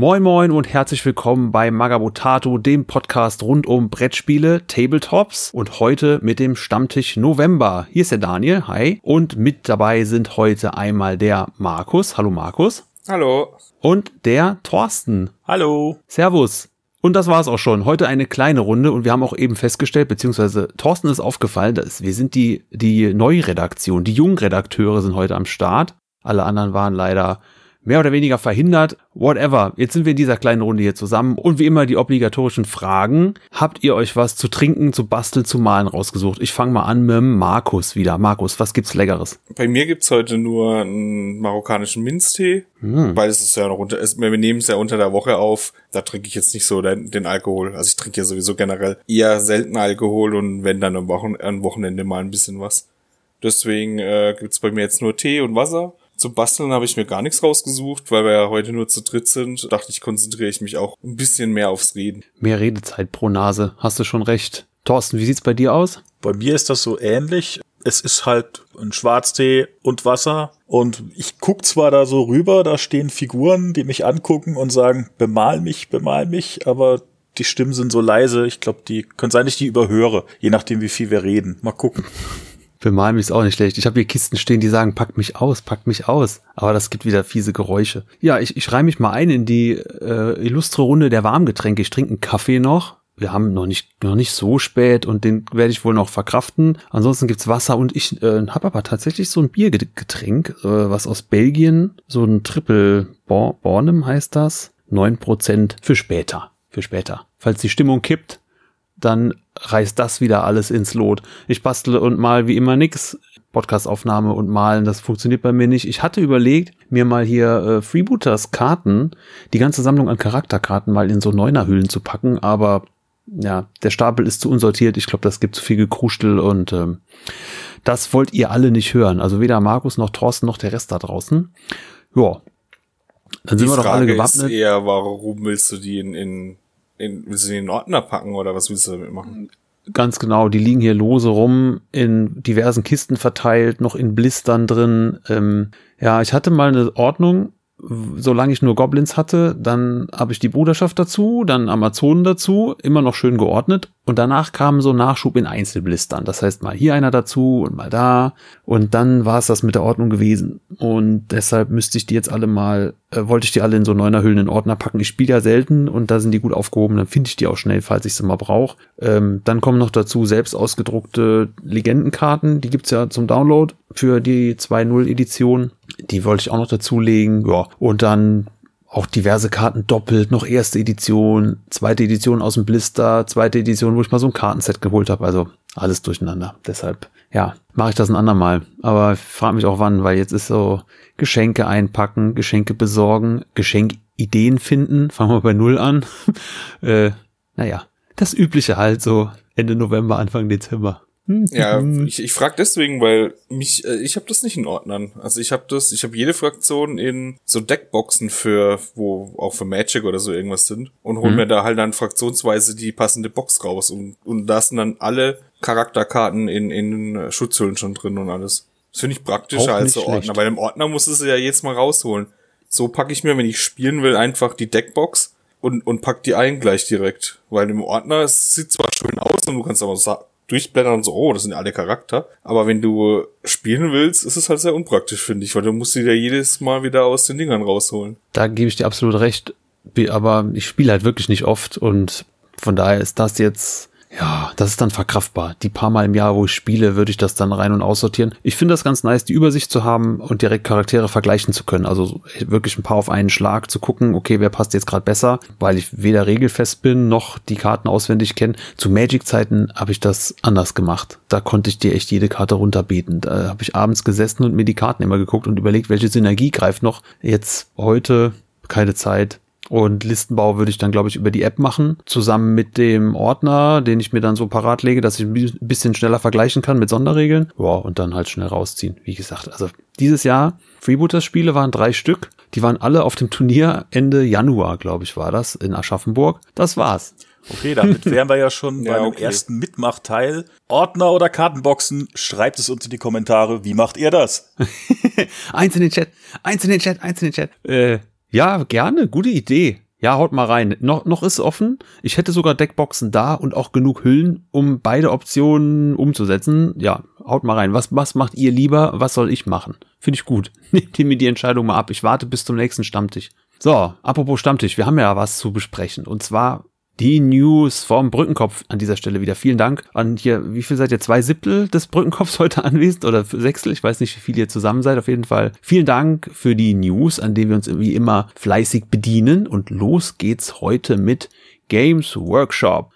Moin Moin und herzlich willkommen bei Magabotato, dem Podcast rund um Brettspiele, Tabletops und heute mit dem Stammtisch November. Hier ist der Daniel, hi. Und mit dabei sind heute einmal der Markus. Hallo Markus. Hallo. Und der Thorsten. Hallo. Servus. Und das war's auch schon. Heute eine kleine Runde und wir haben auch eben festgestellt, beziehungsweise Thorsten ist aufgefallen, dass wir sind die, die Neuredaktion, die jungen Redakteure sind heute am Start. Alle anderen waren leider mehr oder weniger verhindert. Whatever. Jetzt sind wir in dieser kleinen Runde hier zusammen und wie immer die obligatorischen Fragen. Habt ihr euch was zu trinken, zu basteln, zu malen rausgesucht? Ich fange mal an mit Markus wieder. Markus, was gibt's Leckeres? Bei mir gibt's heute nur einen marokkanischen Minztee, hm. weil es ist ja noch unter, wir nehmen es ja unter der Woche auf. Da trinke ich jetzt nicht so den, den Alkohol. Also ich trinke ja sowieso generell eher selten Alkohol und wenn dann am, Wochen, am Wochenende mal ein bisschen was. Deswegen äh, gibt's bei mir jetzt nur Tee und Wasser. Zum Basteln habe ich mir gar nichts rausgesucht, weil wir ja heute nur zu dritt sind. Dachte ich, konzentriere ich mich auch ein bisschen mehr aufs Reden. Mehr Redezeit pro Nase, hast du schon recht. Thorsten, wie sieht's bei dir aus? Bei mir ist das so ähnlich. Es ist halt ein Schwarztee und Wasser. Und ich guck zwar da so rüber, da stehen Figuren, die mich angucken und sagen, bemal mich, bemal mich, aber die Stimmen sind so leise. Ich glaube, die können sein, dass ich die überhöre, je nachdem, wie viel wir reden. Mal gucken. Für Malmi ist auch nicht schlecht. Ich habe hier Kisten stehen, die sagen, pack mich aus, pack mich aus. Aber das gibt wieder fiese Geräusche. Ja, ich, ich reihe mich mal ein in die äh, illustre Runde der Warmgetränke. Ich trinke einen Kaffee noch. Wir haben noch nicht, noch nicht so spät und den werde ich wohl noch verkraften. Ansonsten gibt's Wasser und ich äh, habe aber tatsächlich so ein Biergetränk, äh, was aus Belgien, so ein Triple Bornem heißt das. neun Prozent für später. Für später. Falls die Stimmung kippt, dann reißt das wieder alles ins Lot. Ich bastle und mal wie immer nix. Podcastaufnahme und malen, das funktioniert bei mir nicht. Ich hatte überlegt, mir mal hier äh, Freebooters Karten, die ganze Sammlung an Charakterkarten mal in so Neunerhüllen zu packen, aber ja, der Stapel ist zu unsortiert. Ich glaube, das gibt zu viel Gekruschtel und ähm, das wollt ihr alle nicht hören. Also weder Markus noch Thorsten noch der Rest da draußen. Ja, dann sind die wir doch alle gewappnet. Ist eher, warum willst du die in, in in, willst du den Ordner packen oder was willst du damit machen? Ganz genau, die liegen hier lose rum, in diversen Kisten verteilt, noch in Blistern drin. Ähm, ja, ich hatte mal eine Ordnung, solange ich nur Goblins hatte, dann habe ich die Bruderschaft dazu, dann Amazonen dazu, immer noch schön geordnet. Und danach kam so Nachschub in Einzelblistern. Das heißt, mal hier einer dazu und mal da. Und dann war es das mit der Ordnung gewesen. Und deshalb müsste ich die jetzt alle mal, äh, wollte ich die alle in so neuner Hüllen in Ordner packen. Ich spiele ja selten und da sind die gut aufgehoben. Dann finde ich die auch schnell, falls ich sie mal brauche. Ähm, dann kommen noch dazu selbst ausgedruckte Legendenkarten. Die gibt's ja zum Download für die 2.0 Edition. Die wollte ich auch noch dazulegen. Ja. Und dann auch diverse Karten doppelt, noch erste Edition, zweite Edition aus dem Blister, zweite Edition, wo ich mal so ein Kartenset geholt habe. Also alles durcheinander. Deshalb, ja, mache ich das ein andermal. Aber frage mich auch wann, weil jetzt ist so Geschenke einpacken, Geschenke besorgen, Geschenkideen finden. Fangen wir bei Null an. äh, naja, das Übliche halt so Ende November, Anfang Dezember. Ja, ich, ich frage deswegen, weil mich, äh, ich habe das nicht in Ordnern. Also ich habe das, ich habe jede Fraktion in so Deckboxen für, wo auch für Magic oder so irgendwas sind und hol mhm. mir da halt dann fraktionsweise die passende Box raus und, und da sind dann alle Charakterkarten in, in Schutzhüllen schon drin und alles. Das finde ich praktischer als so Ordner, weil im Ordner muss es ja jetzt mal rausholen. So packe ich mir, wenn ich spielen will, einfach die Deckbox und, und pack die ein gleich direkt. Weil im Ordner es sieht zwar schön aus und du kannst aber durchblättern und so, oh, das sind alle Charakter. Aber wenn du spielen willst, ist es halt sehr unpraktisch, finde ich, weil du musst sie ja jedes Mal wieder aus den Dingern rausholen. Da gebe ich dir absolut recht. Aber ich spiele halt wirklich nicht oft und von daher ist das jetzt ja, das ist dann verkraftbar. Die paar Mal im Jahr, wo ich spiele, würde ich das dann rein und aussortieren. Ich finde das ganz nice, die Übersicht zu haben und direkt Charaktere vergleichen zu können. Also wirklich ein paar auf einen Schlag zu gucken, okay, wer passt jetzt gerade besser, weil ich weder regelfest bin, noch die Karten auswendig kenne. Zu Magic-Zeiten habe ich das anders gemacht. Da konnte ich dir echt jede Karte runterbeten. Da habe ich abends gesessen und mir die Karten immer geguckt und überlegt, welche Synergie greift noch. Jetzt heute keine Zeit und Listenbau würde ich dann, glaube ich, über die App machen, zusammen mit dem Ordner, den ich mir dann so parat lege, dass ich ein bisschen schneller vergleichen kann mit Sonderregeln. Ja, und dann halt schnell rausziehen. Wie gesagt, also dieses Jahr, Freebooters-Spiele waren drei Stück. Die waren alle auf dem Turnier Ende Januar, glaube ich, war das, in Aschaffenburg. Das war's. Okay, damit wären wir ja schon ja, beim okay. ersten Mitmachteil. Ordner oder Kartenboxen, schreibt es uns in die Kommentare. Wie macht ihr das? eins in den Chat, eins in den Chat, eins in den Chat. Äh, ja, gerne, gute Idee. Ja, haut mal rein. Noch, noch ist offen. Ich hätte sogar Deckboxen da und auch genug Hüllen, um beide Optionen umzusetzen. Ja, haut mal rein. Was, was macht ihr lieber? Was soll ich machen? Finde ich gut. Nehmt ihr mir die Entscheidung mal ab. Ich warte bis zum nächsten Stammtisch. So, apropos Stammtisch. Wir haben ja was zu besprechen. Und zwar die News vom Brückenkopf an dieser Stelle wieder. Vielen Dank an hier, wie viel seid ihr? Zwei Siebtel des Brückenkopfs heute anwesend oder Sechstel? Ich weiß nicht, wie viel ihr zusammen seid. Auf jeden Fall vielen Dank für die News, an denen wir uns wie immer fleißig bedienen. Und los geht's heute mit Games Workshop.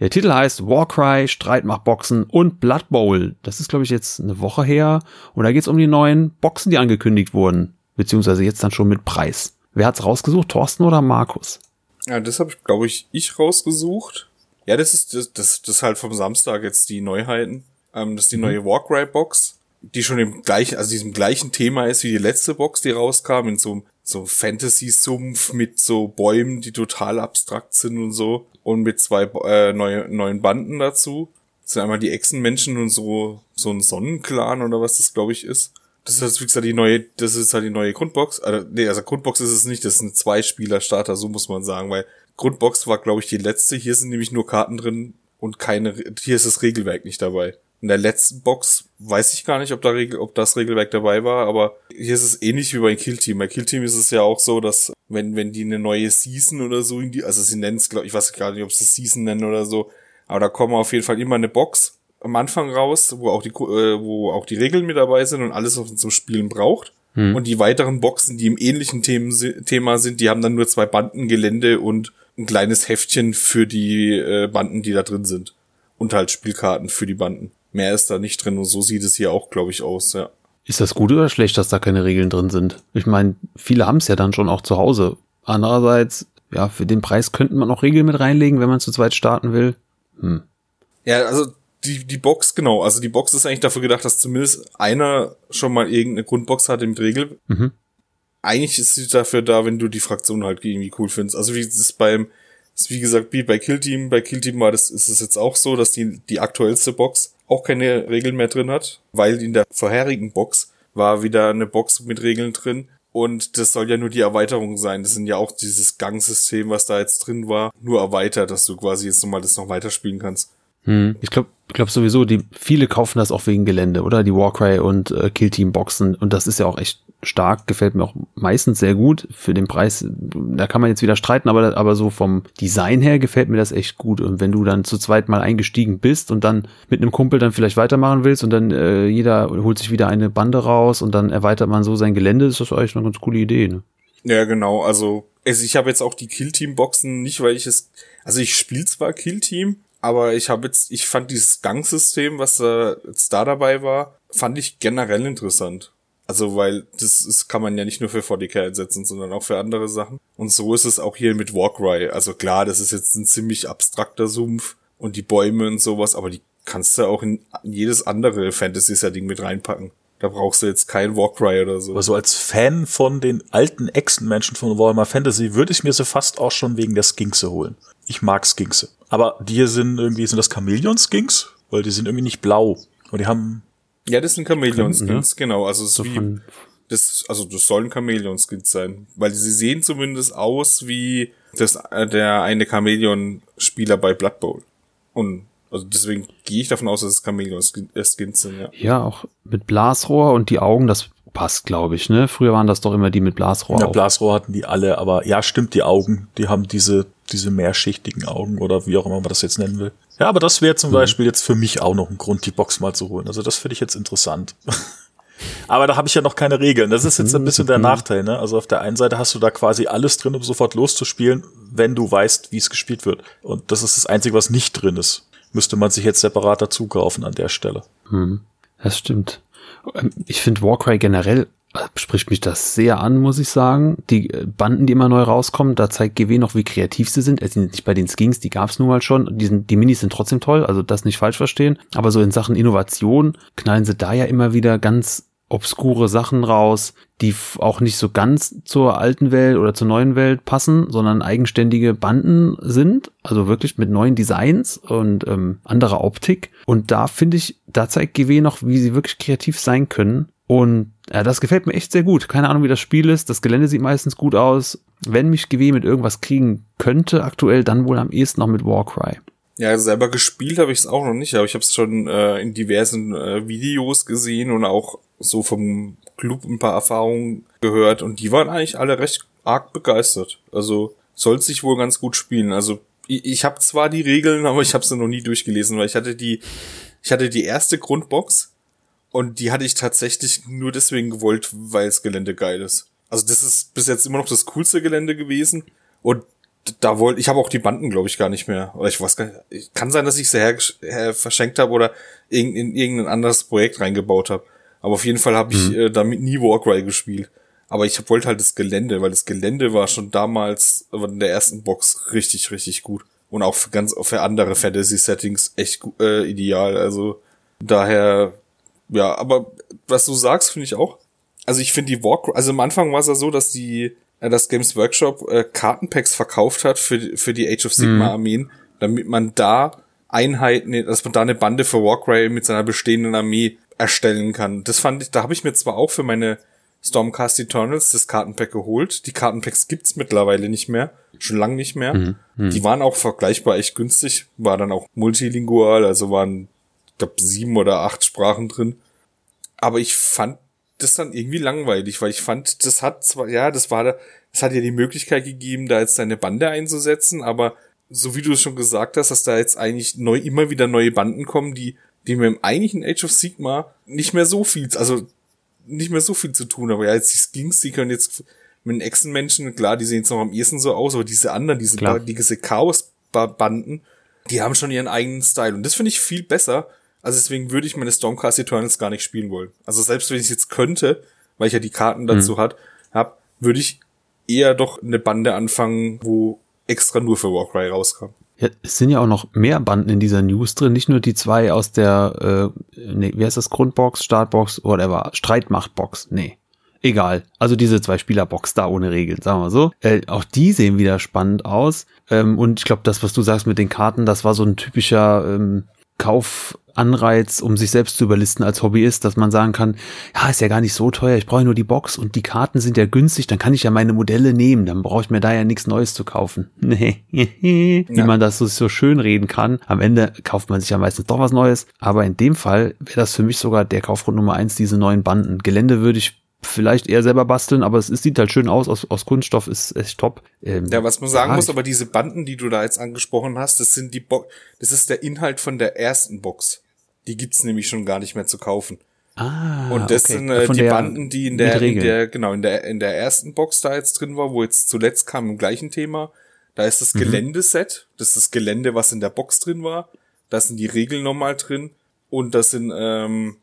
Der Titel heißt Warcry, Streitmachboxen und Blood Bowl. Das ist, glaube ich, jetzt eine Woche her. Und da geht's um die neuen Boxen, die angekündigt wurden. Beziehungsweise jetzt dann schon mit Preis. Wer hat's rausgesucht? Thorsten oder Markus? Ja, das habe ich, glaube ich, ich rausgesucht. Ja, das ist das, das, das halt vom Samstag jetzt die Neuheiten. Ähm, das ist die mhm. neue Walkright Box, die schon im gleichen, also diesem gleichen Thema ist wie die letzte Box, die rauskam, in so so Fantasy-Sumpf mit so Bäumen, die total abstrakt sind und so. Und mit zwei äh, neue, neuen Banden dazu. Das sind einmal die Echsenmenschen und so, so ein Sonnenclan oder was das, glaube ich, ist. Das ist wie gesagt die neue, das ist halt die neue Grundbox. Also, nee, also Grundbox ist es nicht, das ist ein Zwei-Spieler-Starter, so muss man sagen, weil Grundbox war, glaube ich, die letzte. Hier sind nämlich nur Karten drin und keine, hier ist das Regelwerk nicht dabei. In der letzten Box weiß ich gar nicht, ob da Regel, ob das Regelwerk dabei war, aber hier ist es ähnlich wie bei Kill Team. Bei Kill Team ist es ja auch so, dass wenn, wenn die eine neue Season oder so in die, also sie nennen es, glaube ich, weiß gar nicht, ob sie Season nennen oder so, aber da kommen auf jeden Fall immer eine Box am Anfang raus, wo auch die, äh, wo auch die Regeln mit dabei sind und alles, was man zum Spielen braucht. Hm. Und die weiteren Boxen, die im ähnlichen Themen, Thema sind, die haben dann nur zwei Banden Gelände und ein kleines Heftchen für die äh, Banden, die da drin sind. Und halt Spielkarten für die Banden. Mehr ist da nicht drin und so sieht es hier auch, glaube ich, aus, ja. Ist das gut oder schlecht, dass da keine Regeln drin sind? Ich meine, viele haben es ja dann schon auch zu Hause. Andererseits, ja, für den Preis könnte man auch Regeln mit reinlegen, wenn man zu zweit starten will. Hm. Ja, also die, die Box, genau. Also die Box ist eigentlich dafür gedacht, dass zumindest einer schon mal irgendeine Grundbox hat im Regel. Mhm. Eigentlich ist sie dafür da, wenn du die Fraktion halt irgendwie cool findest. Also wie es beim, ist wie gesagt, wie bei Kill Team, bei Kill Team war das, ist es jetzt auch so, dass die, die aktuellste Box auch keine Regeln mehr drin hat, weil in der vorherigen Box war wieder eine Box mit Regeln drin. Und das soll ja nur die Erweiterung sein. Das sind ja auch dieses Gangsystem, was da jetzt drin war, nur erweitert, dass du quasi jetzt nochmal das noch weiterspielen kannst. Hm. Ich glaube ich glaube sowieso, die viele kaufen das auch wegen Gelände, oder? Die Warcry und äh, Killteam Boxen. Und das ist ja auch echt stark, gefällt mir auch meistens sehr gut. Für den Preis, da kann man jetzt wieder streiten, aber, aber so vom Design her gefällt mir das echt gut. Und wenn du dann zu zweit mal eingestiegen bist und dann mit einem Kumpel dann vielleicht weitermachen willst und dann äh, jeder holt sich wieder eine Bande raus und dann erweitert man so sein Gelände, ist das eigentlich eine ganz coole Idee, ne? Ja, genau. Also, also ich habe jetzt auch die Killteam-Boxen nicht, weil ich es. Also ich spiele zwar Killteam, aber ich habe jetzt, ich fand dieses Gangsystem, was da jetzt da dabei war, fand ich generell interessant. Also, weil das, das kann man ja nicht nur für 40k einsetzen, sondern auch für andere Sachen. Und so ist es auch hier mit Warcry. Also klar, das ist jetzt ein ziemlich abstrakter Sumpf und die Bäume und sowas, aber die kannst du auch in jedes andere Fantasy-Setting mit reinpacken. Da brauchst du jetzt kein Warcry oder so. Also als Fan von den alten Echsenmenschen von Warhammer Fantasy würde ich mir sie fast auch schon wegen der Skinkse holen. Ich mag Skinkse. Aber die sind irgendwie, sind das Chameleon-Skinks? Weil die sind irgendwie nicht blau. Und die haben. Ja, das sind Chameleon-Skins, ne? genau. Also, so wie, das, also das sollen Chameleon-Skins sein. Weil sie sehen zumindest aus wie das, äh, der eine Chameleon-Spieler bei Blood Bowl. Und also deswegen gehe ich davon aus, dass es Chameleon-Skins sind, ja. Ja, auch mit Blasrohr und die Augen, das passt, glaube ich, ne? Früher waren das doch immer die mit Blasrohr. Ja, Blasrohr hatten die alle, aber ja, stimmt, die Augen, die haben diese, diese mehrschichtigen Augen oder wie auch immer man das jetzt nennen will. Ja, aber das wäre zum mhm. Beispiel jetzt für mich auch noch ein Grund, die Box mal zu holen. Also das finde ich jetzt interessant. aber da habe ich ja noch keine Regeln. Das ist jetzt ein bisschen der mhm. Nachteil, ne? Also auf der einen Seite hast du da quasi alles drin, um sofort loszuspielen, wenn du weißt, wie es gespielt wird. Und das ist das Einzige, was nicht drin ist. Müsste man sich jetzt separat dazu kaufen an der Stelle. Mhm. Das stimmt. Ähm, ich finde Warcry generell äh, spricht mich das sehr an, muss ich sagen. Die äh, Banden, die immer neu rauskommen, da zeigt GW noch, wie kreativ sie sind. Es sind nicht bei den Skins, die gab es nun mal schon. Die, sind, die Minis sind trotzdem toll, also das nicht falsch verstehen. Aber so in Sachen Innovation knallen sie da ja immer wieder ganz obskure Sachen raus, die auch nicht so ganz zur alten Welt oder zur neuen Welt passen, sondern eigenständige Banden sind, also wirklich mit neuen Designs und ähm, anderer Optik. Und da finde ich, da zeigt GW noch, wie sie wirklich kreativ sein können. Und Ja, das gefällt mir echt sehr gut. Keine Ahnung, wie das Spiel ist. Das Gelände sieht meistens gut aus. Wenn mich GW mit irgendwas kriegen könnte, aktuell dann wohl am ehesten noch mit Warcry. Ja, selber gespielt habe ich es auch noch nicht, aber ich habe es schon äh, in diversen äh, Videos gesehen und auch so vom Club ein paar Erfahrungen gehört und die waren eigentlich alle recht arg begeistert. Also soll sich wohl ganz gut spielen. Also ich, ich habe zwar die Regeln, aber ich habe sie noch nie durchgelesen, weil ich hatte die, ich hatte die erste Grundbox und die hatte ich tatsächlich nur deswegen gewollt, weil das Gelände geil ist. Also das ist bis jetzt immer noch das coolste Gelände gewesen und da wollte ich habe auch die Banden glaube ich gar nicht mehr oder ich weiß gar nicht kann sein dass ich sie her, her verschenkt habe oder in, in irgendein anderes Projekt reingebaut habe aber auf jeden Fall habe ich mhm. äh, damit nie Warcry gespielt aber ich wollte halt das Gelände weil das Gelände war schon damals in der ersten Box richtig richtig gut und auch für ganz für andere Fantasy Settings echt äh, ideal also daher ja aber was du sagst finde ich auch also ich finde die Warcry also am Anfang war es ja so dass die äh, dass Games Workshop äh, Kartenpacks verkauft hat für, für die Age of Sigma mhm. Damit man da Einheiten, dass man da eine Bande für Warcry mit seiner bestehenden Armee erstellen kann. Das fand ich, da habe ich mir zwar auch für meine Stormcast Eternals das Kartenpack geholt. Die Kartenpacks gibt's mittlerweile nicht mehr, schon lang nicht mehr. Mhm. Mhm. Die waren auch vergleichbar echt günstig, war dann auch multilingual, also waren, ich glaube, sieben oder acht Sprachen drin. Aber ich fand das dann irgendwie langweilig, weil ich fand, das hat zwar, ja, das war da, es hat ja die Möglichkeit gegeben, da jetzt deine Bande einzusetzen, aber so wie du es schon gesagt hast, dass da jetzt eigentlich neu, immer wieder neue Banden kommen, die, die mit dem eigentlichen Age of Sigma nicht mehr so viel, also nicht mehr so viel zu tun, aber ja, jetzt die Skins, die können jetzt mit den Echsenmenschen, klar, die sehen jetzt noch am ehesten so aus, aber diese anderen, diese, diese Chaos-Banden, die haben schon ihren eigenen Style und das finde ich viel besser, also deswegen würde ich meine Stormcast Eternals gar nicht spielen wollen. Also selbst wenn ich es jetzt könnte, weil ich ja die Karten dazu mhm. hat, hab, würde ich eher doch eine Bande anfangen, wo extra nur für Warcry rauskam. Ja, es sind ja auch noch mehr Banden in dieser News drin, nicht nur die zwei aus der, äh, nee, wie heißt das, Grundbox, Startbox, whatever, Streitmachtbox, nee. Egal. Also diese zwei Spielerbox da ohne Regeln, sagen wir so. Äh, auch die sehen wieder spannend aus. Ähm, und ich glaube, das, was du sagst mit den Karten, das war so ein typischer ähm, Kauf, Anreiz, um sich selbst zu überlisten als Hobbyist, dass man sagen kann, ja, ist ja gar nicht so teuer, ich brauche nur die Box und die Karten sind ja günstig, dann kann ich ja meine Modelle nehmen, dann brauche ich mir da ja nichts Neues zu kaufen. Nee, wie ja. man das so, so schön reden kann. Am Ende kauft man sich ja meistens doch was Neues, aber in dem Fall wäre das für mich sogar der Kaufgrund Nummer eins, diese neuen Banden. Gelände würde ich vielleicht eher selber basteln, aber es, es sieht halt schön aus, aus, aus Kunststoff ist echt top. Ähm, ja, was man sagen ja, muss, aber diese Banden, die du da jetzt angesprochen hast, das sind die Bo das ist der Inhalt von der ersten Box. Die gibt's nämlich schon gar nicht mehr zu kaufen. Ah, und das okay. sind äh, die Banden, die in der, in der, genau, in der, in der ersten Box da jetzt drin war, wo jetzt zuletzt kam im gleichen Thema. Da ist das mhm. Geländeset, das ist das Gelände, was in der Box drin war. Da sind die Regeln nochmal drin. Und das sind, ähm,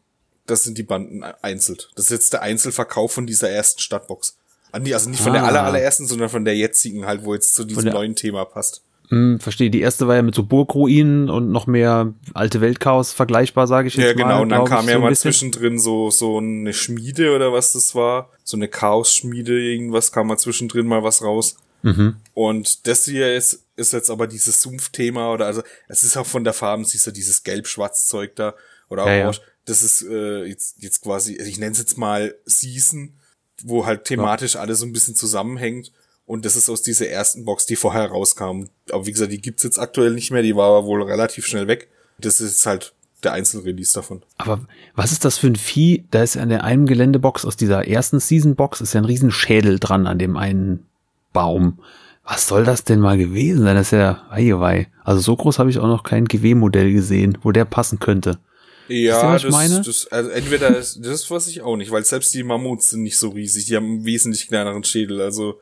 das sind die Banden einzeln. Das ist jetzt der Einzelverkauf von dieser ersten Stadtbox. Also nicht von ah. der aller, allerersten, sondern von der jetzigen halt, wo jetzt zu diesem neuen Thema passt. Hm, verstehe. Die erste war ja mit so Burgruinen und noch mehr alte Weltchaos vergleichbar, sage ich jetzt ja, genau. mal. Und dann kam ja so mal zwischendrin so, so eine Schmiede oder was das war. So eine Chaos-Schmiede, irgendwas kam mal zwischendrin mal was raus. Mhm. Und das hier ist, ist jetzt aber dieses Sumpf-Thema oder also, es ist auch von der Farben, siehst du, dieses Gelb-Schwarz-Zeug da oder ja, Orange. Ja. Das ist äh, jetzt, jetzt quasi, ich nenne es jetzt mal Season, wo halt thematisch ja. alles so ein bisschen zusammenhängt. Und das ist aus dieser ersten Box, die vorher rauskam. Aber wie gesagt, die gibt's jetzt aktuell nicht mehr, die war aber wohl relativ schnell weg. Das ist halt der Einzelrelease davon. Aber was ist das für ein Vieh? Da ist ja an der einen Geländebox aus dieser ersten Season-Box ist ja ein riesen Schädel dran an dem einen Baum. Was soll das denn mal gewesen sein? Das ist ja weiwei. Also so groß habe ich auch noch kein GW-Modell gesehen, wo der passen könnte. Ja, das, meine? das also entweder das, das weiß ich auch nicht, weil selbst die Mammuts sind nicht so riesig, die haben einen wesentlich kleineren Schädel, also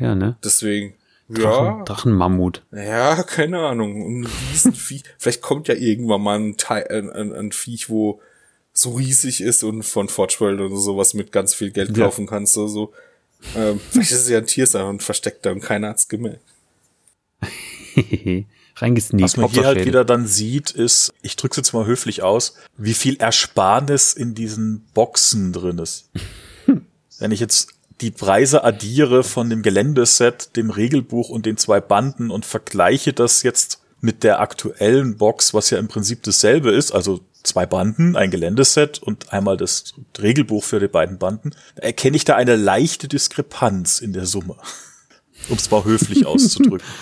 ja, ne? Deswegen. Drachen, ja. Drachenmammut. Ja, keine Ahnung. Ein Riesenviech. Vielleicht kommt ja irgendwann mal ein, Teil, ein, ein, ein Viech, wo so riesig ist und von Forge World oder sowas mit ganz viel Geld ja. kaufen kannst oder so. Ähm, vielleicht ist es ja ein Tiersache und versteckt da und keiner hat's gemerkt. Reingesneakt. Was man hier halt wieder dann sieht, ist, ich drück's jetzt mal höflich aus, wie viel Ersparnis in diesen Boxen drin ist. Wenn ich jetzt die Preise addiere von dem Geländeset, dem Regelbuch und den zwei Banden und vergleiche das jetzt mit der aktuellen Box, was ja im Prinzip dasselbe ist, also zwei Banden, ein Geländeset und einmal das Regelbuch für die beiden Banden, erkenne ich da eine leichte Diskrepanz in der Summe. Um es mal höflich auszudrücken.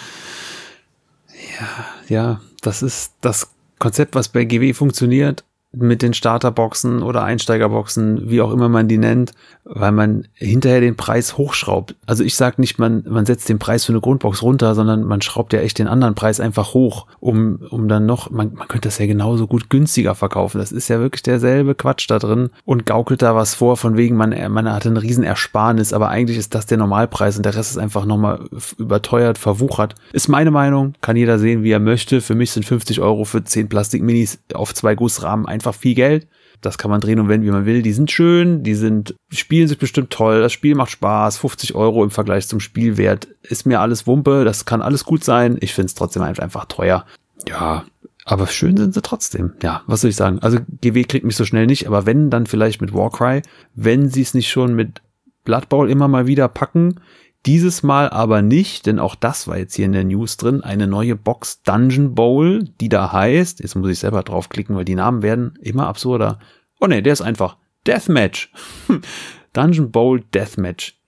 Ja, ja, das ist das Konzept, was bei GW funktioniert mit den Starterboxen oder Einsteigerboxen, wie auch immer man die nennt, weil man hinterher den Preis hochschraubt. Also ich sage nicht, man, man setzt den Preis für eine Grundbox runter, sondern man schraubt ja echt den anderen Preis einfach hoch, um, um dann noch, man, man könnte das ja genauso gut günstiger verkaufen. Das ist ja wirklich derselbe Quatsch da drin und gaukelt da was vor, von wegen, man, man hat einen riesen Ersparnis, aber eigentlich ist das der Normalpreis und der Rest ist einfach nochmal überteuert, verwuchert. Ist meine Meinung, kann jeder sehen, wie er möchte. Für mich sind 50 Euro für 10 Plastikminis auf zwei Gussrahmen einfach viel Geld. Das kann man drehen und wenden, wie man will. Die sind schön, die sind, spielen sich bestimmt toll, das Spiel macht Spaß, 50 Euro im Vergleich zum Spielwert ist mir alles Wumpe, das kann alles gut sein. Ich finde es trotzdem einfach teuer. Ja, aber schön sind sie trotzdem. Ja, was soll ich sagen? Also GW kriegt mich so schnell nicht, aber wenn, dann vielleicht mit Warcry. Wenn sie es nicht schon mit Blood Bowl immer mal wieder packen, dieses Mal aber nicht, denn auch das war jetzt hier in der News drin, eine neue Box Dungeon Bowl, die da heißt, jetzt muss ich selber draufklicken, weil die Namen werden immer absurder. Oh ne, der ist einfach Deathmatch. Dungeon Bowl Deathmatch.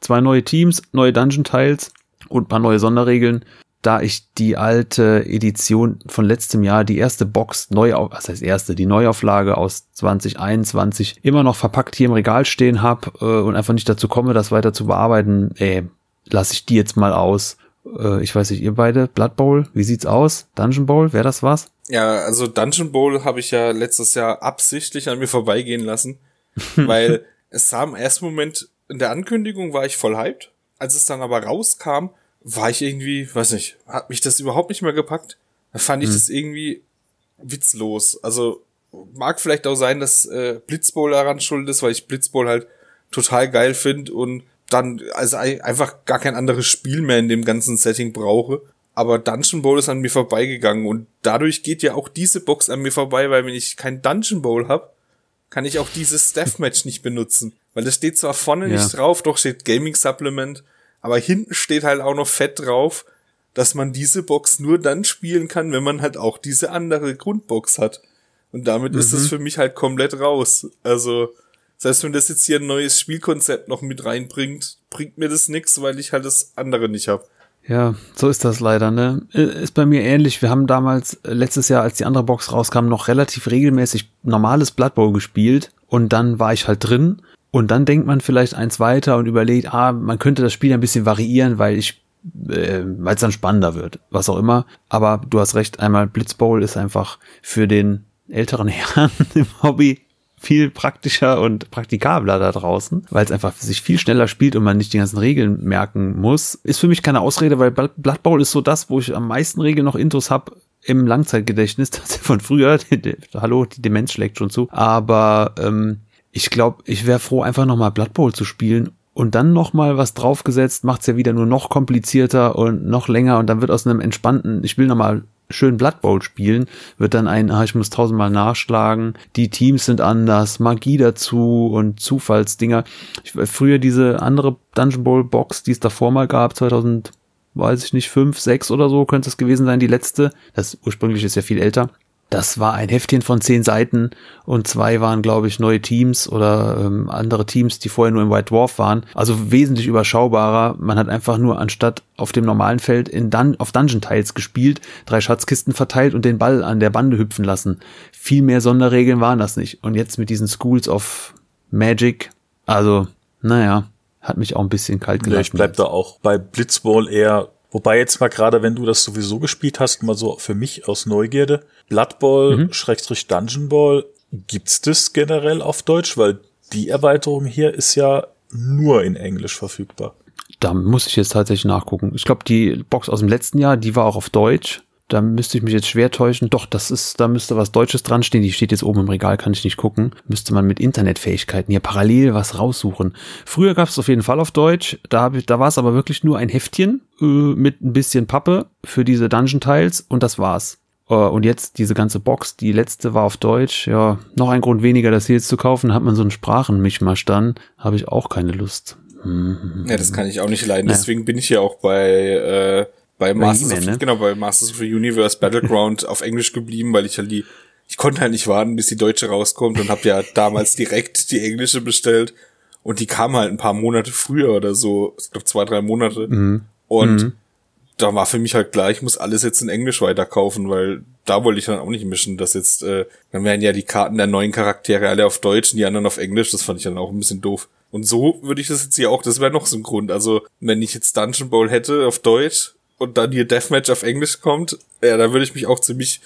Zwei neue Teams, neue Dungeon Tiles und ein paar neue Sonderregeln. Da ich die alte Edition von letztem Jahr, die erste Box neu, was heißt erste, die Neuauflage aus 2021 immer noch verpackt hier im Regal stehen habe äh, und einfach nicht dazu komme, das weiter zu bearbeiten, äh, lasse ich die jetzt mal aus. Äh, ich weiß nicht, ihr beide, Blood Bowl, wie sieht's aus? Dungeon Bowl, wäre das was? Ja, also Dungeon Bowl habe ich ja letztes Jahr absichtlich an mir vorbeigehen lassen, weil es sah im ersten Moment in der Ankündigung war ich voll hyped. Als es dann aber rauskam, war ich irgendwie, weiß nicht, hat mich das überhaupt nicht mehr gepackt. Da fand ich hm. das irgendwie witzlos. Also mag vielleicht auch sein, dass äh, Blitzbowl daran schuld ist, weil ich Blitzbowl halt total geil finde und dann also einfach gar kein anderes Spiel mehr in dem ganzen Setting brauche. Aber Dungeon Bowl ist an mir vorbeigegangen und dadurch geht ja auch diese Box an mir vorbei, weil wenn ich kein Dungeon Bowl hab, kann ich auch dieses Deathmatch nicht benutzen. Weil das steht zwar vorne ja. nicht drauf, doch steht Gaming Supplement aber hinten steht halt auch noch fett drauf, dass man diese Box nur dann spielen kann, wenn man halt auch diese andere Grundbox hat. Und damit mhm. ist es für mich halt komplett raus. Also, selbst wenn das jetzt hier ein neues Spielkonzept noch mit reinbringt, bringt mir das nix, weil ich halt das andere nicht hab. Ja, so ist das leider, ne? Ist bei mir ähnlich. Wir haben damals letztes Jahr, als die andere Box rauskam, noch relativ regelmäßig normales Blood Bowl gespielt und dann war ich halt drin und dann denkt man vielleicht eins weiter und überlegt, ah, man könnte das Spiel ein bisschen variieren, weil ich, äh, weil es dann spannender wird, was auch immer. Aber du hast recht, einmal Blitzbowl ist einfach für den älteren Herrn im Hobby viel praktischer und praktikabler da draußen, weil es einfach sich viel schneller spielt und man nicht die ganzen Regeln merken muss. Ist für mich keine Ausrede, weil Blood Bowl ist so das, wo ich am meisten Regeln noch Intos habe im Langzeitgedächtnis, das von früher. Hallo, die Demenz schlägt schon zu. Aber ähm, ich glaube, ich wäre froh, einfach nochmal Blood Bowl zu spielen und dann nochmal was draufgesetzt, macht's ja wieder nur noch komplizierter und noch länger und dann wird aus einem entspannten, ich will nochmal schön Blood Bowl spielen, wird dann ein, ah, ich muss tausendmal nachschlagen, die Teams sind anders, Magie dazu und Zufallsdinger. Ich, früher diese andere Dungeon Bowl Box, die es davor mal gab, 2000, weiß ich nicht, fünf, sechs oder so könnte es gewesen sein, die letzte. Das ursprünglich ist ja viel älter. Das war ein Heftchen von zehn Seiten und zwei waren, glaube ich, neue Teams oder ähm, andere Teams, die vorher nur im White Dwarf waren. Also wesentlich überschaubarer. Man hat einfach nur anstatt auf dem normalen Feld in Dun auf Dungeon Tiles gespielt, drei Schatzkisten verteilt und den Ball an der Bande hüpfen lassen. Viel mehr Sonderregeln waren das nicht. Und jetzt mit diesen Schools of Magic, also, naja, hat mich auch ein bisschen kalt gelassen. Ja, ich bleib da auch bei Blitzball eher Wobei jetzt mal gerade, wenn du das sowieso gespielt hast, mal so für mich aus Neugierde, Blood Bowl, mhm. Schrägstrich Dungeon Ball, gibt's das generell auf Deutsch? Weil die Erweiterung hier ist ja nur in Englisch verfügbar. Da muss ich jetzt tatsächlich nachgucken. Ich glaube, die Box aus dem letzten Jahr, die war auch auf Deutsch da müsste ich mich jetzt schwer täuschen. Doch, das ist, da müsste was Deutsches dran stehen. Die steht jetzt oben im Regal, kann ich nicht gucken. Müsste man mit Internetfähigkeiten hier parallel was raussuchen. Früher gab es auf jeden Fall auf Deutsch. Da, hab ich, da war es aber wirklich nur ein Heftchen äh, mit ein bisschen Pappe für diese Dungeon Tiles und das war's. Äh, und jetzt diese ganze Box, die letzte war auf Deutsch. Ja, noch ein Grund weniger, das hier jetzt zu kaufen. Hat man so einen Sprachenmischmasch dann, habe ich auch keine Lust. Ja, das kann ich auch nicht leiden. Deswegen bin ich ja auch bei äh, bei Masters, of, ne? genau, bei Masters of the Universe Battleground auf Englisch geblieben, weil ich halt die ich konnte halt nicht warten, bis die deutsche rauskommt und habe ja damals direkt die englische bestellt und die kam halt ein paar Monate früher oder so, ich glaube zwei, drei Monate. Mhm. Und mhm. da war für mich halt klar, ich muss alles jetzt in Englisch weiterkaufen, weil da wollte ich dann auch nicht mischen, dass jetzt, äh, dann wären ja die Karten der neuen Charaktere alle auf Deutsch und die anderen auf Englisch, das fand ich dann auch ein bisschen doof. Und so würde ich das jetzt hier auch, das wäre noch so ein Grund. Also, wenn ich jetzt Dungeon Bowl hätte auf Deutsch und dann hier Deathmatch auf Englisch kommt, ja, da würde ich mich auch ziemlich,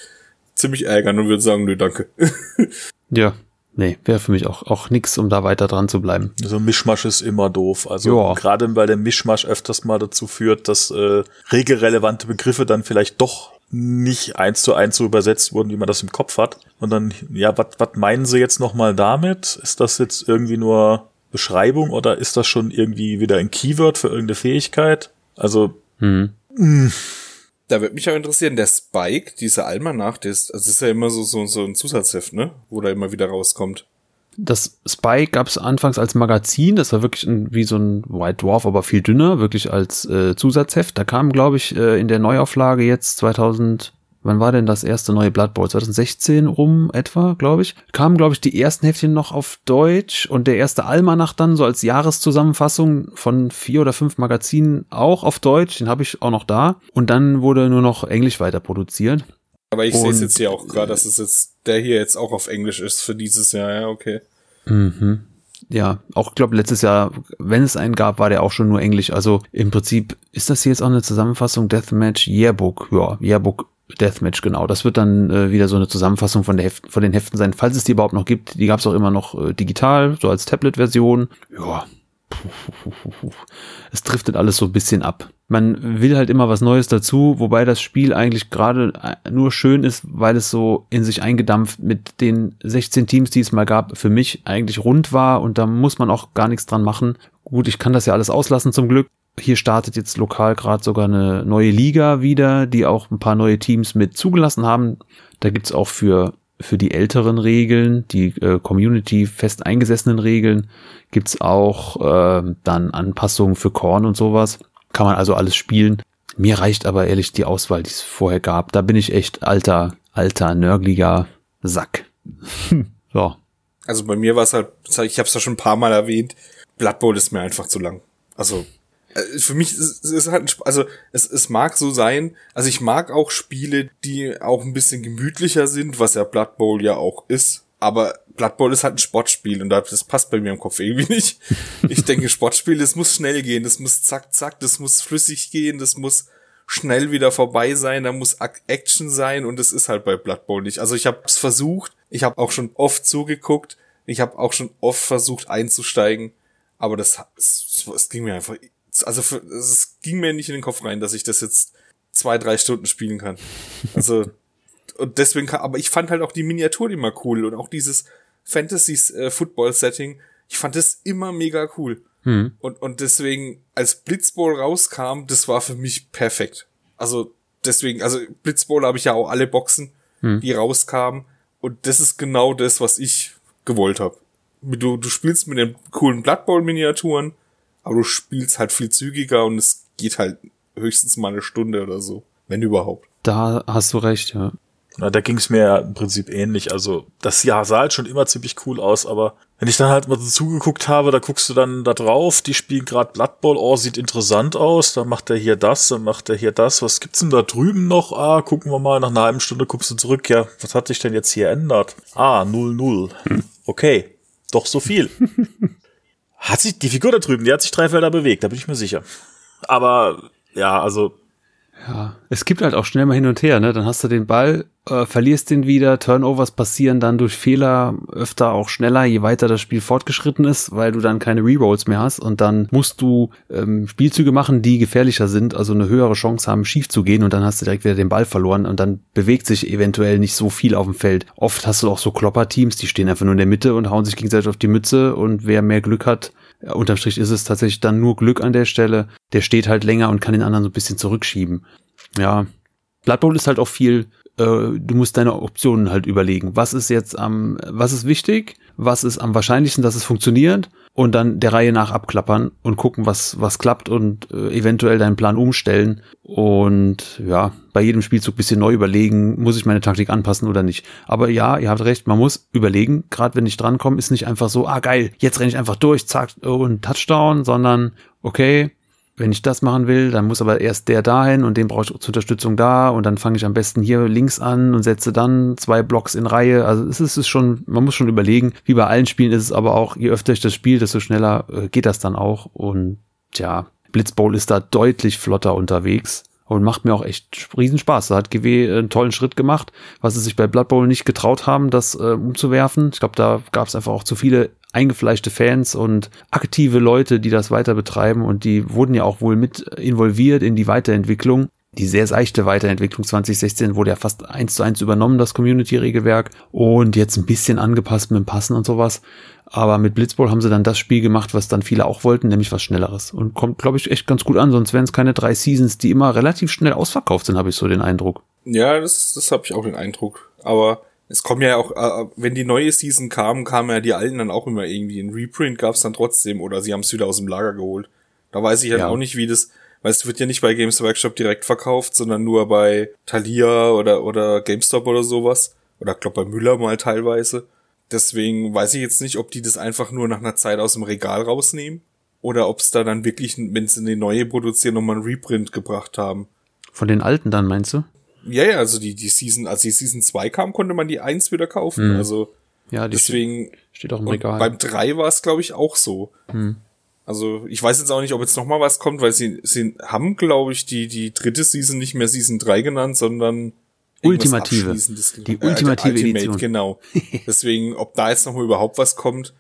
ziemlich ärgern und würde sagen, nö, danke. ja, nee, wäre für mich auch, auch nix, um da weiter dran zu bleiben. Also Mischmasch ist immer doof. Also gerade weil der Mischmasch öfters mal dazu führt, dass äh, regelrelevante Begriffe dann vielleicht doch nicht eins zu eins so übersetzt wurden, wie man das im Kopf hat. Und dann, ja, was meinen sie jetzt nochmal damit? Ist das jetzt irgendwie nur Beschreibung oder ist das schon irgendwie wieder ein Keyword für irgendeine Fähigkeit? Also, hm. Mh. Da würde mich auch interessieren, der Spike, dieser Almanach, der ist, also ist ja immer so, so, so ein Zusatzheft, ne? Wo da immer wieder rauskommt. Das Spike gab es anfangs als Magazin, das war wirklich ein, wie so ein White Dwarf, aber viel dünner, wirklich als äh, Zusatzheft. Da kam, glaube ich, äh, in der Neuauflage jetzt 2000, wann war denn das erste neue Blood Bowl? 2016 rum etwa, glaube ich. Kamen, glaube ich, die ersten Heftchen noch auf Deutsch und der erste Almanach dann so als Jahreszusammenfassung von vier oder fünf Magazinen auch auf Deutsch. Den habe ich auch noch da. Und dann wurde nur noch Englisch weiter produziert. Aber ich sehe es jetzt hier auch gerade, dass es jetzt der hier jetzt auch auf Englisch ist für dieses Jahr. Ja, okay. Mhm ja, auch glaube letztes Jahr, wenn es einen gab, war der auch schon nur Englisch. Also im Prinzip ist das hier jetzt auch eine Zusammenfassung Deathmatch Yearbook. Ja, Yearbook Deathmatch, genau. Das wird dann äh, wieder so eine Zusammenfassung von, der Heft, von den Heften sein, falls es die überhaupt noch gibt. Die gab es auch immer noch äh, digital, so als Tablet-Version. Ja, es driftet alles so ein bisschen ab. Man will halt immer was Neues dazu, wobei das Spiel eigentlich gerade äh, nur schön ist, weil es so in sich eingedampft mit den 16 Teams, die es mal gab, für mich eigentlich rund war und da muss man auch gar nichts dran machen. Gut, ich kann das ja alles auslassen zum Glück hier startet jetzt lokal gerade sogar eine neue Liga wieder, die auch ein paar neue Teams mit zugelassen haben. Da gibt's auch für, für die älteren Regeln, die äh, Community fest eingesessenen Regeln, gibt's auch äh, dann Anpassungen für Korn und sowas. Kann man also alles spielen. Mir reicht aber ehrlich die Auswahl, die es vorher gab. Da bin ich echt alter, alter, nörgliger Sack. so. Also bei mir war es halt, ich habe es ja schon ein paar Mal erwähnt, Blood Bowl ist mir einfach zu lang. Also für mich ist es halt, also es, es mag so sein, also ich mag auch Spiele, die auch ein bisschen gemütlicher sind, was ja Blood Bowl ja auch ist. Aber Blood Bowl ist halt ein Sportspiel und das passt bei mir im Kopf irgendwie nicht. Ich denke, Sportspiel, das muss schnell gehen, das muss zack, zack, das muss flüssig gehen, das muss schnell wieder vorbei sein, da muss Action sein und das ist halt bei Blood Bowl nicht. Also ich habe es versucht, ich habe auch schon oft zugeguckt, ich habe auch schon oft versucht einzusteigen, aber das, es, es ging mir einfach also für, es ging mir nicht in den Kopf rein, dass ich das jetzt zwei, drei Stunden spielen kann. Also, und deswegen kann, aber ich fand halt auch die Miniaturen immer cool und auch dieses Fantasy-Football-Setting, äh, ich fand das immer mega cool. Hm. Und, und deswegen, als Blitzball rauskam, das war für mich perfekt. Also, deswegen, also Blitzball habe ich ja auch alle Boxen, hm. die rauskamen. Und das ist genau das, was ich gewollt habe. Du, du spielst mit den coolen Blood Bowl Miniaturen, aber du spielst halt viel zügiger und es geht halt höchstens mal eine Stunde oder so, wenn überhaupt. Da hast du recht, ja. Na, da ging es mir ja im Prinzip ähnlich. Also das Jahr sah halt schon immer ziemlich cool aus, aber wenn ich dann halt mal so zugeguckt habe, da guckst du dann da drauf, die spielen gerade Blood Bowl, oh, sieht interessant aus, dann macht er hier das, dann macht er hier das, was gibt's denn da drüben noch? Ah, gucken wir mal, nach einer halben Stunde guckst du zurück, ja, was hat sich denn jetzt hier ändert? Ah, 0-0. Hm. Okay, doch so viel. Hat sich, die Figur da drüben, die hat sich drei Felder bewegt, da bin ich mir sicher. Aber, ja, also. Ja, es gibt halt auch schnell mal hin und her, ne? Dann hast du den Ball, äh, verlierst den wieder, Turnovers passieren dann durch Fehler öfter auch schneller, je weiter das Spiel fortgeschritten ist, weil du dann keine Rerolls mehr hast und dann musst du ähm, Spielzüge machen, die gefährlicher sind, also eine höhere Chance haben, schief zu gehen und dann hast du direkt wieder den Ball verloren und dann bewegt sich eventuell nicht so viel auf dem Feld. Oft hast du auch so Klopper-Teams, die stehen einfach nur in der Mitte und hauen sich gegenseitig auf die Mütze und wer mehr Glück hat, unterm Strich ist es tatsächlich dann nur Glück an der Stelle. Der steht halt länger und kann den anderen so ein bisschen zurückschieben. Ja, Blood Bowl ist halt auch viel äh, du musst deine Optionen halt überlegen. Was ist jetzt am, was ist wichtig? Was ist am wahrscheinlichsten, dass es funktioniert? Und dann der Reihe nach abklappern und gucken, was, was klappt und äh, eventuell deinen Plan umstellen. Und ja, bei jedem Spielzug bisschen neu überlegen, muss ich meine Taktik anpassen oder nicht. Aber ja, ihr habt recht, man muss überlegen, gerade wenn ich drankomme, ist nicht einfach so, ah geil, jetzt renne ich einfach durch, zack, und Touchdown, sondern okay, wenn ich das machen will, dann muss aber erst der dahin und den brauche ich zur Unterstützung da und dann fange ich am besten hier links an und setze dann zwei Blocks in Reihe. Also es ist, schon, man muss schon überlegen. Wie bei allen Spielen ist es aber auch, je öfter ich das spiele, desto schneller äh, geht das dann auch. Und tja, Blitzbowl ist da deutlich flotter unterwegs und macht mir auch echt riesen Spaß. Da hat GW einen tollen Schritt gemacht, was sie sich bei Blood Bowl nicht getraut haben, das äh, umzuwerfen. Ich glaube, da gab es einfach auch zu viele eingefleischte Fans und aktive Leute, die das weiter betreiben und die wurden ja auch wohl mit involviert in die Weiterentwicklung. Die sehr seichte Weiterentwicklung 2016 wurde ja fast eins zu eins übernommen, das Community-Regelwerk, und jetzt ein bisschen angepasst mit dem Passen und sowas. Aber mit Blitzball haben sie dann das Spiel gemacht, was dann viele auch wollten, nämlich was Schnelleres. Und kommt, glaube ich, echt ganz gut an, sonst wären es keine drei Seasons, die immer relativ schnell ausverkauft sind, habe ich so den Eindruck. Ja, das, das habe ich auch den Eindruck. Aber es kommen ja auch, äh, wenn die neue Season kam, kamen ja die alten dann auch immer irgendwie. Ein Reprint gab es dann trotzdem oder sie haben es wieder aus dem Lager geholt. Da weiß ich halt ja. auch nicht, wie das, weil es wird ja nicht bei Games Workshop direkt verkauft, sondern nur bei Thalia oder, oder GameStop oder sowas. Oder ich glaube bei Müller mal teilweise. Deswegen weiß ich jetzt nicht, ob die das einfach nur nach einer Zeit aus dem Regal rausnehmen. Oder ob es da dann wirklich, wenn sie eine neue produzieren, nochmal ein Reprint gebracht haben. Von den alten dann, meinst du? Ja, ja, also die, die Season, als die Season 2 kam, konnte man die 1 wieder kaufen. Mhm. Also ja, deswegen. Steht auch im Regal. Beim 3 war es, glaube ich, auch so. Mhm. Also ich weiß jetzt auch nicht, ob jetzt noch mal was kommt, weil sie, sie haben, glaube ich, die, die dritte Season nicht mehr Season 3 genannt, sondern Ultimative. Die äh, ultimative Ultimate, Edition. Genau. Deswegen, ob da jetzt noch mal überhaupt was kommt,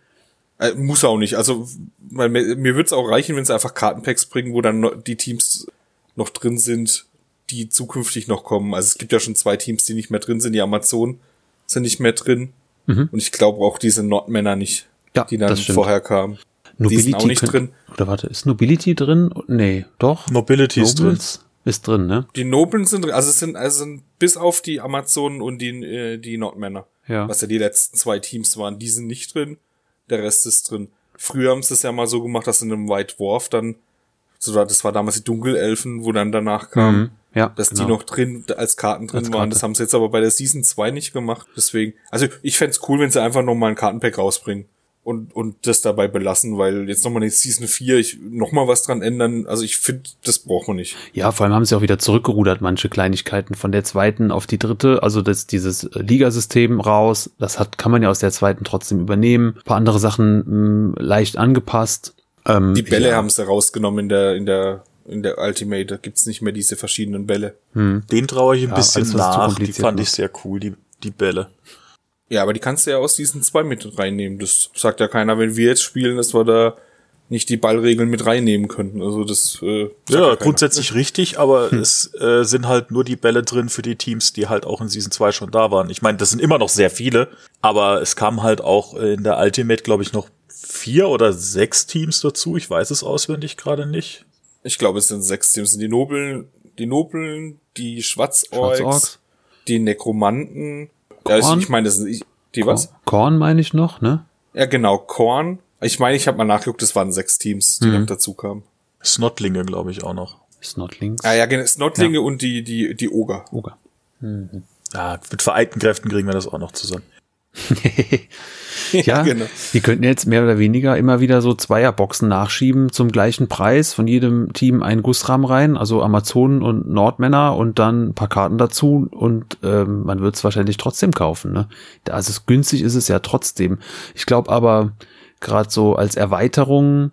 äh, muss auch nicht. Also weil mir, mir würde es auch reichen, wenn sie einfach Kartenpacks bringen, wo dann die Teams noch drin sind, die zukünftig noch kommen. Also es gibt ja schon zwei Teams, die nicht mehr drin sind. Die Amazon sind nicht mehr drin. Mhm. Und ich glaube auch diese Nordmänner nicht, ja, die dann vorher kamen. Nobility die sind auch nicht können, drin. Oder warte, ist Nobility drin? Nee, doch. Nobility ist drin. Ist drin, ne? Die Nobeln sind drin. Also es sind, also sind bis auf die Amazonen und die, äh, die Nordmänner. Ja. Was ja die letzten zwei Teams waren, die sind nicht drin. Der Rest ist drin. Früher haben sie es ja mal so gemacht, dass in einem White Dwarf dann, so, das war damals die Dunkelelfen, wo dann danach kam, mhm. Ja, dass genau. die noch drin als Karten drin als waren. Das haben sie jetzt aber bei der Season 2 nicht gemacht. Deswegen, also ich fände cool, wenn sie einfach nochmal ein Kartenpack rausbringen und, und das dabei belassen, weil jetzt nochmal eine Season 4, ich nochmal was dran ändern, also ich finde, das braucht man nicht. Ja, vor allem haben sie auch wieder zurückgerudert, manche Kleinigkeiten von der zweiten auf die dritte, also das, dieses Ligasystem raus, das hat, kann man ja aus der zweiten trotzdem übernehmen. Ein paar andere Sachen mh, hm, leicht angepasst. Ähm, die Bälle ja. haben sie rausgenommen in der, in der in der Ultimate, da gibt's nicht mehr diese verschiedenen Bälle. Hm. Den traue ich ein ja, bisschen nach, die fand ich sehr cool, die, die Bälle. Ja, aber die kannst du ja aus diesen zwei mit reinnehmen. Das sagt ja keiner, wenn wir jetzt spielen, dass wir da nicht die Ballregeln mit reinnehmen könnten. Also das äh, ja, ja grundsätzlich richtig, aber hm. es äh, sind halt nur die Bälle drin für die Teams, die halt auch in Season 2 schon da waren. Ich meine, das sind immer noch sehr viele, aber es kamen halt auch in der Ultimate, glaube ich, noch vier oder sechs Teams dazu. Ich weiß es auswendig gerade nicht. Ich glaube, es sind sechs Teams. Die Nobeln, die Nobeln, die Schwarzorks, Schwarzorks. die Nekromanten. Korn? Ja, ich, ich meine, das sind die Korn, was? Korn meine ich noch, ne? Ja, genau, Korn. Ich meine, ich habe mal nachgeguckt, es waren sechs Teams, die mhm. noch dazu kamen. Snotlinge, glaube ich, auch noch. Snotlings. Ah ja, genau, Snotlinge ja. und die, die, die Oger. Oger. Mhm. Ja, mit vereinten Kräften kriegen wir das auch noch zusammen. ja, genau. Die könnten jetzt mehr oder weniger immer wieder so Zweierboxen nachschieben zum gleichen Preis. Von jedem Team ein Gussrahmen rein, also Amazonen und Nordmänner und dann ein paar Karten dazu und ähm, man wird es wahrscheinlich trotzdem kaufen. Ne? Also günstig ist es ja trotzdem. Ich glaube aber gerade so als Erweiterung,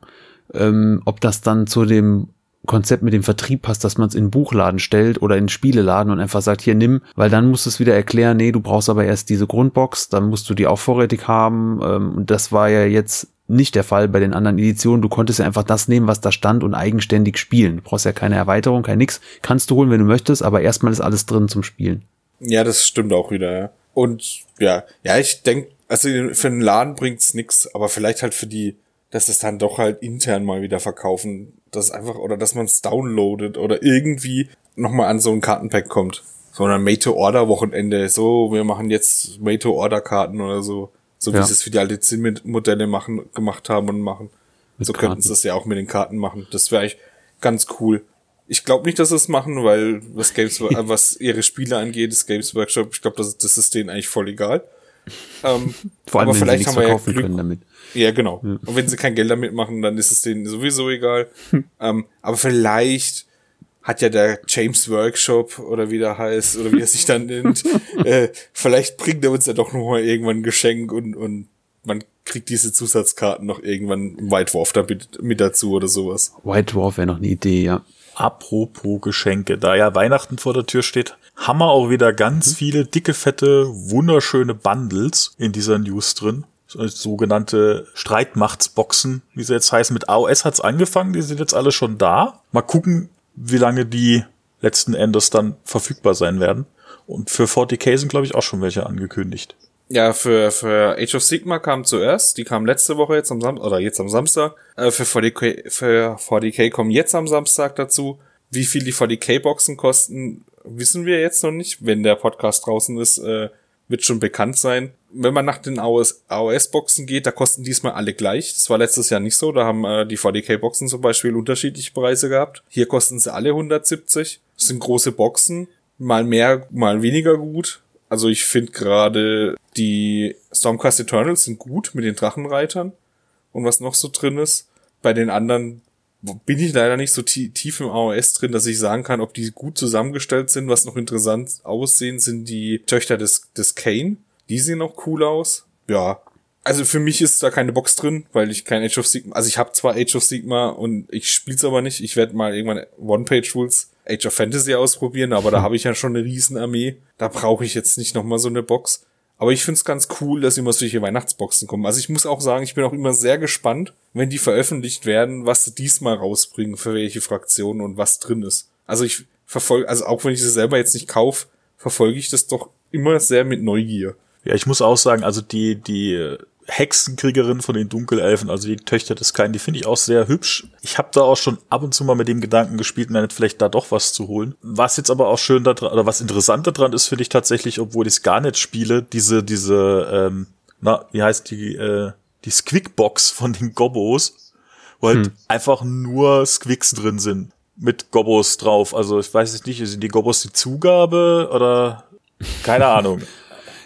ähm, ob das dann zu dem Konzept mit dem Vertrieb passt, dass man es in Buchladen stellt oder in Spieleladen und einfach sagt, hier nimm, weil dann musst du es wieder erklären, nee, du brauchst aber erst diese Grundbox, dann musst du die auch vorrätig haben. Ähm, und das war ja jetzt nicht der Fall bei den anderen Editionen. Du konntest ja einfach das nehmen, was da stand und eigenständig spielen. Du brauchst ja keine Erweiterung, kein nix. Kannst du holen, wenn du möchtest, aber erstmal ist alles drin zum Spielen. Ja, das stimmt auch wieder, ja. Und ja, ja, ich denke, also für einen Laden bringt's nix, aber vielleicht halt für die, dass es dann doch halt intern mal wieder verkaufen das einfach, oder dass man es downloadet oder irgendwie nochmal an so ein Kartenpack kommt. sondern Made-to-Order-Wochenende. So, wir machen jetzt Made-to-Order-Karten oder so. So wie Ja. sie es für die alte Zinn-Modelle machen, gemacht haben und machen. Mit so könnten sie es ja auch mit den Karten machen. Das wäre eigentlich ganz cool. Ich glaube nicht, dass sie es machen, weil was Games, äh, was ihre Spiele angeht, ist Games Workshop, ich glaube, das, das ist denen eigentlich voll egal. Ähm, Vor allem, aber wenn sie vielleicht nichts haben wir ja Glück, können damit. Ja, genau. Und wenn sie kein Geld damit machen, dann ist es denen sowieso egal. Hm. ähm, aber vielleicht hat ja der James Workshop oder wie der heißt oder wie er sich dann nennt, äh, vielleicht bringt er uns ja doch noch mal irgendwann ein Geschenk und, und man kriegt diese Zusatzkarten noch irgendwann im White Dwarf damit mit dazu oder sowas. White Dwarf wäre noch eine Idee, ja. Apropos Geschenke, da ja Weihnachten vor der Tür steht, haben wir auch wieder ganz viele dicke, fette, wunderschöne Bundles in dieser News drin. So- Sogenannte Streitmachtsboxen, wie sie jetzt heißen. Mit AOS hat's angefangen, die sind jetzt alle schon da. Mal gucken, wie lange die letzten Endes dann verfügbar sein werden. Und für 40k sind, glaube ich, auch schon welche angekündigt. Ja, für, für Age of Sigma kam zuerst, die kam letzte Woche jetzt am Samstag, oder jetzt am Samstag. Äh, für 40k, für 40k kommen jetzt am Samstag dazu. Wie viel die 40k-Boxen kosten, wissen wir jetzt noch nicht. Wenn der Podcast draußen ist, äh, wird schon bekannt sein. Wenn man nach den AOS AOS-Boxen geht, da kosten diesmal alle gleich. Das war letztes Jahr nicht so. Da haben äh, die 40k-Boxen zum Beispiel unterschiedliche Preise gehabt. Hier kosten sie alle 170. Das sind große Boxen. Mal mehr, mal weniger gut. Also ich finde gerade die Stormcast Eternals sind gut mit den Drachenreitern und was noch so drin ist. Bei den anderen bin ich leider nicht so tie- tief im AOS drin, dass ich sagen kann, ob die gut zusammengestellt sind. Was noch interessant aussehen, sind die Töchter des, des Kane. Die sehen auch cool aus. Ja. Also für mich ist da keine Box drin, weil ich kein Age of Sigma, also ich habe zwar Age of Sigma und ich spiel's aber nicht. Ich werde mal irgendwann One-Page-Rules Age of Fantasy ausprobieren, aber da habe ich ja schon eine Riesenarmee. Da brauche ich jetzt nicht nochmal so eine Box. Aber ich find's ganz cool, dass immer solche Weihnachtsboxen kommen. Also ich muss auch sagen, ich bin auch immer sehr gespannt, wenn die veröffentlicht werden, was sie diesmal rausbringen, für welche Fraktionen und was drin ist. Also ich verfolge, also auch wenn ich sie selber jetzt nicht kaufe, verfolge ich das doch immer sehr mit Neugier. Ja, ich muss auch sagen, also die, die Hexenkriegerin von den Dunkelelfen, also die Töchter des Kleinen, die finde ich auch sehr hübsch. Ich habe da auch schon ab und zu mal mit dem Gedanken gespielt, mir vielleicht da doch was zu holen. Was jetzt aber auch schön da dran, oder was interessant daran ist, finde ich tatsächlich, obwohl ich es gar nicht spiele, diese, diese, ähm, na, wie heißt die, äh, die Squickbox von den Gobbos, wo halt einfach nur Squicks drin sind. Mit Gobbos drauf. Also ich weiß jetzt nicht, sind die Gobbos die Zugabe oder keine Ahnung.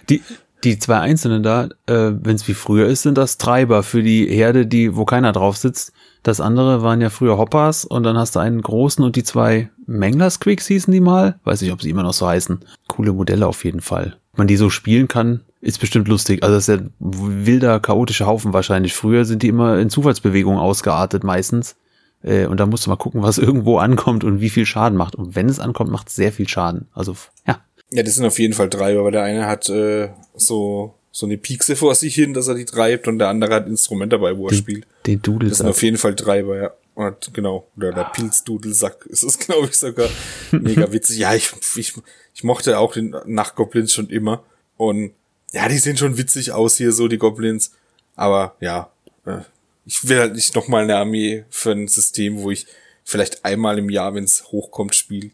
Die, die zwei Einzelnen da, äh, wenn es wie früher ist, sind das Treiber für die Herde, die, wo keiner drauf sitzt. Das andere waren ja früher Hoppers und dann hast du einen großen und die zwei Mengler-Squicks hießen die mal. Weiß nicht, ob sie immer noch so heißen. Coole Modelle auf jeden Fall. Wenn man die so spielen kann, ist bestimmt lustig. Also das ist ja wilder, chaotischer Haufen wahrscheinlich. Früher sind die immer in Zufallsbewegungen ausgeartet meistens. Äh, und da musst du mal gucken, was irgendwo ankommt und wie viel Schaden macht. Und wenn es ankommt, macht es sehr viel Schaden. Also, ja. Ja, das sind auf jeden Fall drei, aber der eine hat äh, so so eine Piekse vor sich hin, dass er die treibt und der andere hat ein Instrument dabei, wo er spielt. Den Doodle Das sind auf jeden Fall Treiber, ja. Und genau, oder der Pilzdudelsack ist es, glaube ich, sogar. Mega witzig. Ja, ich, ich, ich mochte auch den Nachtgoblins schon immer. Und ja, die sehen schon witzig aus hier, so die Goblins. Aber ja, äh, ich will halt nicht nochmal eine Armee für ein System, wo ich vielleicht einmal im Jahr, wenn es hochkommt, spiel,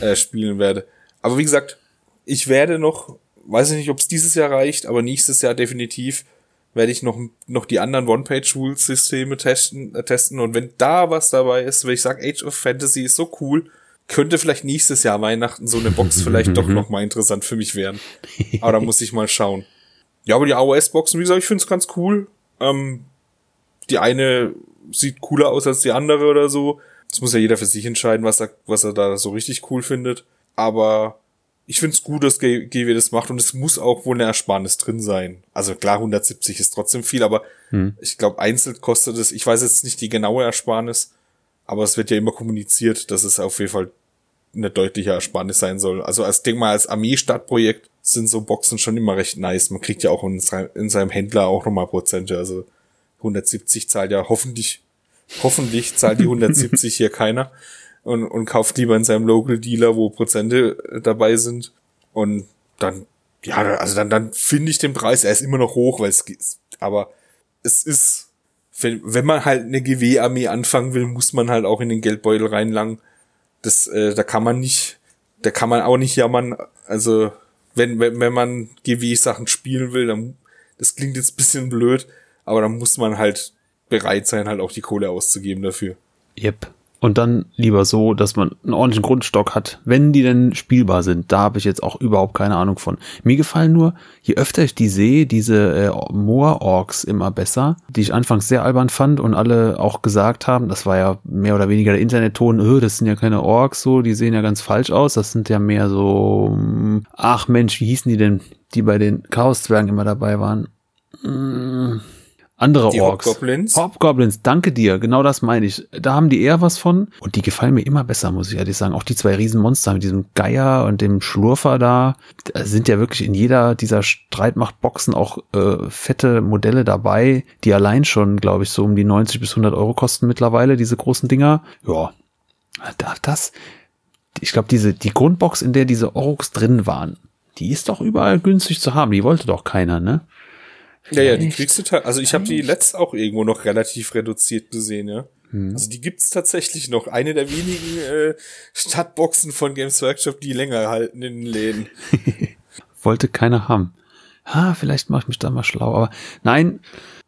äh, spielen werde. Aber wie gesagt, ich werde noch, weiß ich nicht, ob es dieses Jahr reicht, aber nächstes Jahr definitiv werde ich noch, noch die anderen One-Page-Rule-Systeme testen, äh, testen. Und wenn da was dabei ist, wenn ich sage, Age of Fantasy ist so cool, könnte vielleicht nächstes Jahr Weihnachten so eine Box vielleicht doch noch mal interessant für mich werden. Aber da muss ich mal schauen. Ja, aber die AOS-Boxen, wie gesagt, ich finde es ganz cool. Ähm, die eine sieht cooler aus als die andere oder so. Das muss ja jeder für sich entscheiden, was er, was er da so richtig cool findet. Aber ich find's gut, dass GW das macht und es muss auch wohl eine Ersparnis drin sein. Also klar, 170 ist trotzdem viel, aber ich glaube, einzeln kostet es, ich weiß jetzt nicht die genaue Ersparnis, aber es wird ja immer kommuniziert, dass es auf jeden Fall eine deutliche Ersparnis sein soll. Also als Ding mal als Armee-Startprojekt sind so Boxen schon immer recht nice. Man kriegt ja auch in, in seinem Händler auch nochmal Prozente. Also 170 zahlt ja hoffentlich, hoffentlich zahlt die 170 hier keiner und, und kauft lieber in seinem Local Dealer, wo Prozente äh, dabei sind. Und dann, ja, also dann, dann finde ich den Preis, er ist immer noch hoch, weil es, geht- aber es ist, wenn, wenn man halt eine GW-Armee anfangen will, muss man halt auch in den Geldbeutel reinlangen. Das, äh, da kann man nicht da kann man auch nicht jammern. Also, wenn, wenn, wenn man GW-Sachen spielen will, dann, das klingt jetzt bisschen blöd, aber dann muss man halt bereit sein, halt auch die Kohle auszugeben dafür. Yep. Und dann lieber so, dass man einen ordentlichen Grundstock hat, wenn die denn spielbar sind. Da habe ich jetzt auch überhaupt keine Ahnung von. Mir gefallen nur, je öfter ich die sehe, diese äh, Moor-Orks immer besser, die ich anfangs sehr albern fand und alle auch gesagt haben, das war ja mehr oder weniger der Internetton, öh, das sind ja keine Orks so, die sehen ja ganz falsch aus, das sind ja mehr so, hm, ach Mensch, wie hießen die denn, die bei den Chaos-Zwergen immer dabei waren? Hm andere die Orks. Hobgoblins? Hobgoblins, danke dir, genau das meine ich. Da haben die eher was von und die gefallen mir immer besser, muss ich ehrlich sagen. Auch die zwei Riesenmonster mit diesem Geier und dem Schlurfer da, da sind ja wirklich in jeder dieser Streitmachtboxen auch äh, fette Modelle dabei, die allein schon, glaube ich, so um die 90 bis 100 Euro kosten mittlerweile, diese großen Dinger. Ja, das, ich glaube, diese, die Grundbox, in der diese Orks drin waren, die ist doch überall günstig zu haben. Die wollte doch keiner, ne? Ja, ja, die kriegst du teil Also ich habe die letzt auch irgendwo noch relativ reduziert gesehen, ja. Hm. Also die gibt's tatsächlich noch. Eine der wenigen äh, Stadtboxen von Games Workshop, die länger halten in den Läden. Wollte keiner haben. Ha, vielleicht mache ich mich da mal schlau. Aber nein,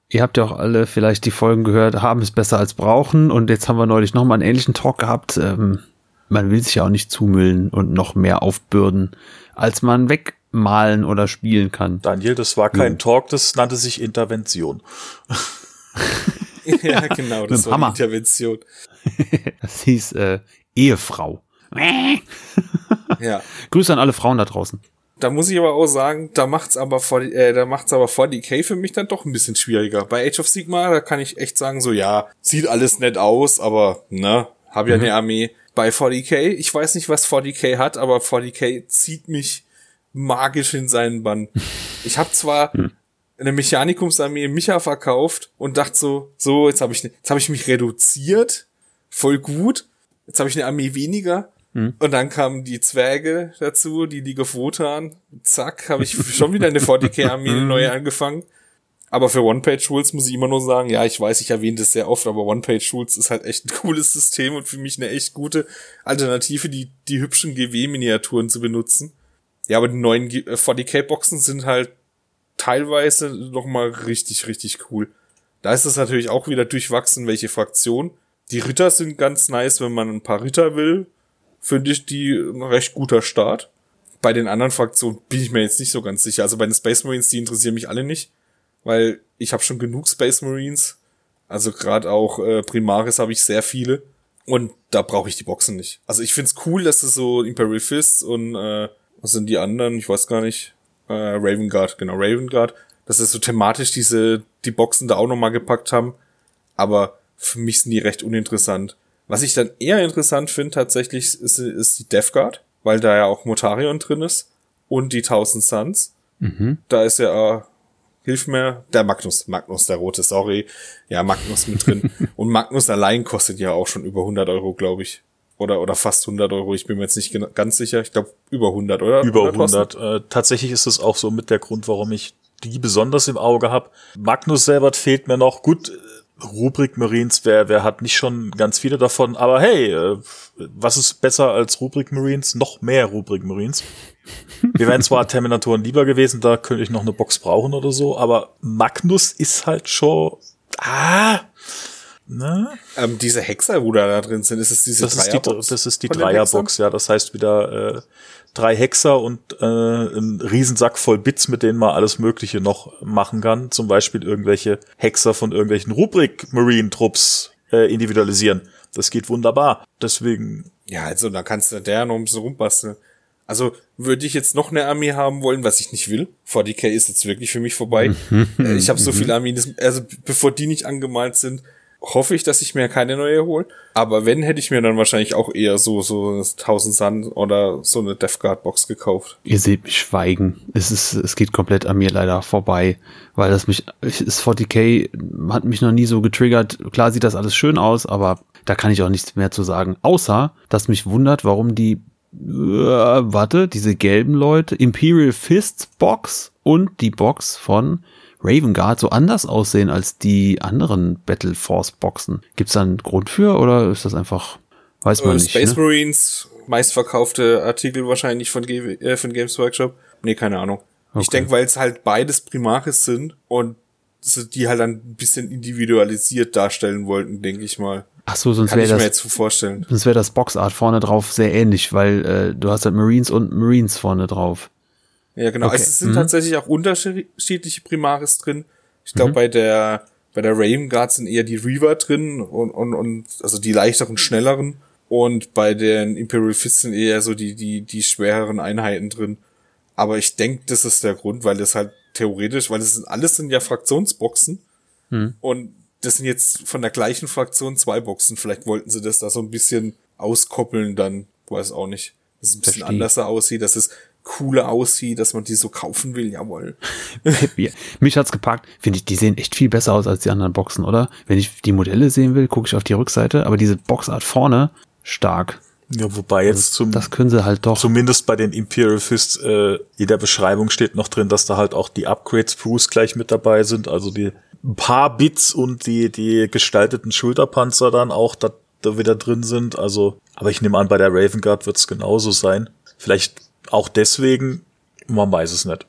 ihr habt ja auch alle vielleicht die Folgen gehört, haben es besser als brauchen. Und jetzt haben wir neulich nochmal einen ähnlichen Talk gehabt. Ähm, man will sich ja auch nicht zumüllen und noch mehr aufbürden, als man weg malen oder spielen kann. Daniel, das war kein ja. Talk, das nannte sich Intervention. ja, genau, das war Hammer. Intervention. das hieß äh, Ehefrau. ja. Grüße an alle Frauen da draußen. Da muss ich aber auch sagen, da macht's aber vor, äh, da macht's aber vor DK für mich dann doch ein bisschen schwieriger. Bei Age of Sigma, da kann ich echt sagen, so ja, sieht alles nett aus, aber ne, hab ja mhm. eine Armee. Bei 40k, ich weiß nicht, was 40k hat, aber 40k zieht mich magisch in seinen Bann. Ich habe zwar hm. eine Mechanikumsarmee Micha verkauft und dachte so, so, jetzt habe ich, jetzt habe ich mich reduziert, voll gut. Jetzt habe ich eine Armee weniger. Hm. Und dann kamen die Zwerge dazu, die League of Wotan. Zack, habe ich schon wieder eine 40k-Armee hm. neu angefangen. Aber für One-Page-Rules muss ich immer nur sagen, ja, ich weiß, ich erwähne das sehr oft, aber One-Page-Rules ist halt echt ein cooles System und für mich eine echt gute Alternative, die, die hübschen GW-Miniaturen zu benutzen. Ja, aber die neuen 40k-Boxen äh, sind halt teilweise noch mal richtig, richtig cool. Da ist es natürlich auch wieder durchwachsen, welche Fraktion. Die Ritter sind ganz nice, wenn man ein paar Ritter will. Finde ich die ein recht guter Start. Bei den anderen Fraktionen bin ich mir jetzt nicht so ganz sicher. Also bei den Space Marines, die interessieren mich alle nicht, weil ich habe schon genug Space Marines. Also gerade auch äh, Primaris habe ich sehr viele und da brauche ich die Boxen nicht. Also ich find's cool, dass es so Imperial Fists und äh, was sind die anderen? Ich weiß gar nicht. Äh, Raven Guard, genau, Raven Guard. Dass es so thematisch diese, die Boxen da auch nochmal gepackt haben. Aber für mich sind die recht uninteressant. Was ich dann eher interessant finde tatsächlich ist, ist die Death Guard, weil da ja auch Motarion drin ist und die Thousand Suns. Mhm. Da ist ja, äh, hilf mir, der Magnus, Magnus, der rote, sorry. Ja, Magnus mit drin. und Magnus allein kostet ja auch schon über 100 Euro, glaube ich oder, oder fast 100 Euro. Ich bin mir jetzt nicht ganz sicher. Ich glaube über 100, oder? Über 100. 100. Äh, tatsächlich ist es auch so mit der Grund, warum ich die besonders im Auge habe. Magnus selber fehlt mir noch. Gut, Rubrik Marines, wer, wer hat nicht schon ganz viele davon? Aber hey, äh, was ist besser als Rubrik Marines? Noch mehr Rubrik Marines. Wir wären zwar Terminatoren lieber gewesen, da könnte ich noch eine Box brauchen oder so, aber Magnus ist halt schon, ah, Ne? Ähm, diese Hexer, wo da, da drin sind, ist es diese das Dreierbox? Ist die, das ist die Dreierbox, ja. Das heißt wieder äh, drei Hexer und äh, ein Riesensack voll Bits, mit denen man alles Mögliche noch machen kann. Zum Beispiel irgendwelche Hexer von irgendwelchen Rubrik-Marine-Trupps äh, individualisieren. Das geht wunderbar. Deswegen. Ja, also da kannst du der noch ein bisschen rumbasteln. Also würde ich jetzt noch eine Armee haben wollen, was ich nicht will. 40k ist jetzt wirklich für mich vorbei. äh, ich habe so viele Armeen, also bevor die nicht angemalt sind, hoffe ich, dass ich mir keine neue hole. Aber wenn, hätte ich mir dann wahrscheinlich auch eher so, so 1000 Sun oder so eine Death Guard Box gekauft. Ihr seht mich schweigen. Es ist, es geht komplett an mir leider vorbei, weil das mich, ist 40k hat mich noch nie so getriggert. Klar sieht das alles schön aus, aber da kann ich auch nichts mehr zu sagen. Außer, dass mich wundert, warum die, äh, warte, diese gelben Leute, Imperial Fists Box und die Box von Raven Guard so anders aussehen als die anderen Battle Force Boxen. Gibt es da einen Grund für oder ist das einfach, weiß man äh, nicht. Space ne? Marines meistverkaufte Artikel wahrscheinlich von, G äh, von Games Workshop. Nee, keine Ahnung. Okay. Ich denke, weil es halt beides Primaris sind und die halt dann ein bisschen individualisiert darstellen wollten, denke ich mal. Ach so, sonst wäre das. jetzt vorstellen. Sonst wäre das Boxart vorne drauf sehr ähnlich, weil äh, du hast halt Marines und Marines vorne drauf. Ja, genau. Okay. Also es sind mhm. tatsächlich auch unterschiedliche Primaris drin. Ich glaube, mhm. bei der bei der Raven Guard sind eher die Reaver drin und, und, und also die leichteren, schnelleren. Und bei den Imperial Fists sind eher so die, die, die schwereren Einheiten drin. Aber ich denke, das ist der Grund, weil das halt theoretisch, weil das sind alles sind ja Fraktionsboxen. Hm. Und das sind jetzt von der gleichen Fraktion zwei Boxen. Vielleicht wollten sie das da so ein bisschen auskoppeln, dann weiß auch nicht. Dass es ein bisschen Versteh. anders aussieht, dass es cooler aussieht, dass man die so kaufen will, jawohl. Mich hat's gepackt. Finde ich, die sehen echt viel besser aus als die anderen Boxen, oder? Wenn ich die Modelle sehen will, gucke ich auf die Rückseite, aber diese Boxart vorne, stark. Ja, wobei jetzt zum das können sie halt doch. Zumindest bei den Imperial Fists äh, in der Beschreibung steht noch drin, dass da halt auch die Upgrades Sprues gleich mit dabei sind, also die paar Bits und die die gestalteten Schulterpanzer dann auch da, da wieder drin sind. Also, aber ich nehme an, bei der Raven Guard wird's genauso sein. Vielleicht auch deswegen, man weiß es nicht.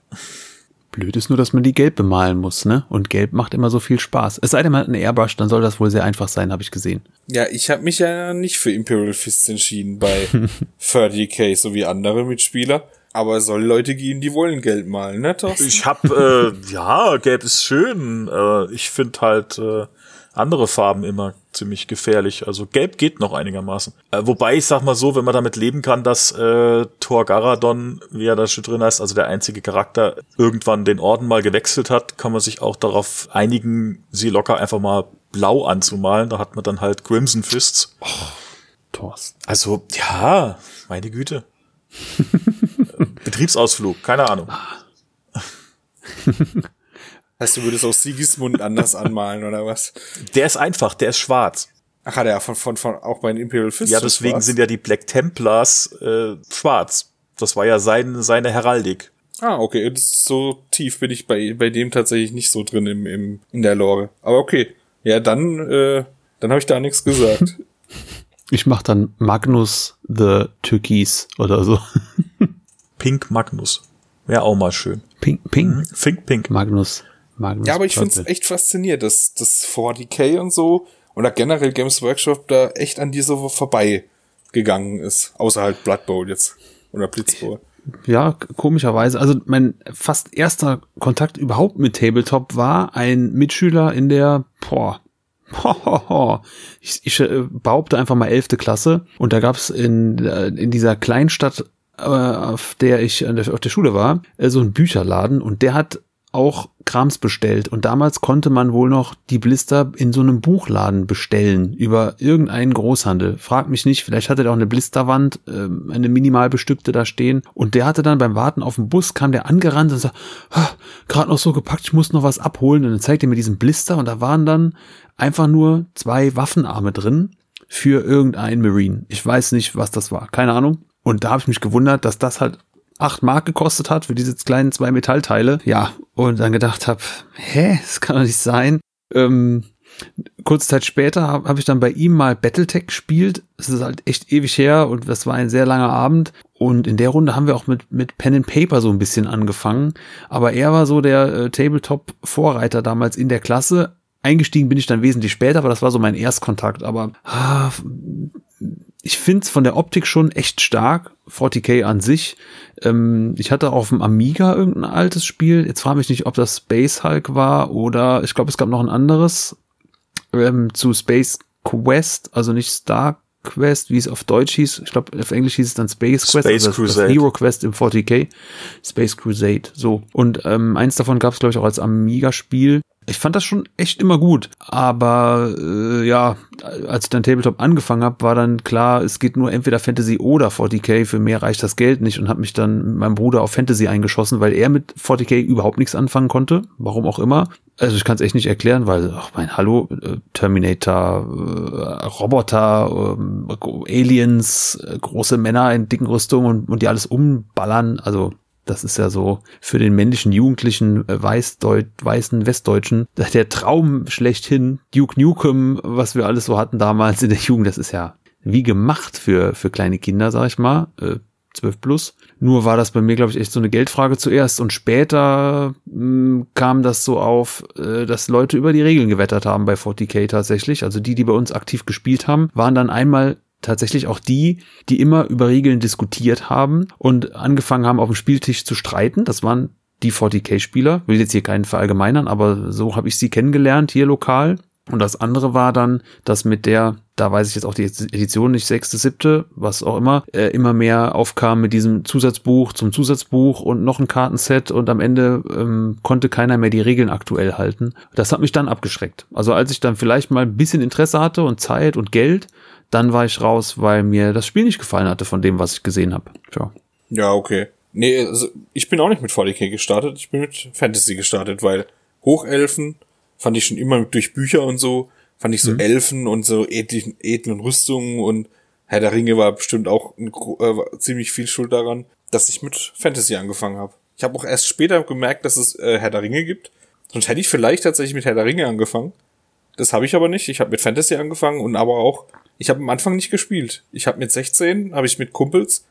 Blöd ist nur, dass man die gelb bemalen muss, ne? Und gelb macht immer so viel Spaß. Es sei denn, man hat eine Airbrush, dann soll das wohl sehr einfach sein, habe ich gesehen. Ja, ich habe mich ja nicht für Imperial Fists entschieden bei 30k, so wie andere Mitspieler. Aber es soll Leute geben, die wollen gelb malen, ne, Thorsten? Ich hab, äh, ja, gelb ist schön. Äh, ich finde halt äh, andere Farben immer ziemlich gefährlich. Also gelb geht noch einigermaßen. Äh, wobei ich sag mal so, wenn man damit leben kann, dass äh, Thor Garadon, wie er da schon drin heißt, also der einzige Charakter, irgendwann den Orden mal gewechselt hat, kann man sich auch darauf einigen, sie locker einfach mal blau anzumalen. Da hat man dann halt Crimson Fists. Oh, Thorsten. Also, ja, meine Güte. Betriebsausflug, keine Ahnung. Heißt, du würdest auch Sigismund anders anmalen, oder was? Der ist einfach, der ist schwarz. Ach, hat er von, von, von, auch bei den Imperial Fists Ja, deswegen schwarz? sind ja die Black Templars äh, schwarz. Das war ja sein, seine Heraldik. Ah, okay. so tief bin ich bei, bei dem tatsächlich nicht so drin im, im, in der Lore. Aber okay. Ja, dann, äh, dann habe ich da nichts gesagt. Ich mach dann Magnus the Türkis oder so. Pink Magnus. Wäre auch mal schön. Pink, Pink. Mhm. Pink, Pink. Magnus. Magnus ja, aber ich finde es echt faszinierend, dass das 40k und so oder generell Games Workshop da echt an dir so vorbei gegangen ist. Außer halt Blood Bowl jetzt. Oder Blitzbowl. Ja, komischerweise. Also mein fast erster Kontakt überhaupt mit Tabletop war ein Mitschüler in der, boah, ich, ich äh, behaupte einfach mal elfte Klasse und da gab's in, äh, in dieser Kleinstadt, äh, auf der ich auf der Schule war, so einen Bücherladen und der hat auch Krams bestellt. Und damals konnte man wohl noch die Blister in so einem Buchladen bestellen über irgendeinen Großhandel. Frag mich nicht, vielleicht hatte der auch eine Blisterwand, äh, eine minimal bestückte da stehen. Und der hatte dann beim Warten auf den Bus, kam der angerannt und sagte, ah, gerade noch so gepackt, ich muss noch was abholen. Und dann zeigte er mir diesen Blister und da waren dann einfach nur zwei Waffenarme drin für irgendeinen Marine. Ich weiß nicht, was das war. Keine Ahnung. Und da habe ich mich gewundert, dass das halt 8 Mark gekostet hat für diese kleinen zwei Metallteile. Ja, und dann gedacht habe, hä, das kann doch nicht sein. Ähm, kurze Zeit später habe hab ich dann bei ihm mal Battletech gespielt. Das ist halt echt ewig her und das war ein sehr langer Abend. Und in der Runde haben wir auch mit, mit Pen and Paper so ein bisschen angefangen. Aber er war so der äh, Tabletop-Vorreiter damals in der Klasse. Eingestiegen bin ich dann wesentlich später, aber das war so mein Erstkontakt. Aber ah, ich finde es von der Optik schon echt stark. 40k an sich. Ähm, ich hatte auf dem Amiga irgendein altes Spiel. Jetzt frage mich nicht, ob das Space Hulk war oder ich glaube, es gab noch ein anderes ähm, zu Space Quest, also nicht Star Quest, wie es auf Deutsch hieß. Ich glaube, auf Englisch hieß es dann Space Quest, Space also das, das Hero Quest im 40k. Space Crusade, so. Und ähm, eins davon gab es, glaube ich, auch als Amiga-Spiel. Ich fand das schon echt immer gut, aber äh, ja, als ich dann Tabletop angefangen habe, war dann klar, es geht nur entweder Fantasy oder 40k, für mehr reicht das Geld nicht und habe mich dann mit meinem Bruder auf Fantasy eingeschossen, weil er mit 40k überhaupt nichts anfangen konnte, warum auch immer. Also ich kann es echt nicht erklären, weil, ach mein Hallo, äh, Terminator, äh, Roboter, äh, Aliens, große Männer in dicken Rüstungen und, und die alles umballern, also das ist ja so für den männlichen Jugendlichen äh, Weißdeut weißen Westdeutschen der Traum schlechthin. Duke Nukem, was wir alles so hatten damals in der Jugend, das ist ja wie gemacht für, für kleine Kinder, sag ich mal, äh, 12 plus. Nur war das bei mir, glaube ich, echt so eine Geldfrage zuerst und später mh, hm, kam das so auf, äh, dass Leute über die Regeln gewettert haben bei 40k tatsächlich. Also die, die bei uns aktiv gespielt haben, waren dann einmal tatsächlich auch die, die immer über Regeln diskutiert haben und angefangen haben, auf dem Spieltisch zu streiten. Das waren die 40k-Spieler. Will jetzt hier keinen verallgemeinern, aber so habe ich sie kennengelernt hier lokal. Und das andere war dann, dass mit der, da weiß ich jetzt auch die Edition nicht, sechste, siebte, was auch immer, äh, immer mehr aufkam mit diesem Zusatzbuch zum Zusatzbuch und noch ein Kartenset und am Ende ähm, konnte keiner mehr die Regeln aktuell halten. Das hat mich dann abgeschreckt. Also als ich dann vielleicht mal ein bisschen Interesse hatte und Zeit und Geld, dann war ich raus, weil mir das Spiel nicht gefallen hatte von dem, was ich gesehen habe. Ja. ja, okay. Nee, also ich bin auch nicht mit 40k gestartet, ich bin mit Fantasy gestartet, weil Hochelfen fand ich schon immer durch Bücher und so, fand ich so mhm. Elfen und so edlen, edlen Rüstungen und Herr der Ringe war bestimmt auch ein, äh, ziemlich viel schuld daran, dass ich mit Fantasy angefangen habe. Ich habe auch erst später gemerkt, dass es äh, Herr der Ringe gibt. Sonst hätte ich vielleicht tatsächlich mit Herr der Ringe angefangen. Das habe ich aber nicht. Ich habe mit Fantasy angefangen und aber auch, ich habe am Anfang nicht gespielt. Ich habe mit 16, habe ich mit Kumpels,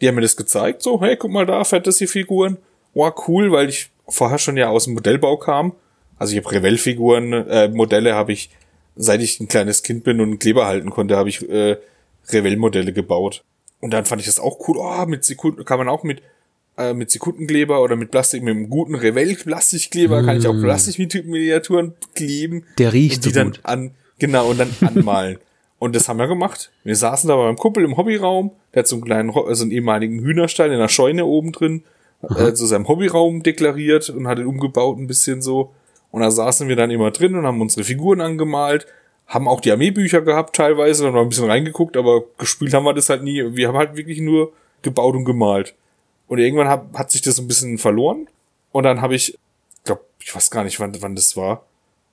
die haben mir das gezeigt, so, hey, guck mal da, Fantasy-Figuren. Wow, cool, weil ich vorher schon ja aus dem Modellbau kam also ich habe Revell-Figuren, äh, Modelle habe ich, seit ich ein kleines Kind bin und einen Kleber halten konnte, habe ich äh, Revell-Modelle gebaut. Und dann fand ich das auch cool. Oh, mit Sekunden kann man auch mit äh, mit Sekundenkleber oder mit Plastik, mit einem guten Revell-Plastikkleber mm. kann ich auch mm. Plastik-Miniaturen kleben. Der riecht und die so dann gut. an genau und dann anmalen. und das haben wir gemacht. Wir saßen da beim Kumpel im Hobbyraum. Der hat so einen kleinen, so einen ehemaligen Hühnerstall in der Scheune oben drin, äh, zu seinem Hobbyraum deklariert und hat ihn umgebaut ein bisschen so. Und da saßen wir dann immer drin und haben unsere Figuren angemalt, haben auch die Armeebücher gehabt teilweise, dann haben wir ein bisschen reingeguckt, aber gespielt haben wir das halt nie. Wir haben halt wirklich nur gebaut und gemalt. Und irgendwann hat, hat sich das ein bisschen verloren. Und dann habe ich, glaube, ich weiß gar nicht, wann, wann das war,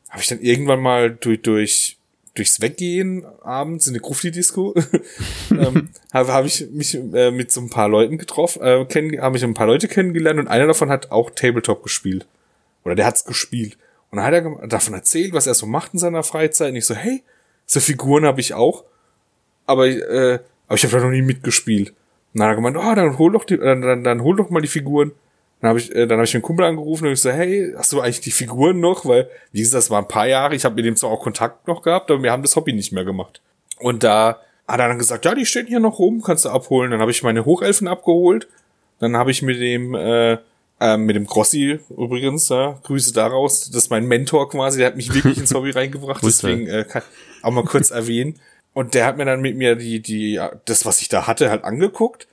habe ich dann irgendwann mal durch, durch durchs Weggehen abends in der Grufti-Disco ähm, habe hab ich mich äh, mit so ein paar Leuten getroffen, äh, habe ich ein paar Leute kennengelernt und einer davon hat auch Tabletop gespielt. Oder der hat's gespielt. Und dann hat er davon erzählt, was er so macht in seiner Freizeit. Und ich so, hey, so Figuren habe ich auch. Aber, äh, aber ich habe da noch nie mitgespielt. Und dann hat er gemeint, oh, dann hol doch die, dann, dann, dann hol doch mal die Figuren. Dann habe ich, äh, dann habe ich einen Kumpel angerufen und ich so, hey, hast du eigentlich die Figuren noch? Weil, wie gesagt, das war ein paar Jahre, ich habe mit dem zwar auch Kontakt noch gehabt, aber wir haben das Hobby nicht mehr gemacht. Und da hat er dann gesagt, ja, die stehen hier noch rum, kannst du abholen. Dann habe ich meine Hochelfen abgeholt. Dann habe ich mit dem, äh, ähm, mit dem Grossi übrigens, ja, Grüße daraus. Das ist mein Mentor quasi, der hat mich wirklich ins Hobby reingebracht, deswegen äh, kann auch mal kurz erwähnen. Und der hat mir dann mit mir die, die, das, was ich da hatte, halt angeguckt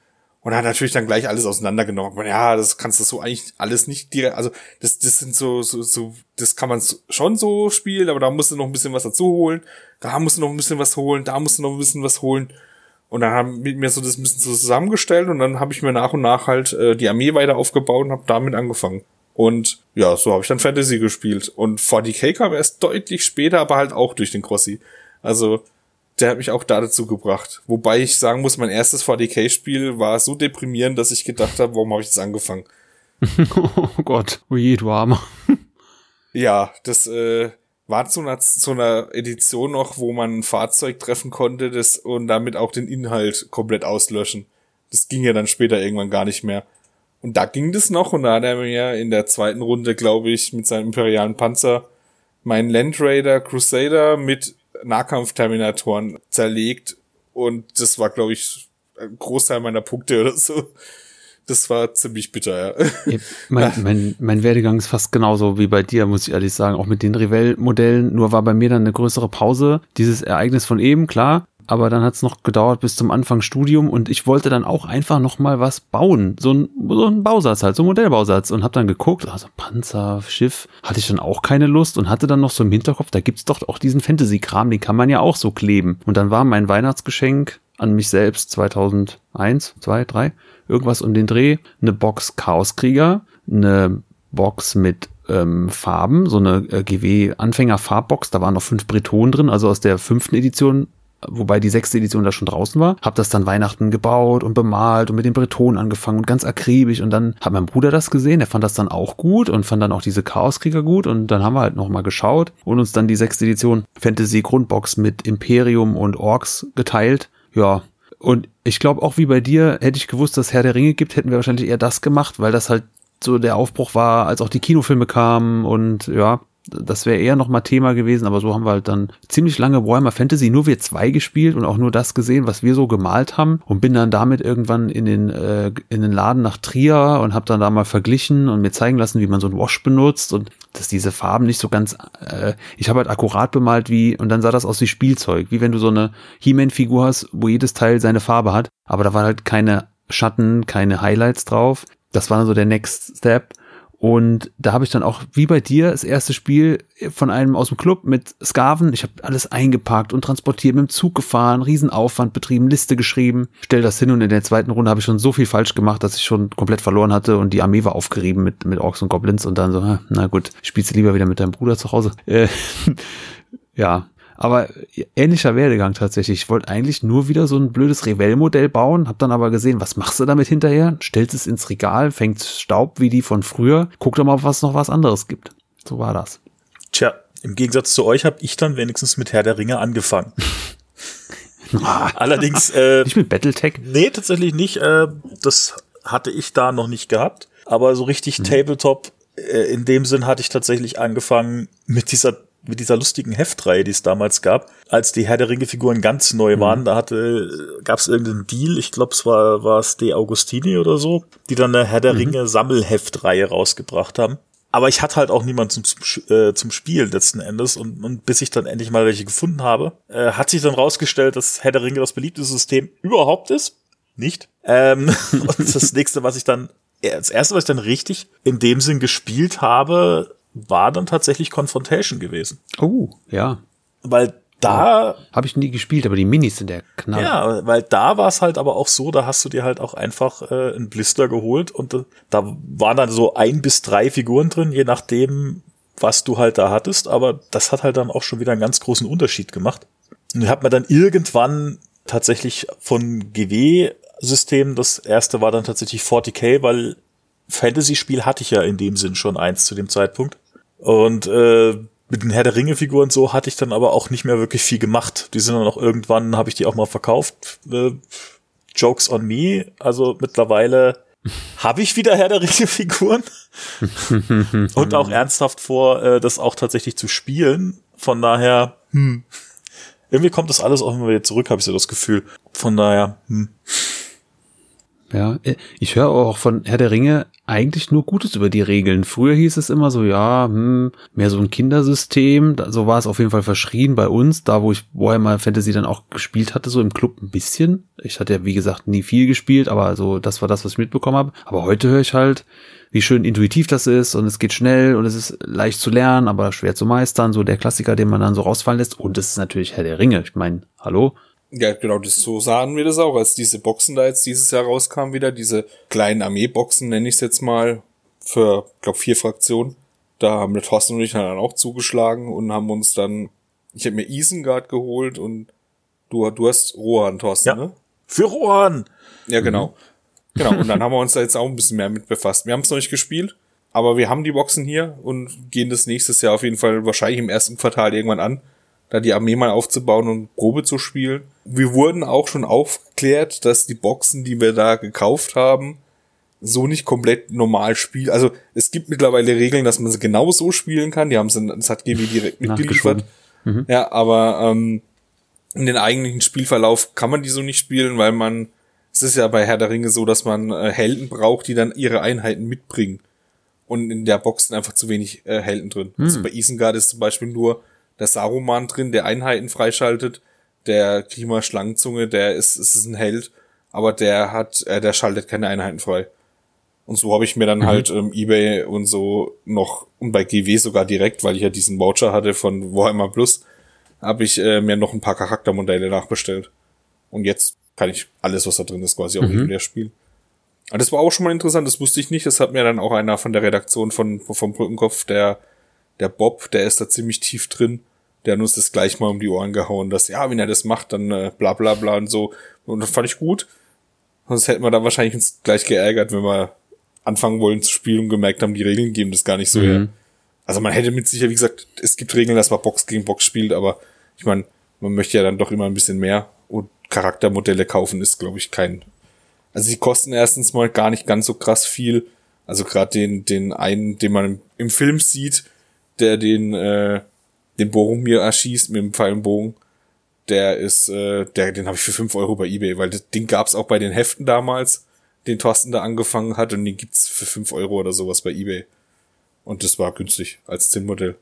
und hat natürlich dann gleich alles auseinandergenommen. Ja, das kannst du so eigentlich alles nicht direkt, also das, das sind so, so, so, das kann man schon so spielen, aber da musst du noch ein bisschen was dazu holen, da musst du noch ein bisschen was holen, da musst du noch ein bisschen was holen. Und dann haben mit mir so das ein bisschen zusammengestellt und dann habe ich mir nach und nach halt äh, die Armee weiter aufgebaut und habe damit angefangen. Und ja, so habe ich dann Fantasy gespielt. Und 40k kam erst deutlich später, aber halt auch durch den Crossi. Also der hat mich auch da dazu gebracht. Wobei ich sagen muss, mein erstes 40k-Spiel war so deprimierend, dass ich gedacht habe, warum habe ich das angefangen? oh Gott, oje, du Armer. ja, das äh, war zu einer, zu einer Edition noch, wo man ein Fahrzeug treffen konnte das, und damit auch den Inhalt komplett auslöschen. Das ging ja dann später irgendwann gar nicht mehr. Und da ging das noch und da hat er mir in der zweiten Runde, glaube ich, mit seinem imperialen Panzer meinen Land Raider Crusader mit Nahkampfterminatoren zerlegt und das war, glaube ich, ein Großteil meiner Punkte oder so das war ziemlich bitter, ja. mein, mein, mein Werdegang ist fast genauso wie bei dir, muss ich ehrlich sagen. Auch mit den Revell-Modellen. Nur war bei mir dann eine größere Pause. Dieses Ereignis von eben, klar. Aber dann hat es noch gedauert bis zum Anfang Studium und ich wollte dann auch einfach noch mal was bauen. So ein, so ein Bausatz halt, so ein Modellbausatz. Und habe dann geguckt, also Panzer, Schiff, hatte ich dann auch keine Lust und hatte dann noch so im Hinterkopf, da gibt's doch auch diesen Fantasy-Kram, den kann man ja auch so kleben. Und dann war mein Weihnachtsgeschenk an mich selbst 2001, 2, 3, irgendwas um den Dreh, eine Box Chaoskrieger, eine Box mit ähm, Farben, so eine äh, GW-Anfänger-Farbbox, da waren noch fünf Bretonen drin, also aus der fünften Edition, wobei die sechste Edition da schon draußen war. Hab das dann Weihnachten gebaut und bemalt und mit den Bretonen angefangen und ganz akribisch und dann hat mein Bruder das gesehen, der fand das dann auch gut und fand dann auch diese Chaoskrieger gut und dann haben wir halt nochmal geschaut und uns dann die sechste Edition Fantasy Grundbox mit Imperium und Orks geteilt ja. Und ich glaube auch wie bei dir, hätte ich gewusst, dass Herr der Ringe gibt, hätten wir wahrscheinlich eher das gemacht, weil das halt so der Aufbruch war, als auch die Kinofilme kamen und ja, das wäre eher nochmal Thema gewesen, aber so haben wir halt dann ziemlich lange Warhammer Fantasy nur wir zwei gespielt und auch nur das gesehen, was wir so gemalt haben und bin dann damit irgendwann in den äh, in den Laden nach Trier und habe dann da mal verglichen und mir zeigen lassen, wie man so ein Wash benutzt und dass diese Farben nicht so ganz äh, ich habe halt akkurat bemalt wie und dann sah das aus wie Spielzeug, wie wenn du so eine He-Man Figur hast, wo jedes Teil seine Farbe hat, aber da war halt keine Schatten, keine Highlights drauf. Das war dann so der Next Step und da habe ich dann auch, wie bei dir, das erste Spiel von einem aus dem Club mit Skaven. Ich habe alles eingepackt und transportiert, mit dem Zug gefahren, Riesenaufwand betrieben, Liste geschrieben, stell das hin und in der zweiten Runde habe ich schon so viel falsch gemacht, dass ich schon komplett verloren hatte und die Armee war aufgerieben mit, mit Orks und Goblins und dann so, na gut, spielst du lieber wieder mit deinem Bruder zu Hause. Äh, ja, aber ähnlicher Werdegang tatsächlich. Ich wollte eigentlich nur wieder so ein blödes Revell-Modell bauen, hab dann aber gesehen, was machst du damit hinterher? Stellst es ins Regal, fängt Staub wie die von früher, guck doch mal, was noch was anderes gibt. So war das. Tja, im Gegensatz zu euch habe ich dann wenigstens mit Herr der Ringe angefangen. Allerdings äh, nicht mit Battletech. Nee, tatsächlich nicht. Äh, das hatte ich da noch nicht gehabt. Aber so richtig mhm. Tabletop äh, in dem Sinn hatte ich tatsächlich angefangen mit dieser mit dieser lustigen Heftreihe, die es damals gab, als die Herr der Ringe-Figuren ganz neu mhm. waren, da hatte, gab es irgendeinen Deal, ich glaube, es war, war es De Augustini oder so, die dann eine Herr der mhm. Ringe Sammelheftreihe rausgebracht haben. Aber ich hatte halt auch niemanden zum, äh, zum Spielen letzten Endes und, und bis ich dann endlich mal welche gefunden habe, äh, hat sich dann rausgestellt, dass Herr der Ringe das beliebteste System überhaupt ist. Nicht. Ähm, und das nächste, was ich dann, das erste, was ich dann richtig in dem Sinn gespielt habe, war dann tatsächlich Confrontation gewesen. Oh, ja. Weil da ja, habe ich nie gespielt, aber die Minis sind der Knall. Ja, weil da war es halt aber auch so, da hast du dir halt auch einfach äh, einen Blister geholt und äh, da waren dann so ein bis drei Figuren drin, je nachdem, was du halt da hattest, aber das hat halt dann auch schon wieder einen ganz großen Unterschied gemacht. Und ich habe mir dann irgendwann tatsächlich von GW System, das erste war dann tatsächlich 40k, weil Fantasy-Spiel hatte ich ja in dem Sinn schon eins zu dem Zeitpunkt. Und äh, mit den Herr der Ringe-Figuren so hatte ich dann aber auch nicht mehr wirklich viel gemacht. Die sind dann auch irgendwann, habe ich die auch mal verkauft. Äh, Jokes on me. Also mittlerweile habe ich wieder Herr der Ringe-Figuren. und auch ernsthaft vor, äh, das auch tatsächlich zu spielen. Von daher, hm. Irgendwie kommt das alles auch immer wieder zurück, habe ich so das Gefühl. Von daher, hm. Ja, äh, ich höre auch von Herr der Ringe eigentlich nur Gutes über die Regeln. Früher hieß es immer so, ja, hm, mehr so ein Kindersystem. So war es auf jeden Fall verschrien bei uns, da wo ich Warhammer Fantasy dann auch gespielt hatte, so im Club ein bisschen. Ich hatte ja, wie gesagt, nie viel gespielt, aber so, das war das, was ich mitbekommen habe. Aber heute höre ich halt, wie schön intuitiv das ist und es geht schnell und es ist leicht zu lernen, aber schwer zu meistern. So der Klassiker, den man dann so rausfallen lässt. Und es ist natürlich Herr der Ringe. Ich meine, hallo? Ja, genau, das, so sahen wir das auch, als diese Boxen da jetzt dieses Jahr rauskamen wieder, diese kleinen Armeeboxen, nenne ich es jetzt mal, für, glaube vier Fraktionen. Da haben wir Thorsten und ich dann auch zugeschlagen und haben uns dann, ich habe mir Isengard geholt und du, du hast Rohan, Thorsten, ja. ne? Für Rohan! Ja, genau. Mhm. Genau, und dann haben wir uns da jetzt auch ein bisschen mehr mit befasst. Wir haben es noch nicht gespielt, aber wir haben die Boxen hier und gehen das nächstes Jahr auf jeden Fall wahrscheinlich im ersten Quartal irgendwann an da die Armee mal aufzubauen und Probe zu spielen. Wir wurden auch schon aufgeklärt, dass die Boxen, die wir da gekauft haben, so nicht komplett normal spielen. Also es gibt mittlerweile Regeln, dass man sie genau so spielen kann. Die haben sie, das hat GW direkt mitgeliefert. Mhm. Ja, aber ähm, in den eigentlichen Spielverlauf kann man die so nicht spielen, weil man, es ist ja bei Herr der Ringe so, dass man äh, Helden braucht, die dann ihre Einheiten mitbringen. Und in der Box sind einfach zu wenig äh, Helden drin. Mhm. Also bei Isengard ist zum Beispiel nur der Saruman drin, der Einheiten freischaltet. Der Klima Schlangenzunge, der ist, ist ein Held, aber der hat, äh, der schaltet keine Einheiten frei. Und so habe ich mir dann mhm. halt ähm, eBay und so noch, und bei GW sogar direkt, weil ich ja diesen Voucher hatte von Warhammer Plus, habe ich äh, mir noch ein paar Charaktermodelle nachbestellt. Und jetzt kann ich alles, was da drin ist, quasi auch mhm. regulär spielen. Aber das war auch schon mal interessant, das wusste ich nicht. Das hat mir dann auch einer von der Redaktion von, vom Brückenkopf, der der Bob, der ist da ziemlich tief drin. Der hat uns das gleich mal um die Ohren gehauen, dass, ja, wenn er das macht, dann äh, bla bla bla und so. Und das fand ich gut. Sonst hätten wir da wahrscheinlich uns gleich geärgert, wenn wir anfangen wollen zu spielen und gemerkt haben, die Regeln geben das gar nicht so mhm. her. Also man hätte mit sicher, wie gesagt, es gibt Regeln, dass man Box gegen Box spielt, aber ich meine, man möchte ja dann doch immer ein bisschen mehr. Und Charaktermodelle kaufen ist, glaube ich, kein. Also sie kosten erstens mal gar nicht ganz so krass viel. Also gerade den, den einen, den man im Film sieht, der den, äh, den Boromir erschießt mit dem Pfeilenbogen, der ist, äh, der, den habe ich für fünf Euro bei Ebay, weil das Ding gab's auch bei den Heften damals, den Thorsten da angefangen hat und den gibt's für fünf Euro oder sowas bei Ebay. Und das war günstig als Zinnmodell.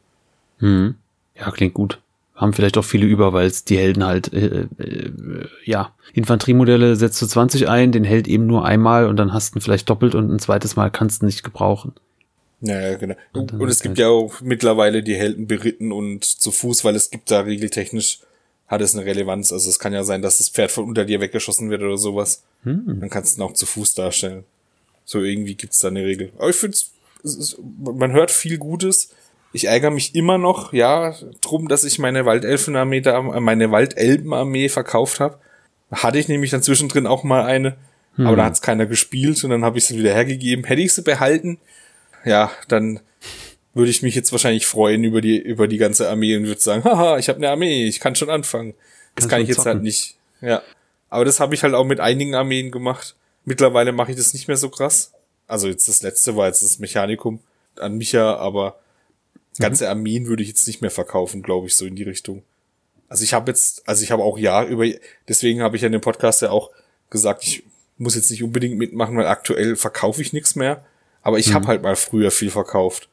Hm. Ja, klingt gut. Haben vielleicht auch viele über, weil die Helden halt, äh, äh, ja, Infanteriemodelle setzt du 20 ein, den Held eben nur einmal und dann hast du ihn vielleicht doppelt und ein zweites Mal kannst du nicht gebrauchen. Ja, genau. Und, und es gibt halt ja auch mittlerweile die Helden beritten und zu Fuß, weil es gibt da regeltechnisch hat es eine Relevanz. Also es kann ja sein, dass das Pferd von unter dir weggeschossen wird oder sowas. Hm. Dann kannst du ihn auch zu Fuß darstellen. So irgendwie gibt's da eine Regel. Aber ich finde, man hört viel Gutes. Ich ärgere mich immer noch, ja, drum, dass ich meine Waldelfenarmee da, meine Waldelbenarmee verkauft habe. Hatte ich nämlich dann zwischendrin auch mal eine, hm. aber da hat's keiner gespielt und dann habe ich sie wieder hergegeben. Hätte ich sie behalten, ja, dann würde ich mich jetzt wahrscheinlich freuen über die über die ganze Armee und würde sagen, haha, ich habe eine Armee, ich kann schon anfangen. Das Kannst kann ich jetzt halt nicht. Ja. Aber das habe ich halt auch mit einigen Armeen gemacht. Mittlerweile mache ich das nicht mehr so krass. Also jetzt das letzte war jetzt das Mechanikum an Micha, aber ganze mhm. Armeen würde ich jetzt nicht mehr verkaufen, glaube ich, so in die Richtung. Also ich habe jetzt, also ich habe auch ja über, deswegen habe ich ja in dem Podcast ja auch gesagt, ich muss jetzt nicht unbedingt mitmachen, weil aktuell verkaufe ich nichts mehr. Aber ich mhm. habe halt mal früher viel verkauft.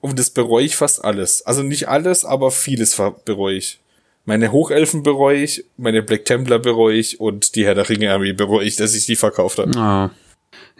Und das bereue ich fast alles. Also nicht alles, aber vieles bereue ich. Meine Hochelfen bereue ich, meine Black Templar bereue ich und die Herr der Ringe Armee bereue ich, dass ich die verkauft habe. Ah.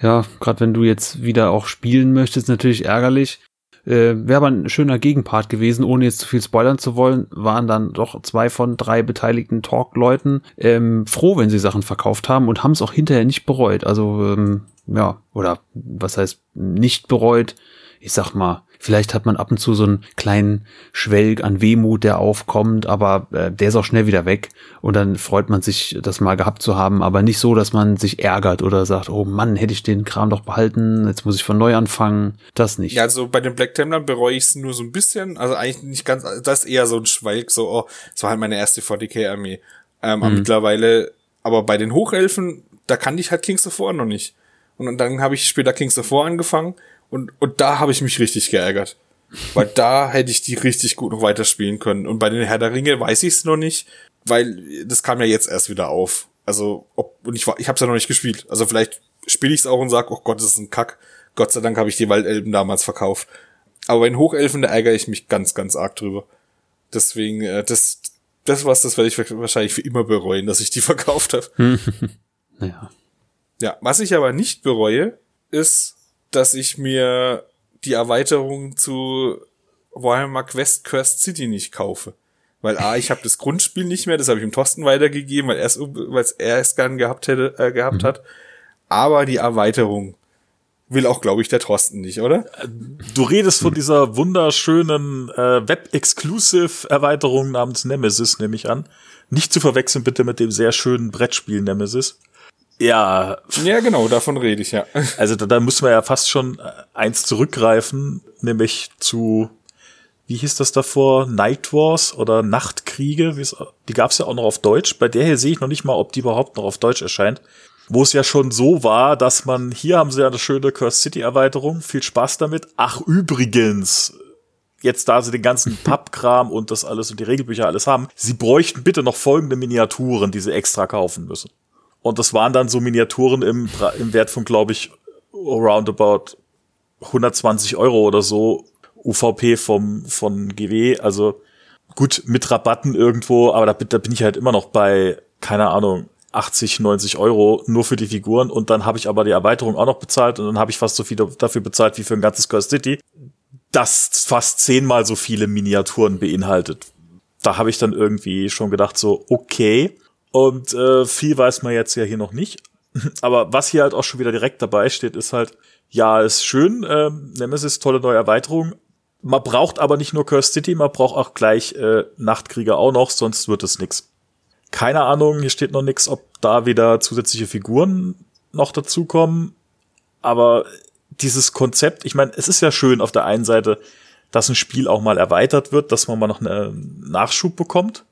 Ja, gerade wenn du jetzt wieder auch spielen möchtest, natürlich ärgerlich. Äh, Wäre aber ein schöner Gegenpart gewesen, ohne jetzt zu viel spoilern zu wollen, waren dann doch zwei von drei beteiligten Talk-Leuten ähm, froh, wenn sie Sachen verkauft haben und haben es auch hinterher nicht bereut. Also ähm, ja, oder was heißt nicht bereut? Ich sag mal, vielleicht hat man ab und zu so einen kleinen Schwelg an Wehmut, der aufkommt, aber äh, der ist auch schnell wieder weg und dann freut man sich, das mal gehabt zu haben, aber nicht so, dass man sich ärgert oder sagt, oh Mann, hätte ich den Kram doch behalten, jetzt muss ich von neu anfangen. Das nicht. Ja, also bei den Black Templern bereue ich es nur so ein bisschen, also eigentlich nicht ganz, das ist eher so ein Schwelg, so, oh, das war halt meine erste 40k-Armee. Ähm, mhm. Aber mittlerweile, aber bei den Hochelfen, da kannte ich halt Kings of War noch nicht. Und dann habe ich später Kings of War angefangen und, und da habe ich mich richtig geärgert. Weil da hätte ich die richtig gut noch weiterspielen können. Und bei den Herr der Ringe weiß ich es noch nicht, weil das kam ja jetzt erst wieder auf. Also, ob, und ich, war, ich habe es ja noch nicht gespielt. Also vielleicht spiele ich es auch und sag, oh Gott, das ist ein Kack. Gott sei Dank habe ich die Waldelben damals verkauft. Aber bei den Hochelfen, da ärgere ich mich ganz, ganz arg drüber. Deswegen, äh, das, das was, das werde ich wahrscheinlich für immer bereuen, dass ich die verkauft habe. naja. Ja, was ich aber nicht bereue, ist, dass ich mir die Erweiterung zu Warhammer Quest Cursed City nicht kaufe. Weil A, ich habe das Grundspiel nicht mehr, das habe ich dem Thorsten weitergegeben, weil er es weil er es gern gehabt hätte, äh, gehabt mhm. hat. Aber die Erweiterung will auch, glaube ich, der Thorsten nicht, oder? Du redest von dieser wunderschönen äh, Web-Exclusive-Erweiterung namens Nemesis, nehme ich an. Nicht zu verwechseln bitte mit dem sehr schönen Brettspiel Nemesis. Ja. Ja, genau, davon rede ich, ja. Also da, da müssen wir ja fast schon äh, eins zurückgreifen, nämlich zu, wie hieß das davor? Night Wars oder Nachtkriege? Die gab es ja auch noch auf Deutsch. Bei der hier sehe ich noch nicht mal, ob die überhaupt noch auf Deutsch erscheint. Wo es ja schon so war, dass man, hier haben sie ja eine schöne Curse City Erweiterung, viel Spaß damit. Ach, übrigens, jetzt da sie den ganzen Pappkram und das alles und die Regelbücher alles haben, sie bräuchten bitte noch folgende Miniaturen, die sie extra kaufen müssen. Und das waren dann so Miniaturen im, im Wert von, glaube ich, roundabout 120 Euro oder so UVP vom, von GW. Also gut, mit Rabatten irgendwo, aber da, da bin ich halt immer noch bei, keine Ahnung, 80, 90 Euro nur für die Figuren und dann habe ich aber die Erweiterung auch noch bezahlt und dann habe ich fast so viel dafür bezahlt wie für ein ganzes Curse City, das fast zehnmal so viele Miniaturen beinhaltet. Da habe ich dann irgendwie schon gedacht so, okay, und äh, viel weiß man jetzt ja hier noch nicht. Aber was hier halt auch schon wieder direkt dabei steht, ist halt, ja, ist schön, ähm, Nemesis, tolle neue Erweiterung. Man braucht aber nicht nur Curse City, man braucht auch gleich äh, Nachtkrieger auch noch, sonst wird es nix. Keine Ahnung, hier steht noch nix, ob da wieder zusätzliche Figuren noch dazukommen. Aber dieses Konzept, ich meine, es ist ja schön auf der einen Seite, dass ein Spiel auch mal erweitert wird, dass man mal noch einen Nachschub bekommt.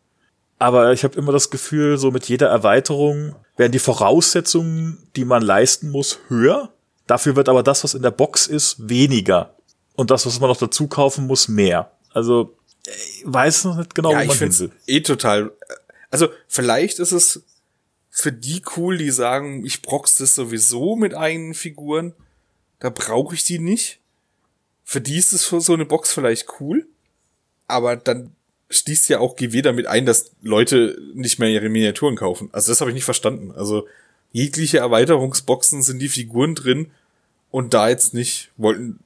Aber ich habe immer das Gefühl, so mit jeder Erweiterung werden die Voraussetzungen, die man leisten muss, höher. Dafür wird aber das, was in der Box ist, weniger. Und das, was man noch dazu kaufen muss, mehr. Also, ich weiß noch nicht genau, ja, wo man ich hin finde will. eh total. Also vielleicht ist es für die cool, die sagen, ich brox das sowieso mit eigenen Figuren. Da brauche ich die nicht. Für die ist es für so eine Box vielleicht cool. Aber dann schließt ja auch GW damit ein, dass Leute nicht mehr ihre Miniaturen kaufen. Also das habe ich nicht verstanden. Also jegliche Erweiterungsboxen sind die Figuren drin und da jetzt nicht wollten.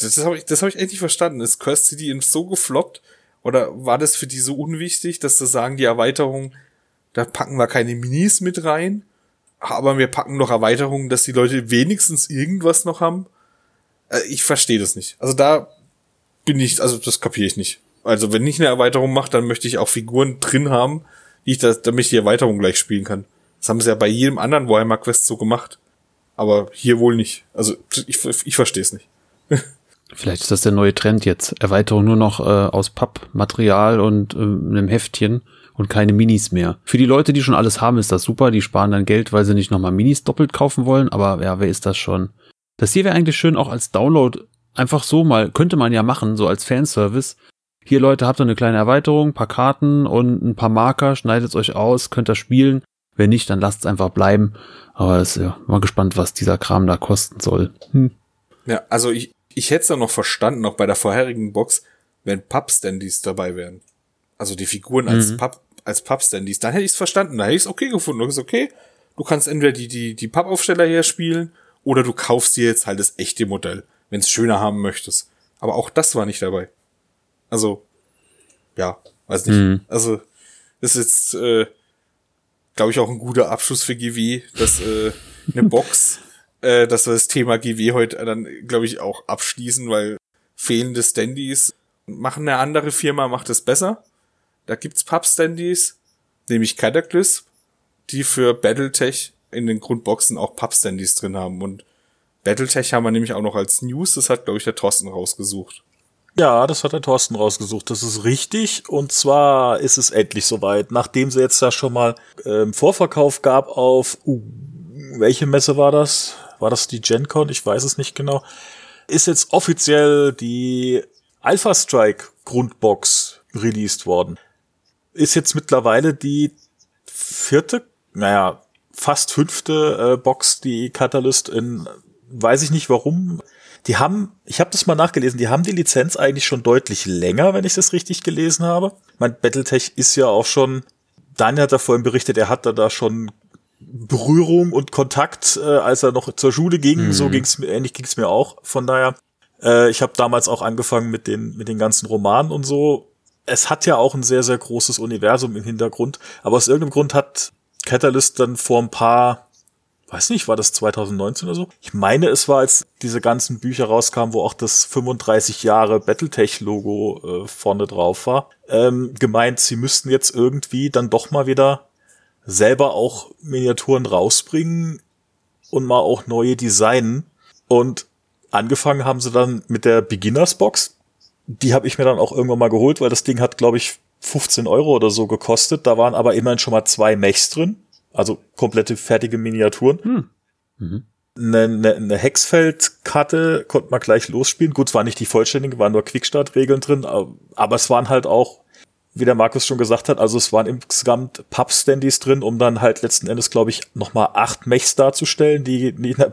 Das habe ich, das habe ich echt nicht verstanden. Ist Curse City so gefloppt oder war das für die so unwichtig, dass sie sagen, die Erweiterung, da packen wir keine Minis mit rein, aber wir packen noch Erweiterungen, dass die Leute wenigstens irgendwas noch haben? Äh, Ich verstehe das nicht. Also da bin ich, also das kapiere ich nicht. Also wenn ich eine Erweiterung mache, dann möchte ich auch Figuren drin haben, die ich da, damit ich die Erweiterung gleich spielen kann. Das haben sie ja bei jedem anderen Warhammer Quest so gemacht. Aber hier wohl nicht. Also ich, ich verstehe es nicht. Vielleicht ist das der neue Trend jetzt. Erweiterung nur noch äh, aus Pappmaterial und äh, einem Heftchen und keine Minis mehr. Für die Leute, die schon alles haben, ist das super. Die sparen dann Geld, weil sie nicht nochmal Minis doppelt kaufen wollen. Aber ja, wer ist das schon? Das hier wäre eigentlich schön auch als Download. Einfach so mal, könnte man ja machen, so als Fanservice. Hier Leute, habt ihr eine kleine Erweiterung, ein paar Karten und ein paar Marker, schneidet euch aus, könnt ihr spielen. Wenn nicht, dann lasst es einfach bleiben. Aber ist ja mal gespannt, was dieser Kram da kosten soll. Hm. Ja, also ich, ich hätte es ja noch verstanden, auch bei der vorherigen Box, wenn Pub-Standys dabei wären. Also die Figuren als Mhm. Pub, als Pub-Standys, dann hätte ich es verstanden, dann hätte ich es okay gefunden. Du okay, du kannst entweder die, die, die Pappaufsteller her spielen oder du kaufst dir jetzt halt das echte Modell, wenn es schöner haben möchtest. Aber auch das war nicht dabei. Also, ja, weiß nicht. Mhm. Also, ist jetzt, äh, glaube ich, auch ein guter Abschluss für GW, dass äh, eine Box, äh, dass wir das Thema GW heute dann, glaube ich, auch abschließen, weil fehlende Standys machen eine andere Firma, macht es besser. Da gibt's Pub-Standys, nämlich Cataclysm, die für Battletech in den Grundboxen auch Pub-Standys drin haben. Und Battletech haben wir nämlich auch noch als News, das hat, glaube ich, der Thorsten rausgesucht. Ja, das hat der Thorsten rausgesucht. Das ist richtig. Und zwar ist es endlich soweit. Nachdem sie jetzt da schon mal ähm, Vorverkauf gab auf, uh, welche Messe war das? War das die GenCon? Ich weiß es nicht genau. Ist jetzt offiziell die Alpha Strike Grundbox released worden. Ist jetzt mittlerweile die vierte, naja, fast fünfte äh, Box, die Catalyst in, weiß ich nicht warum, die haben, ich habe das mal nachgelesen, die haben die Lizenz eigentlich schon deutlich länger, wenn ich das richtig gelesen habe. Mein Battletech ist ja auch schon, Daniel hat da vorhin berichtet, er hatte da schon Berührung und Kontakt, äh, als er noch zur Schule ging. Mhm. So ging's mir, ähnlich ging's mir auch. Von daher, äh, ich habe damals auch angefangen mit den, mit den ganzen Romanen und so. Es hat ja auch ein sehr, sehr großes Universum im Hintergrund, aber aus irgendeinem Grund hat Catalyst dann vor ein paar weiß nicht, war das 2019 oder so? Ich meine, es war, als diese ganzen Bücher rauskamen, wo auch das 35 Jahre Battletech-Logo äh, vorne drauf war, ähm, gemeint, sie müssten jetzt irgendwie dann doch mal wieder selber auch Miniaturen rausbringen und mal auch neue designen. Und angefangen haben sie dann mit der Beginners Box. Die habe ich mir dann auch irgendwann mal geholt, weil das Ding hat, glaube ich, 15 Euro oder so gekostet. Da waren aber immerhin schon mal zwei Mechs drin. Also komplette fertige Miniaturen. Hm. Mhm. Eine, eine, eine Hexfeld-Karte konnte man gleich losspielen. Gut, es war nicht die vollständige, waren nur Quickstart-Regeln drin, aber, es waren halt auch, wie der Markus schon gesagt hat, also es waren insgesamt Pub-Standys drin, um dann halt letzten Endes, glaube ich, nochmal acht Mechs darzustellen, die, die, in der,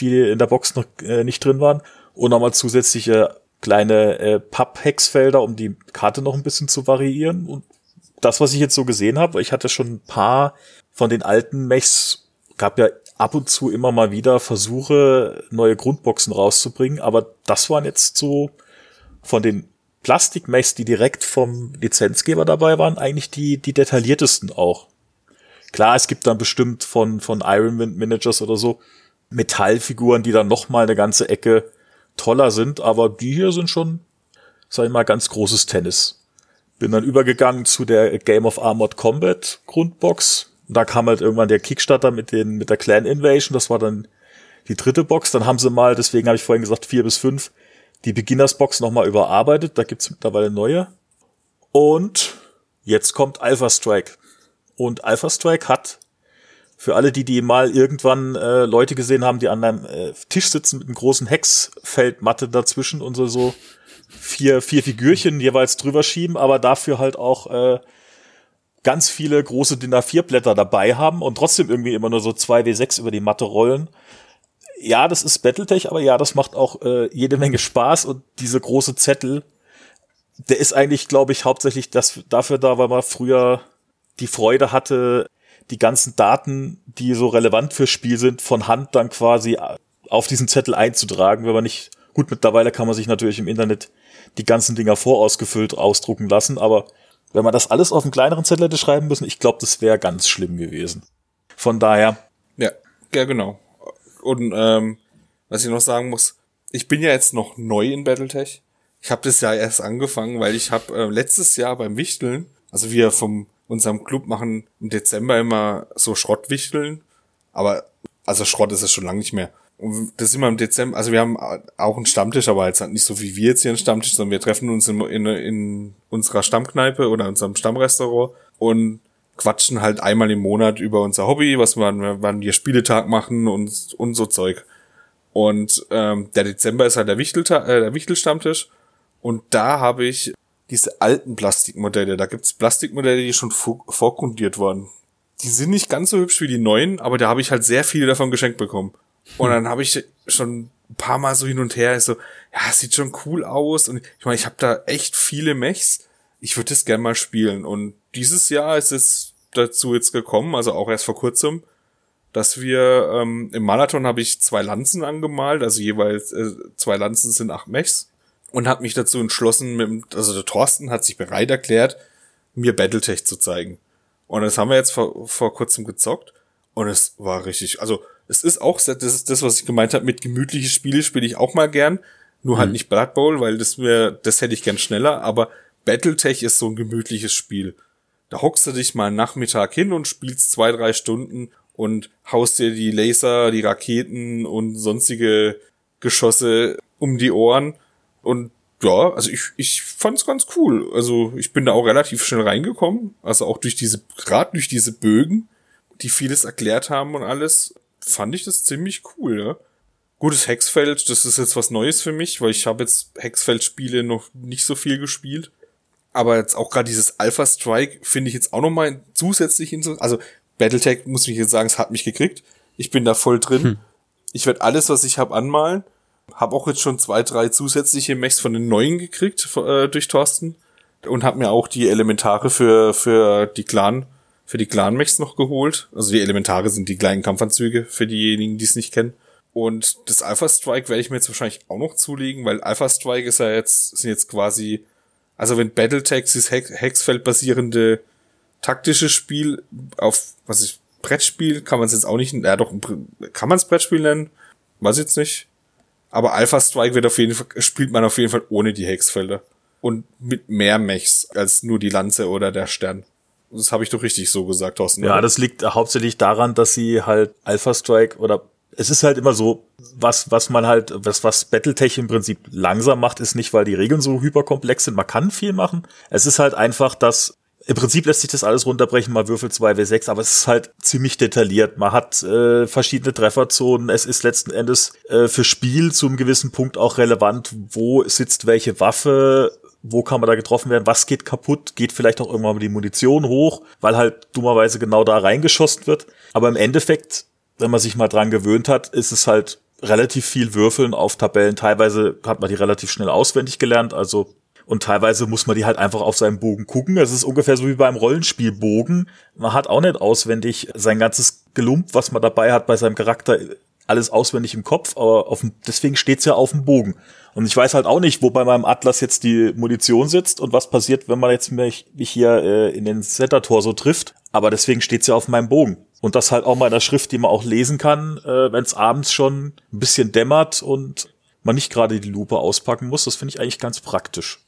die in der Box noch äh, nicht drin waren. Und nochmal zusätzliche kleine äh, Papp-Hexfelder, um die Karte noch ein bisschen zu variieren. Und das, was ich jetzt so gesehen habe, ich hatte schon ein paar von den alten Mechs, gab ja ab und zu immer mal wieder Versuche, neue Grundboxen rauszubringen, aber das waren jetzt so von den Plastikmechs, die direkt vom Lizenzgeber dabei waren, eigentlich die, die detailliertesten auch. Klar, es gibt dann bestimmt von, von Iron Wind Managers oder so Metallfiguren, die dann noch mal eine ganze Ecke toller sind, aber die hier sind schon, sag ich mal, ganz großes Tennis. Bin dann übergegangen zu der Game of Armored Combat Grundbox. Da kam halt irgendwann der Kickstarter mit den, mit der Clan Invasion. Das war dann die dritte Box. Dann haben sie mal, deswegen habe ich vorhin gesagt, vier bis fünf, die Beginners Box nochmal überarbeitet. Da gibt's mittlerweile neue. Und Jetzt kommt Alpha Strike. Und Alpha Strike hat für alle, die, die mal irgendwann äh, Leute gesehen haben, die an einem äh, Tisch sitzen mit einem großen Hexfeldmatte dazwischen und so, so vier, vier Figürchen jeweils drüber schieben, aber dafür halt auch äh, ganz viele große DIN A4-Blätter dabei haben und trotzdem irgendwie immer nur so 2W6 über die Matte rollen. Ja, das ist Battletech, aber ja, das macht auch äh, jede Menge Spaß und diese große Zettel, der ist eigentlich, glaube ich, hauptsächlich das, dafür da, weil man früher die Freude hatte, die ganzen Daten, die so relevant fürs Spiel sind, von Hand dann quasi auf diesen Zettel einzutragen, wenn man nicht, gut, mittlerweile kann man sich natürlich im Internet die ganzen Dinger vorausgefüllt ausdrucken lassen, aber wenn man das alles auf einen kleineren Zettel hätte schreiben müssen, ich glaube, das wäre ganz schlimm gewesen. Von daher. Ja, ja, genau. Und ähm, was ich noch sagen muss, ich bin ja jetzt noch neu in Battletech. Ich habe das ja erst angefangen, weil ich habe äh, letztes Jahr beim Wichteln, also wir vom unserem Club machen im Dezember immer so Schrottwichteln. Aber, also Schrott ist es schon lange nicht mehr. Das ist immer im Dezember, also wir haben auch einen Stammtisch, aber jetzt nicht so wie wir jetzt hier einen Stammtisch, sondern wir treffen uns in, in, in unserer Stammkneipe oder unserem Stammrestaurant und quatschen halt einmal im Monat über unser Hobby, was wir, wann wir Spieletag machen und, und so Zeug. Und ähm, der Dezember ist halt der Wichteltag, äh, der Wichtelstammtisch. Und da habe ich diese alten Plastikmodelle. Da gibt's Plastikmodelle, die schon vorgrundiert wurden. Die sind nicht ganz so hübsch wie die neuen, aber da habe ich halt sehr viele davon geschenkt bekommen. Und dann habe ich schon ein paar Mal so hin und her so, ja, sieht schon cool aus. Und ich meine, ich habe da echt viele Mechs. Ich würde das gern mal spielen. Und dieses Jahr ist es dazu jetzt gekommen, also auch erst vor kurzem, dass wir ähm, im Marathon habe ich zwei Lanzen angemalt, also jeweils äh, zwei Lanzen sind acht Mechs und habe mich dazu entschlossen, mit, also der Thorsten hat sich bereit erklärt, mir Battletech zu zeigen. Und das haben wir jetzt vor, vor kurzem gezockt und es war richtig, also es ist auch, das ist das, was ich gemeint habe, mit gemütliche Spiele spiele ich auch mal gern, nur halt mhm. halt nicht Blood Bowl, weil das wäre, das hätte ich gern schneller, aber Battletech ist so ein gemütliches Spiel. Da hockst du dich mal Nachmittag hin und spielst zwei, drei Stunden und haust dir die Laser, die Raketen und sonstige Geschosse um die Ohren und ja, also ich, ich fand's ganz cool. Also ich bin da auch relativ schnell reingekommen. Also auch durch diese, gerade durch diese Bögen, die vieles erklärt haben und alles, fand ich das ziemlich cool, ja. Gutes Hexfeld, das ist jetzt was Neues für mich, weil ich habe jetzt Hexfeld-Spiele noch nicht so viel gespielt. Aber jetzt auch gerade dieses Alpha Strike finde ich jetzt auch nochmal zusätzlich in so, also Battletech muss ich jetzt sagen, es hat mich gekriegt. Ich bin da voll drin. Hm. Ich werde alles, was ich habe, anmalen. Hab auch jetzt schon zwei, drei zusätzliche Mechs von den neuen gekriegt äh, durch Thorsten und hab mir auch die Elementare für für die Clan für die Clan Mechs noch geholt. Also die Elementare sind die kleinen Kampfanzüge für diejenigen, die es nicht kennen. Und das Alpha Strike werde ich mir jetzt wahrscheinlich auch noch zulegen, weil Alpha Strike ist ja jetzt sind jetzt quasi also wenn Battletech dieses Hexfeld basierende taktische Spiel auf was ich Brettspiel kann man es jetzt auch nicht, ja doch kann man es Brettspiel nennen, weiß ich jetzt nicht. Aber Alpha Strike wird auf jeden Fall, spielt man auf jeden Fall ohne die Hexfelder. Und mit mehr Mechs als nur die Lanze oder der Stern. Das habe ich doch richtig so gesagt, Thorsten. Ja, oder? das liegt hauptsächlich daran, dass sie halt Alpha Strike oder es ist halt immer so, was, was man halt, was, was Battletech im Prinzip langsam macht, ist nicht, weil die Regeln so hyperkomplex sind. Man kann viel machen. Es ist halt einfach, dass im Prinzip lässt sich das alles runterbrechen, mal Würfel 2W6, aber es ist halt ziemlich detailliert. Man hat äh, verschiedene Trefferzonen. Es ist letzten Endes äh, für Spiel zu einem gewissen Punkt auch relevant, wo sitzt welche Waffe, wo kann man da getroffen werden, was geht kaputt, geht vielleicht auch irgendwann mal die Munition hoch, weil halt dummerweise genau da reingeschossen wird. Aber im Endeffekt, wenn man sich mal dran gewöhnt hat, ist es halt relativ viel Würfeln auf Tabellen. Teilweise hat man die relativ schnell auswendig gelernt, also und teilweise muss man die halt einfach auf seinem Bogen gucken. Es ist ungefähr so wie beim Rollenspielbogen. Man hat auch nicht auswendig sein ganzes Gelump, was man dabei hat bei seinem Charakter, alles auswendig im Kopf, aber auf dem, deswegen steht's ja auf dem Bogen. Und ich weiß halt auch nicht, wo bei meinem Atlas jetzt die Munition sitzt und was passiert, wenn man jetzt mich, mich hier äh, in den Center-Tor so trifft. Aber deswegen steht's ja auf meinem Bogen. Und das halt auch mal in der Schrift, die man auch lesen kann, äh, wenn es abends schon ein bisschen dämmert und man nicht gerade die Lupe auspacken muss. Das finde ich eigentlich ganz praktisch.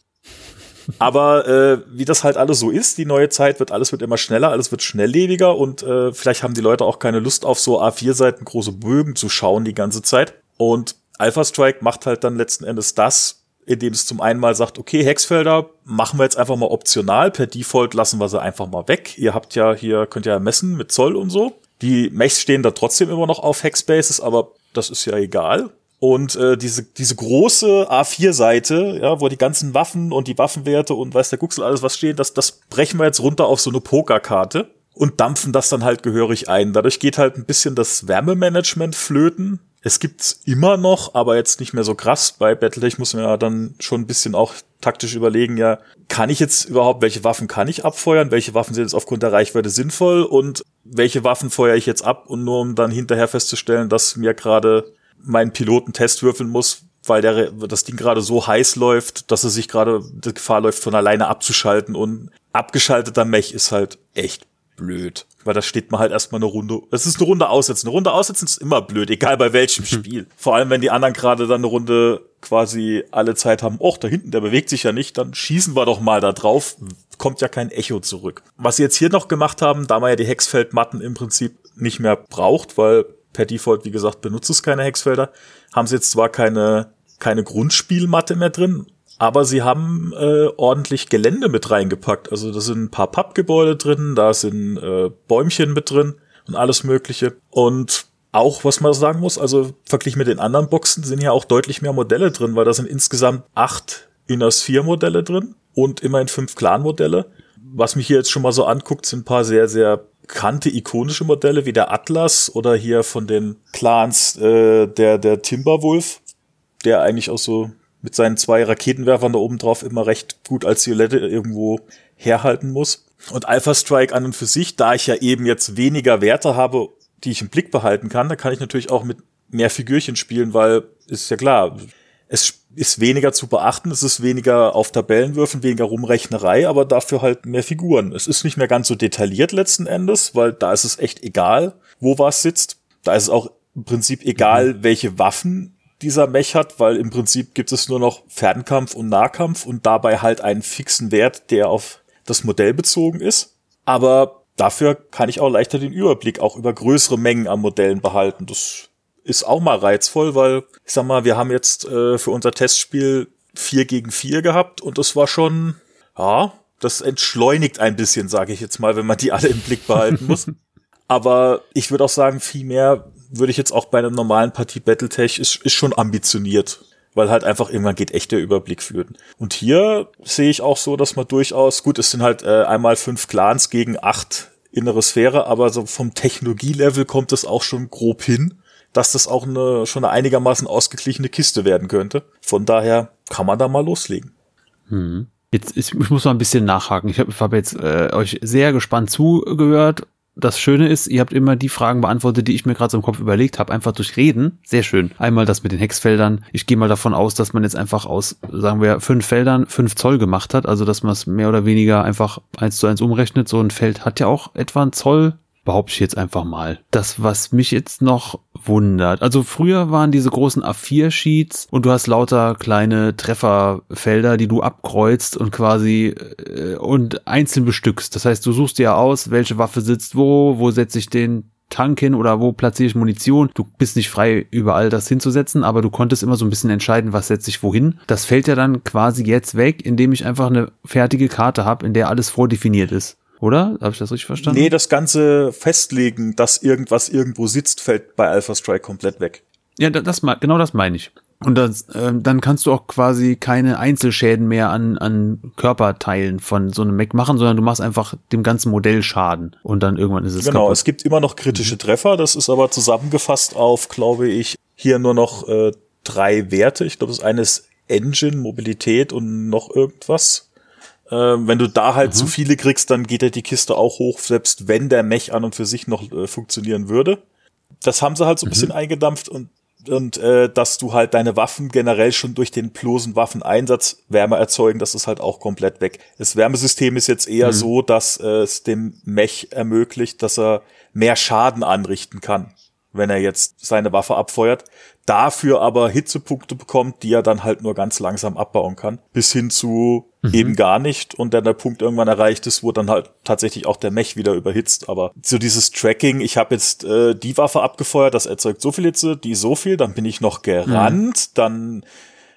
Aber äh, wie das halt alles so ist, die neue Zeit wird, alles wird immer schneller, alles wird schnelllebiger und äh, vielleicht haben die Leute auch keine Lust auf so A4-Seiten große Bögen zu schauen die ganze Zeit. Und Alpha Strike macht halt dann letzten Endes das. indem es zum einen mal sagt, okay, Hexfelder machen wir jetzt einfach mal optional, per Default lassen wir sie einfach mal weg. Ihr habt ja hier, könnt ja messen mit Zoll und so. Die Mechs stehen da trotzdem immer noch auf Hexbases, aber das ist ja egal. Und äh, diese, diese große A4-Seite, ja, wo die ganzen Waffen und die Waffenwerte und weiß der Guxel alles was stehen, das, das brechen wir jetzt runter auf so eine Pokerkarte und dampfen das dann halt gehörig ein. Dadurch geht halt ein bisschen das Wärmemanagement flöten. Es gibt's immer noch, aber jetzt nicht mehr so krass. Bei Battletech muss man ja dann schon ein bisschen auch taktisch überlegen, ja, kann ich jetzt überhaupt, welche Waffen kann ich abfeuern? Welche Waffen sind jetzt aufgrund der Reichweite sinnvoll? Und welche Waffen feuere ich jetzt ab? Und nur um dann hinterher festzustellen, dass mir gerade meinen Piloten Test würfeln muss, weil der, das Ding gerade so heiß läuft, dass er sich gerade die Gefahr läuft, von alleine abzuschalten. Und abgeschalteter Mech ist halt echt blöd. Weil da steht man halt erstmal eine Runde. Es ist eine Runde aussetzen. Eine Runde aussetzen ist immer blöd, egal bei welchem Spiel. Vor allem, wenn die anderen gerade dann eine Runde quasi alle Zeit haben, och, da hinten, der bewegt sich ja nicht, dann schießen wir doch mal da drauf. Kommt ja kein Echo zurück. Was sie jetzt hier noch gemacht haben, da man ja die Hexfeldmatten im Prinzip nicht mehr braucht, weil per Default, wie gesagt, benutzt es keine Hexfelder, haben sie jetzt zwar keine, keine Grundspielmatte mehr drin, aber sie haben äh, ordentlich Gelände mit reingepackt. Also da sind ein paar Pappgebäude drin, da sind äh, Bäumchen mit drin und alles Mögliche. Und auch, was man sagen muss, also verglichen mit den anderen Boxen sind hier auch deutlich mehr Modelle drin, weil da sind insgesamt acht Inners 4 Modelle drin und immerhin fünf Clan-Modelle. Was mich hier jetzt schon mal so anguckt, sind ein paar sehr, sehr bekannte ikonische Modelle wie der Atlas oder hier von den Clans äh, der der Timberwolf, der eigentlich auch so mit seinen zwei Raketenwerfern da oben drauf immer recht gut als Silhouette irgendwo herhalten muss. Und Alpha Strike an und für sich, da ich ja eben jetzt weniger Werte habe, die ich im Blick behalten kann, da kann ich natürlich auch mit mehr Figürchen spielen, weil ist ja klar, es ist weniger zu beachten, es ist weniger auf Tabellenwürfen, weniger Rumrechnerei, aber dafür halt mehr Figuren. Es ist nicht mehr ganz so detailliert letzten Endes, weil da ist es echt egal, wo was sitzt. Da ist es auch im Prinzip egal, mhm. welche Waffen dieser Mech hat, weil im Prinzip gibt es nur noch Fernkampf und Nahkampf und dabei halt einen fixen Wert, der auf das Modell bezogen ist. Aber dafür kann ich auch leichter den Überblick auch über größere Mengen an Modellen behalten. Das ist auch mal reizvoll, weil ich sag mal, wir haben jetzt äh, für unser Testspiel vier gegen vier gehabt und das war schon, ja, das entschleunigt ein bisschen, sage ich jetzt mal, wenn man die alle im Blick behalten muss. Aber ich würde auch sagen, viel mehr würde ich jetzt auch bei einer normalen Partie Battletech ist, ist schon ambitioniert, weil halt einfach irgendwann geht echt der Überblick führen. Und hier sehe ich auch so, dass man durchaus, gut, es sind halt äh, einmal fünf Clans gegen acht innere Sphäre, aber so vom Technologielevel kommt es auch schon grob hin dass das auch eine schon eine einigermaßen ausgeglichene Kiste werden könnte. Von daher kann man da mal loslegen. Hm. Jetzt, ich, ich muss mal ein bisschen nachhaken. Ich habe hab jetzt äh, euch sehr gespannt zugehört. Das Schöne ist, ihr habt immer die Fragen beantwortet, die ich mir gerade so im Kopf überlegt habe, einfach durch Reden. Sehr schön. Einmal das mit den Hexfeldern. Ich gehe mal davon aus, dass man jetzt einfach aus, sagen wir, fünf Feldern fünf Zoll gemacht hat. Also dass man es mehr oder weniger einfach eins zu eins umrechnet. So ein Feld hat ja auch etwa ein Zoll behaupte ich jetzt einfach mal. Das, was mich jetzt noch wundert. Also früher waren diese großen A4-Sheets und du hast lauter kleine Trefferfelder, die du abkreuzt und quasi äh, und einzeln bestückst. Das heißt, du suchst dir aus, welche Waffe sitzt wo, wo setze ich den Tank hin oder wo platziere ich Munition. Du bist nicht frei, überall das hinzusetzen, aber du konntest immer so ein bisschen entscheiden, was setze ich wohin. Das fällt ja dann quasi jetzt weg, indem ich einfach eine fertige Karte habe, in der alles vordefiniert ist. Oder? Habe ich das richtig verstanden? Nee, das ganze Festlegen, dass irgendwas irgendwo sitzt, fällt bei Alpha Strike komplett weg. Ja, das, genau das meine ich. Und das, äh, dann kannst du auch quasi keine Einzelschäden mehr an, an Körperteilen von so einem Mac machen, sondern du machst einfach dem ganzen Modell Schaden und dann irgendwann ist es Genau, kaputt. es gibt immer noch kritische mhm. Treffer, das ist aber zusammengefasst auf, glaube ich, hier nur noch äh, drei Werte. Ich glaube, das eine ist Engine, Mobilität und noch irgendwas. Ähm, wenn du da halt mhm. zu viele kriegst, dann geht ja die Kiste auch hoch, selbst wenn der Mech an und für sich noch äh, funktionieren würde. Das haben sie halt so ein mhm. bisschen eingedampft und und äh, dass du halt deine Waffen generell schon durch den bloßen Waffeneinsatz Wärme erzeugen, das ist halt auch komplett weg. Das Wärmesystem ist jetzt eher mhm. so, dass äh, es dem Mech ermöglicht, dass er mehr Schaden anrichten kann, wenn er jetzt seine Waffe abfeuert dafür aber Hitzepunkte bekommt, die er dann halt nur ganz langsam abbauen kann, bis hin zu mhm. eben gar nicht und dann der Punkt irgendwann erreicht ist, wo dann halt tatsächlich auch der Mech wieder überhitzt. Aber so dieses Tracking, ich habe jetzt äh, die Waffe abgefeuert, das erzeugt so viel Hitze, die so viel, dann bin ich noch gerannt, mhm. dann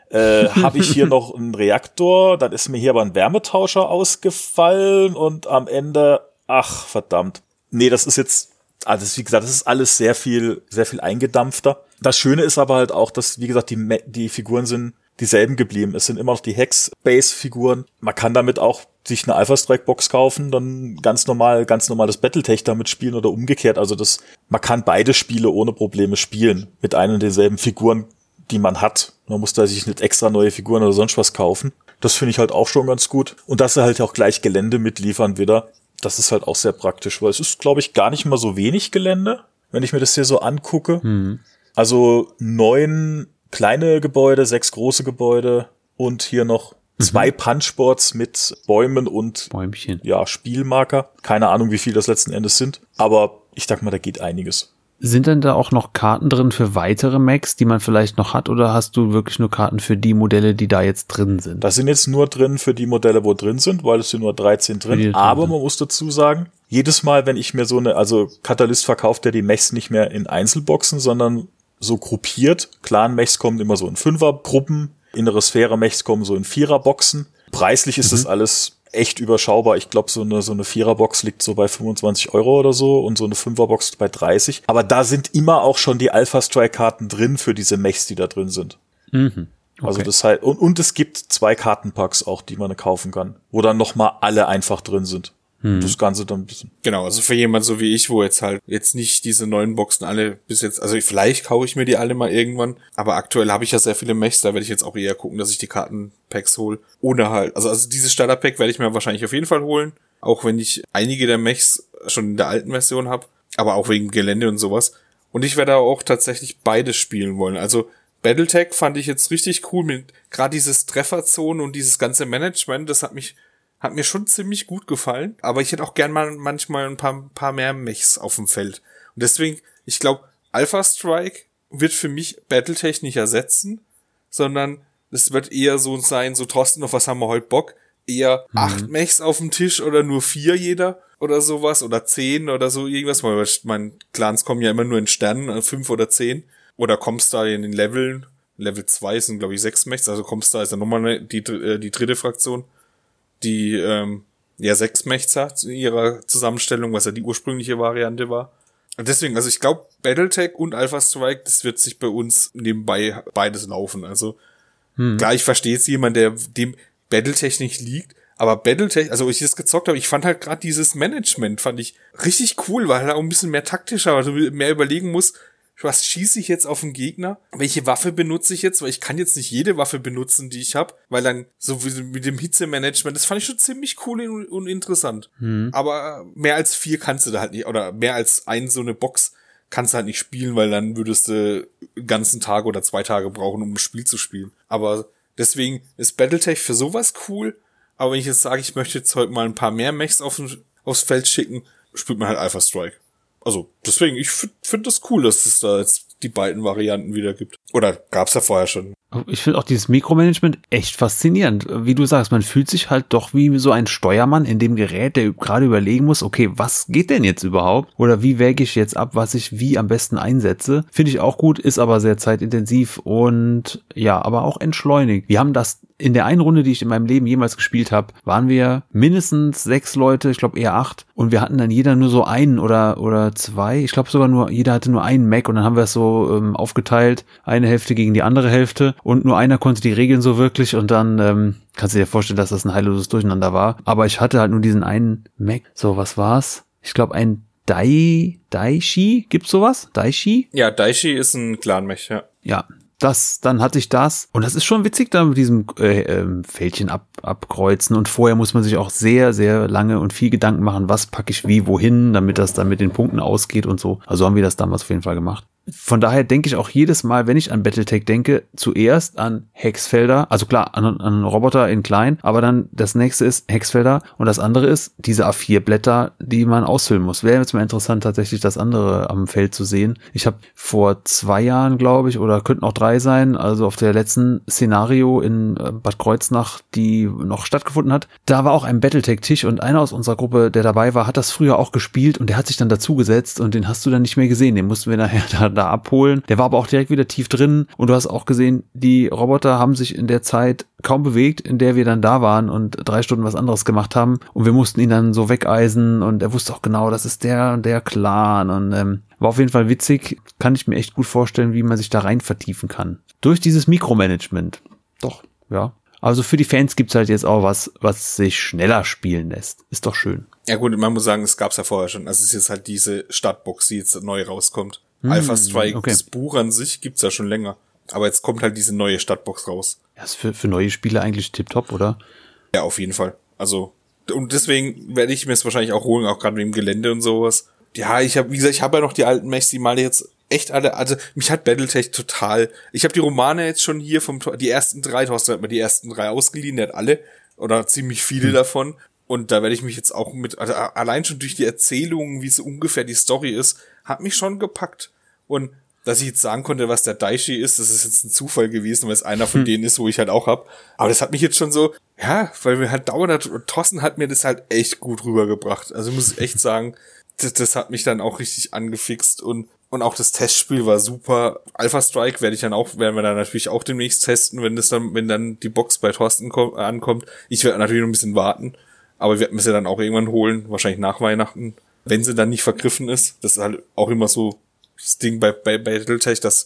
äh, habe ich hier noch einen Reaktor, dann ist mir hier aber ein Wärmetauscher ausgefallen und am Ende, ach verdammt. Nee, das ist jetzt, also wie gesagt, das ist alles sehr viel, sehr viel eingedampfter. Das Schöne ist aber halt auch, dass, wie gesagt, die, die Figuren sind dieselben geblieben. Es sind immer noch die Hex-Base-Figuren. Man kann damit auch sich eine Alpha Strike Box kaufen, dann ganz normal, ganz normales Battletech damit spielen oder umgekehrt. Also das, man kann beide Spiele ohne Probleme spielen mit einer und denselben Figuren, die man hat. Man muss da sich nicht extra neue Figuren oder sonst was kaufen. Das finde ich halt auch schon ganz gut. Und dass sie halt auch gleich Gelände mitliefern wieder. Das ist halt auch sehr praktisch, weil es ist, glaube ich, gar nicht mal so wenig Gelände, wenn ich mir das hier so angucke. Mhm. Also neun kleine Gebäude, sechs große Gebäude und hier noch mhm. zwei Punchboards mit Bäumen und Bäumchen. ja, Spielmarker. Keine Ahnung, wie viel das letzten Endes sind, aber ich sag mal, da geht einiges. Sind denn da auch noch Karten drin für weitere Macs, die man vielleicht noch hat, oder hast du wirklich nur Karten für die Modelle, die da jetzt drin sind? Da sind jetzt nur drin für die Modelle, wo drin sind, weil es sind nur 13 drin. Aber man muss dazu sagen, jedes Mal, wenn ich mir so eine, also Katalyst verkauft ja die Mechs nicht mehr in Einzelboxen, sondern so gruppiert. Clan-Mechs kommen immer so in Fünfer-Gruppen, innere Sphäre-Mechs kommen so in Vierer-Boxen. Preislich ist mhm. das alles echt überschaubar. Ich glaube, so eine, so eine Viererbox liegt so bei 25 Euro oder so und so eine Fünferbox bei 30. Aber da sind immer auch schon die Alpha Strike Karten drin für diese Mechs, die da drin sind. Mhm. Also okay. Also das heißt, und, und es gibt zwei Kartenpacks auch, die man kaufen kann, wo dann nochmal alle einfach drin sind. Hm. Das Ganze dann ein bisschen. Genau, also für jemand so wie ich, wo jetzt halt jetzt nicht diese neuen Boxen alle bis jetzt, also vielleicht kaufe ich mir die alle mal irgendwann, aber aktuell habe ich ja sehr viele Mechs, da werde ich jetzt auch eher gucken, dass ich die Kartenpacks hole. Ohne halt, also, also dieses Starterpack werde ich mir wahrscheinlich auf jeden Fall holen, auch wenn ich einige der Mechs schon in der alten Version habe, aber auch wegen Gelände und sowas. Und ich werde auch tatsächlich beides spielen wollen. Also Battletech fand ich jetzt richtig cool mit gerade dieses Trefferzone und dieses ganze Management, das hat mich hat mir schon ziemlich gut gefallen, aber ich hätte auch gern mal manchmal ein paar, paar mehr Mechs auf dem Feld. Und deswegen, ich glaube, Alpha Strike wird für mich Battletech nicht ersetzen, sondern es wird eher so sein, so Thorsten, auf was haben wir heute Bock? Eher mhm. acht Mechs auf dem Tisch oder nur vier jeder oder sowas oder zehn oder so irgendwas, weil mein Clans kommen ja immer nur in Sternen, äh, fünf oder zehn. Oder kommst da in den Leveln, Level zwei sind glaube ich sechs Mechs, also kommst da ist ja nochmal die, äh, die dritte Fraktion die ähm, ja sechs Mechs hat in ihrer Zusammenstellung, was ja die ursprüngliche Variante war. Und deswegen, also ich glaube, Battletech und Alpha Strike, das wird sich bei uns nebenbei beides laufen. Also hm. klar, ich verstehe jetzt jemand, der dem Battletech nicht liegt, aber Battletech, also ich das gezockt habe, ich fand halt gerade dieses Management, fand ich richtig cool, weil er auch ein bisschen mehr taktischer, weil du mehr überlegen musst, was schieße ich jetzt auf den Gegner? Welche Waffe benutze ich jetzt? Weil ich kann jetzt nicht jede Waffe benutzen, die ich habe, weil dann so wie mit dem Hitzemanagement, das fand ich schon ziemlich cool und interessant. Hm. Aber mehr als vier kannst du da halt nicht, oder mehr als ein so eine Box kannst du halt nicht spielen, weil dann würdest du einen ganzen Tag oder zwei Tage brauchen, um ein Spiel zu spielen. Aber deswegen ist Battletech für sowas cool. Aber wenn ich jetzt sage, ich möchte jetzt heute mal ein paar mehr Mechs auf, aufs Feld schicken, spielt man halt Alpha Strike also deswegen, ich finde find das cool, dass es da jetzt die beiden Varianten wieder gibt. Oder gab's ja vorher schon. Ich finde auch dieses Mikromanagement echt faszinierend. Wie du sagst, man fühlt sich halt doch wie so ein Steuermann in dem Gerät, der gerade überlegen muss, okay, was geht denn jetzt überhaupt? Oder wie wäge ich jetzt ab, was ich wie am besten einsetze? Finde ich auch gut, ist aber sehr zeitintensiv und ja, aber auch entschleunigt. Wir haben das in der einen Runde, die ich in meinem Leben jemals gespielt habe, waren wir mindestens sechs Leute, ich glaube eher acht, und wir hatten dann jeder nur so einen oder oder zwei. Ich glaube sogar nur jeder hatte nur einen Mac und dann haben wir es so ähm, aufgeteilt, eine Hälfte gegen die andere Hälfte und nur einer konnte die Regeln so wirklich und dann ähm, kannst du dir vorstellen, dass das ein heilloses Durcheinander war. Aber ich hatte halt nur diesen einen Mac. So, was war's? Ich glaube ein Dai Daishi, gibt's sowas? Daishi? Ja, Daishi ist ein Clan-Mech, ja. Ja, das, dann hatte ich das. Und das ist schon witzig, da mit diesem äh, äh, Fältchen ab, abkreuzen. Und vorher muss man sich auch sehr, sehr lange und viel Gedanken machen, was packe ich wie, wohin, damit das dann mit den Punkten ausgeht und so. Also haben wir das damals auf jeden Fall gemacht von daher denke ich auch jedes Mal, wenn ich an Battletech denke, zuerst an Hexfelder, also klar, an, an Roboter in klein, aber dann das nächste ist Hexfelder und das andere ist diese A4-Blätter, die man ausfüllen muss. Wäre jetzt mal interessant, tatsächlich das andere am Feld zu sehen. Ich habe vor zwei Jahren, glaube ich, oder könnten auch drei sein, also auf der letzten Szenario in äh, Bad Kreuznach, die noch stattgefunden hat, da war auch ein Battletech-Tisch und einer aus unserer Gruppe, der dabei war, hat das früher auch gespielt und der hat sich dann dazugesetzt und den hast du dann nicht mehr gesehen. Den mussten wir nachher da da abholen. Der war aber auch direkt wieder tief drin und du hast auch gesehen, die Roboter haben sich in der Zeit kaum bewegt, in der wir dann da waren und drei Stunden was anderes gemacht haben und wir mussten ihn dann so wegeisen und er wusste auch genau, das ist der der Clan und ähm, war auf jeden Fall witzig, kann ich mir echt gut vorstellen, wie man sich da rein vertiefen kann. Durch dieses Mikromanagement. Doch, ja. Also für die Fans gibt's halt jetzt auch was, was sich schneller spielen lässt. Ist doch schön. Ja gut, man muss sagen, es gab's ja vorher schon. Also es ist jetzt halt diese Stadtbox, die jetzt neu rauskommt. Hm, Alpha Strike, okay. das Buch an sich gibt's ja schon länger. Aber jetzt kommt halt diese neue Stadtbox raus. Ja, ist für, für neue Spiele eigentlich tipptopp, oder? Ja, auf jeden Fall. Also, und deswegen werde ich mir es wahrscheinlich auch holen, auch gerade mit dem Gelände und sowas. Ja, ich habe, wie gesagt, ich habe ja noch die alten Mechs, die mal jetzt echt alle, also mich hat Battletech total. Ich habe die Romane jetzt schon hier vom die ersten drei, Thorsten hat mir die ersten drei ausgeliehen, der hat alle oder ziemlich viele hm. davon. Und da werde ich mich jetzt auch mit, also allein schon durch die Erzählungen, wie so ungefähr die Story ist, hat mich schon gepackt. Und dass ich jetzt sagen konnte, was der Daishi ist, das ist jetzt ein Zufall gewesen, weil es einer von hm. denen ist, wo ich halt auch hab. Aber das hat mich jetzt schon so, ja, weil wir halt dauernd, Thorsten hat mir das halt echt gut rübergebracht. Also muss ich echt sagen, das, das hat mich dann auch richtig angefixt und und auch das Testspiel war super. Alpha Strike werde ich dann auch, werden wir dann natürlich auch demnächst testen, wenn das dann, wenn dann die Box bei Thorsten ankommt. Ich werde natürlich noch ein bisschen warten, aber wir werden sie dann auch irgendwann holen, wahrscheinlich nach Weihnachten, wenn sie dann nicht vergriffen ist. Das ist halt auch immer so das Ding bei, bei Battletech, dass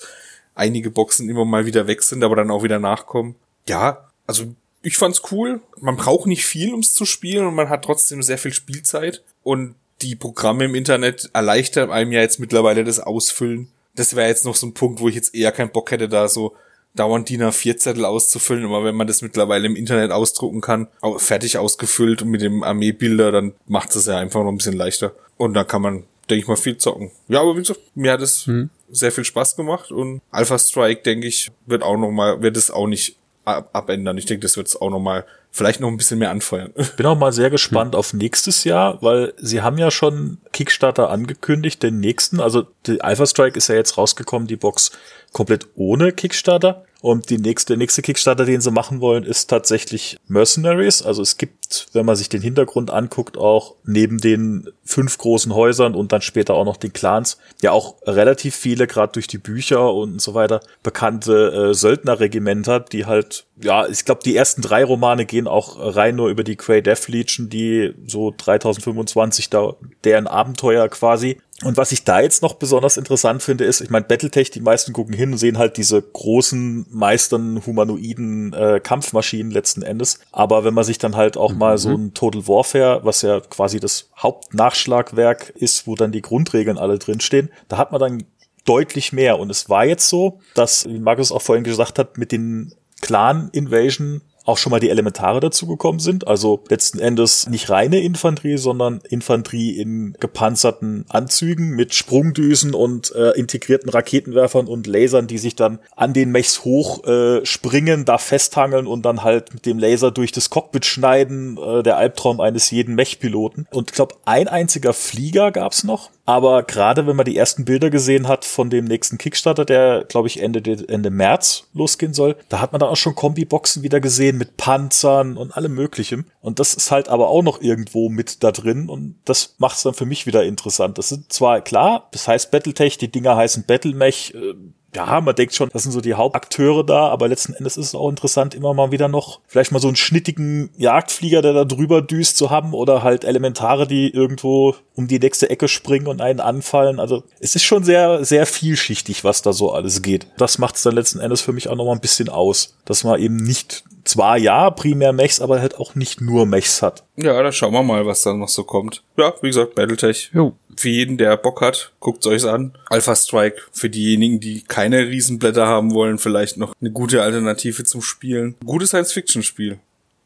einige Boxen immer mal wieder weg sind, aber dann auch wieder nachkommen. Ja, also ich fand's cool. Man braucht nicht viel, ums zu spielen und man hat trotzdem sehr viel Spielzeit. Und die Programme im Internet erleichtern einem ja jetzt mittlerweile das Ausfüllen. Das wäre jetzt noch so ein Punkt, wo ich jetzt eher keinen Bock hätte, da so dauernd DIN A4-Zettel auszufüllen. Aber wenn man das mittlerweile im Internet ausdrucken kann, fertig ausgefüllt und mit dem Armeebilder, dann macht es ja einfach noch ein bisschen leichter. Und da kann man, denke ich mal, viel zocken. Ja, aber wie gesagt, mir hat es hm. sehr viel Spaß gemacht und Alpha Strike, denke ich, wird auch noch mal, wird es auch nicht abändern. Ich denke, das wird es auch noch mal vielleicht noch ein bisschen mehr anfeuern. Bin auch mal sehr gespannt hm. auf nächstes Jahr, weil sie haben ja schon Kickstarter angekündigt, den nächsten. Also die Alpha Strike ist ja jetzt rausgekommen, die Box komplett ohne Kickstarter. Und die nächste, nächste Kickstarter, den sie machen wollen, ist tatsächlich Mercenaries. Also es gibt, wenn man sich den Hintergrund anguckt, auch neben den fünf großen Häusern und dann später auch noch den Clans, ja auch relativ viele, gerade durch die Bücher und so weiter, bekannte äh, Söldnerregimenter, die halt, ja, ich glaube, die ersten drei Romane gehen auch rein nur über die Grey Death Legion, die so 3025 da, deren Abenteuer quasi und was ich da jetzt noch besonders interessant finde, ist, ich meine, Battletech, die meisten gucken hin und sehen halt diese großen, meistern humanoiden äh, Kampfmaschinen letzten Endes. Aber wenn man sich dann halt auch mhm. mal so ein Total Warfare, was ja quasi das Hauptnachschlagwerk ist, wo dann die Grundregeln alle drinstehen, da hat man dann deutlich mehr. Und es war jetzt so, dass, wie Markus auch vorhin gesagt hat, mit den Clan Invasion auch schon mal die Elementare dazugekommen sind. Also letzten Endes nicht reine Infanterie, sondern Infanterie in gepanzerten Anzügen mit Sprungdüsen und äh, integrierten Raketenwerfern und Lasern, die sich dann an den Mechs hoch äh, springen, da festhangeln und dann halt mit dem Laser durch das Cockpit schneiden. Äh, der Albtraum eines jeden Mechpiloten. Und ich glaube, ein einziger Flieger gab's noch. Aber gerade wenn man die ersten Bilder gesehen hat von dem nächsten Kickstarter, der, glaube ich, Ende, Ende März losgehen soll, da hat man dann auch schon Kombiboxen wieder gesehen mit Panzern und allem Möglichem. Und das ist halt aber auch noch irgendwo mit da drin und das macht es dann für mich wieder interessant. Das sind zwar klar, das heißt Battletech, die Dinger heißen Battlemech, äh, ja, man denkt schon, das sind so die Hauptakteure da, aber letzten Endes ist es auch interessant, immer mal wieder noch vielleicht mal so einen schnittigen Jagdflieger, der da drüber düst zu haben oder halt Elementare, die irgendwo um die nächste Ecke springen und einen anfallen. Also es ist schon sehr, sehr vielschichtig, was da so alles geht. Das macht es dann letzten Endes für mich auch noch mal ein bisschen aus, dass man eben nicht zwar ja primär Mechs, aber halt auch nicht nur Mechs hat. Ja, da schauen wir mal, was da noch so kommt. Ja, wie gesagt, Battletech. Jo. Für jeden, der Bock hat, guckt euch's an. Alpha Strike für diejenigen, die keine Riesenblätter haben wollen, vielleicht noch eine gute Alternative zum Spielen. Gutes Science-Fiction-Spiel.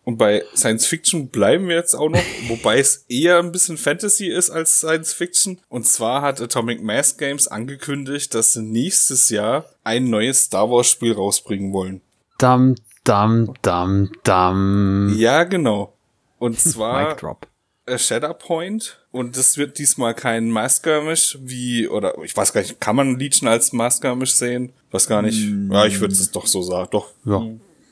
Und bei Science Fiction bleiben wir jetzt auch noch, wobei es eher ein bisschen Fantasy ist als Science Fiction. Und zwar hat Atomic Mass Games angekündigt, dass sie nächstes Jahr ein neues Star Wars Spiel rausbringen wollen. Dam, dam, dam, dam. Ja, genau. Und zwar A Shatterpoint. Und das wird diesmal kein Maskamish wie, oder ich weiß gar nicht, kann man Legion als Maskamish sehen? Weiß gar nicht. Mm. Ja, ich würde es doch so sagen. Doch. Ja.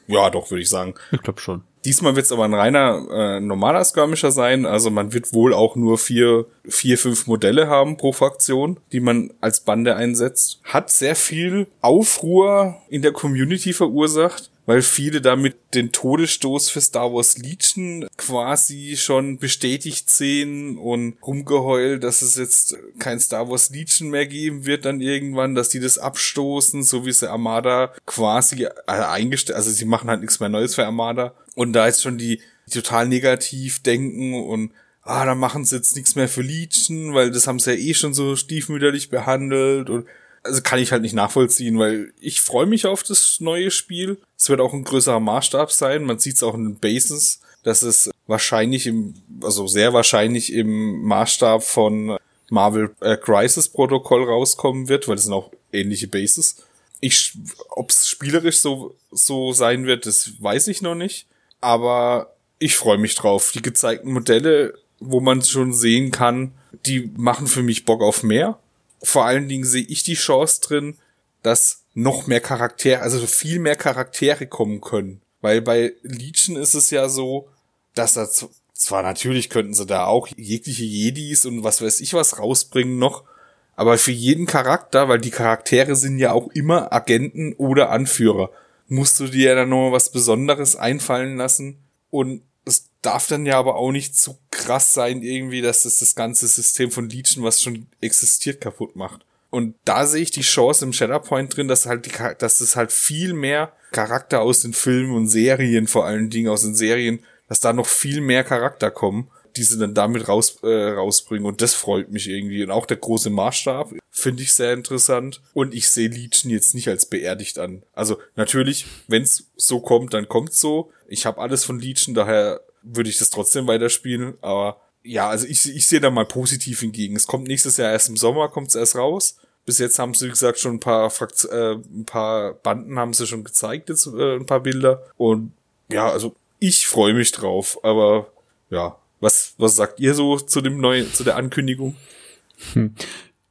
Ja, doch, würde ich sagen. Ich glaube schon. Diesmal wird es aber ein reiner äh, normaler Skirmisher sein. Also man wird wohl auch nur vier, vier, fünf Modelle haben pro Fraktion, die man als Bande einsetzt. Hat sehr viel Aufruhr in der Community verursacht weil viele damit den Todesstoß für Star Wars Legion quasi schon bestätigt sehen und rumgeheult, dass es jetzt kein Star Wars Legion mehr geben wird dann irgendwann, dass die das abstoßen, so wie sie Armada quasi äh, eingestellt, also sie machen halt nichts mehr Neues für Armada. Und da ist schon die, die total negativ denken und ah, da machen sie jetzt nichts mehr für Legion, weil das haben sie ja eh schon so stiefmütterlich behandelt und also kann ich halt nicht nachvollziehen, weil ich freue mich auf das neue Spiel. Es wird auch ein größerer Maßstab sein. Man sieht es auch in den Bases, dass es wahrscheinlich im, also sehr wahrscheinlich im Maßstab von Marvel äh, Crisis Protokoll rauskommen wird, weil das sind auch ähnliche Bases. Ich, ob es spielerisch so, so sein wird, das weiß ich noch nicht. Aber ich freue mich drauf. Die gezeigten Modelle, wo man schon sehen kann, die machen für mich Bock auf mehr vor allen Dingen sehe ich die Chance drin, dass noch mehr Charaktere, also viel mehr Charaktere kommen können. Weil bei Legion ist es ja so, dass da zwar natürlich könnten sie da auch jegliche Jedis und was weiß ich was rausbringen noch, aber für jeden Charakter, weil die Charaktere sind ja auch immer Agenten oder Anführer, musst du dir ja dann noch was Besonderes einfallen lassen und darf dann ja aber auch nicht zu krass sein irgendwie, dass das das ganze System von Legion, was schon existiert, kaputt macht. Und da sehe ich die Chance im Shatterpoint drin, dass halt die, dass es halt viel mehr Charakter aus den Filmen und Serien, vor allen Dingen aus den Serien, dass da noch viel mehr Charakter kommen, die sie dann damit raus, äh, rausbringen. Und das freut mich irgendwie. Und auch der große Maßstab finde ich sehr interessant. Und ich sehe Legion jetzt nicht als beerdigt an. Also natürlich, wenn es so kommt, dann kommt's so. Ich habe alles von Legion, daher würde ich das trotzdem weiterspielen. Aber ja, also ich, ich sehe da mal positiv hingegen. Es kommt nächstes Jahr erst im Sommer, kommt es erst raus. Bis jetzt haben sie, wie gesagt, schon ein paar, Frakt äh, ein paar Banden haben sie schon gezeigt, jetzt äh, ein paar Bilder. Und ja, also ich freue mich drauf. Aber ja, was, was sagt ihr so zu dem neuen, zu der Ankündigung? Hm.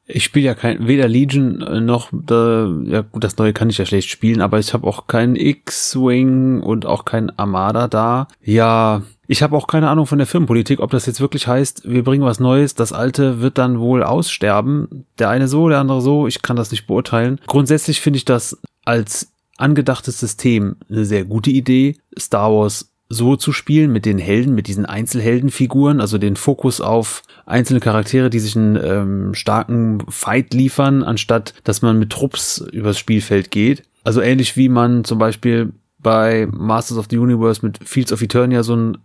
Ich spiele ja kein, weder Legion äh, noch, da, ja gut, das neue kann ich ja schlecht spielen, aber ich habe auch keinen X-Wing und auch keinen Armada da. Ja, ich habe auch keine Ahnung von der Firmenpolitik, ob das jetzt wirklich heißt, wir bringen was Neues, das alte wird dann wohl aussterben. Der eine so, der andere so, ich kann das nicht beurteilen. Grundsätzlich finde ich das als angedachtes System eine sehr gute Idee. Star Wars so zu spielen mit den Helden, mit diesen Einzelheldenfiguren, also den Fokus auf einzelne Charaktere, die sich einen ähm, starken Fight liefern, anstatt dass man mit Trupps übers Spielfeld geht. Also ähnlich wie man zum Beispiel bei Masters of the Universe mit Fields of Eternia so ein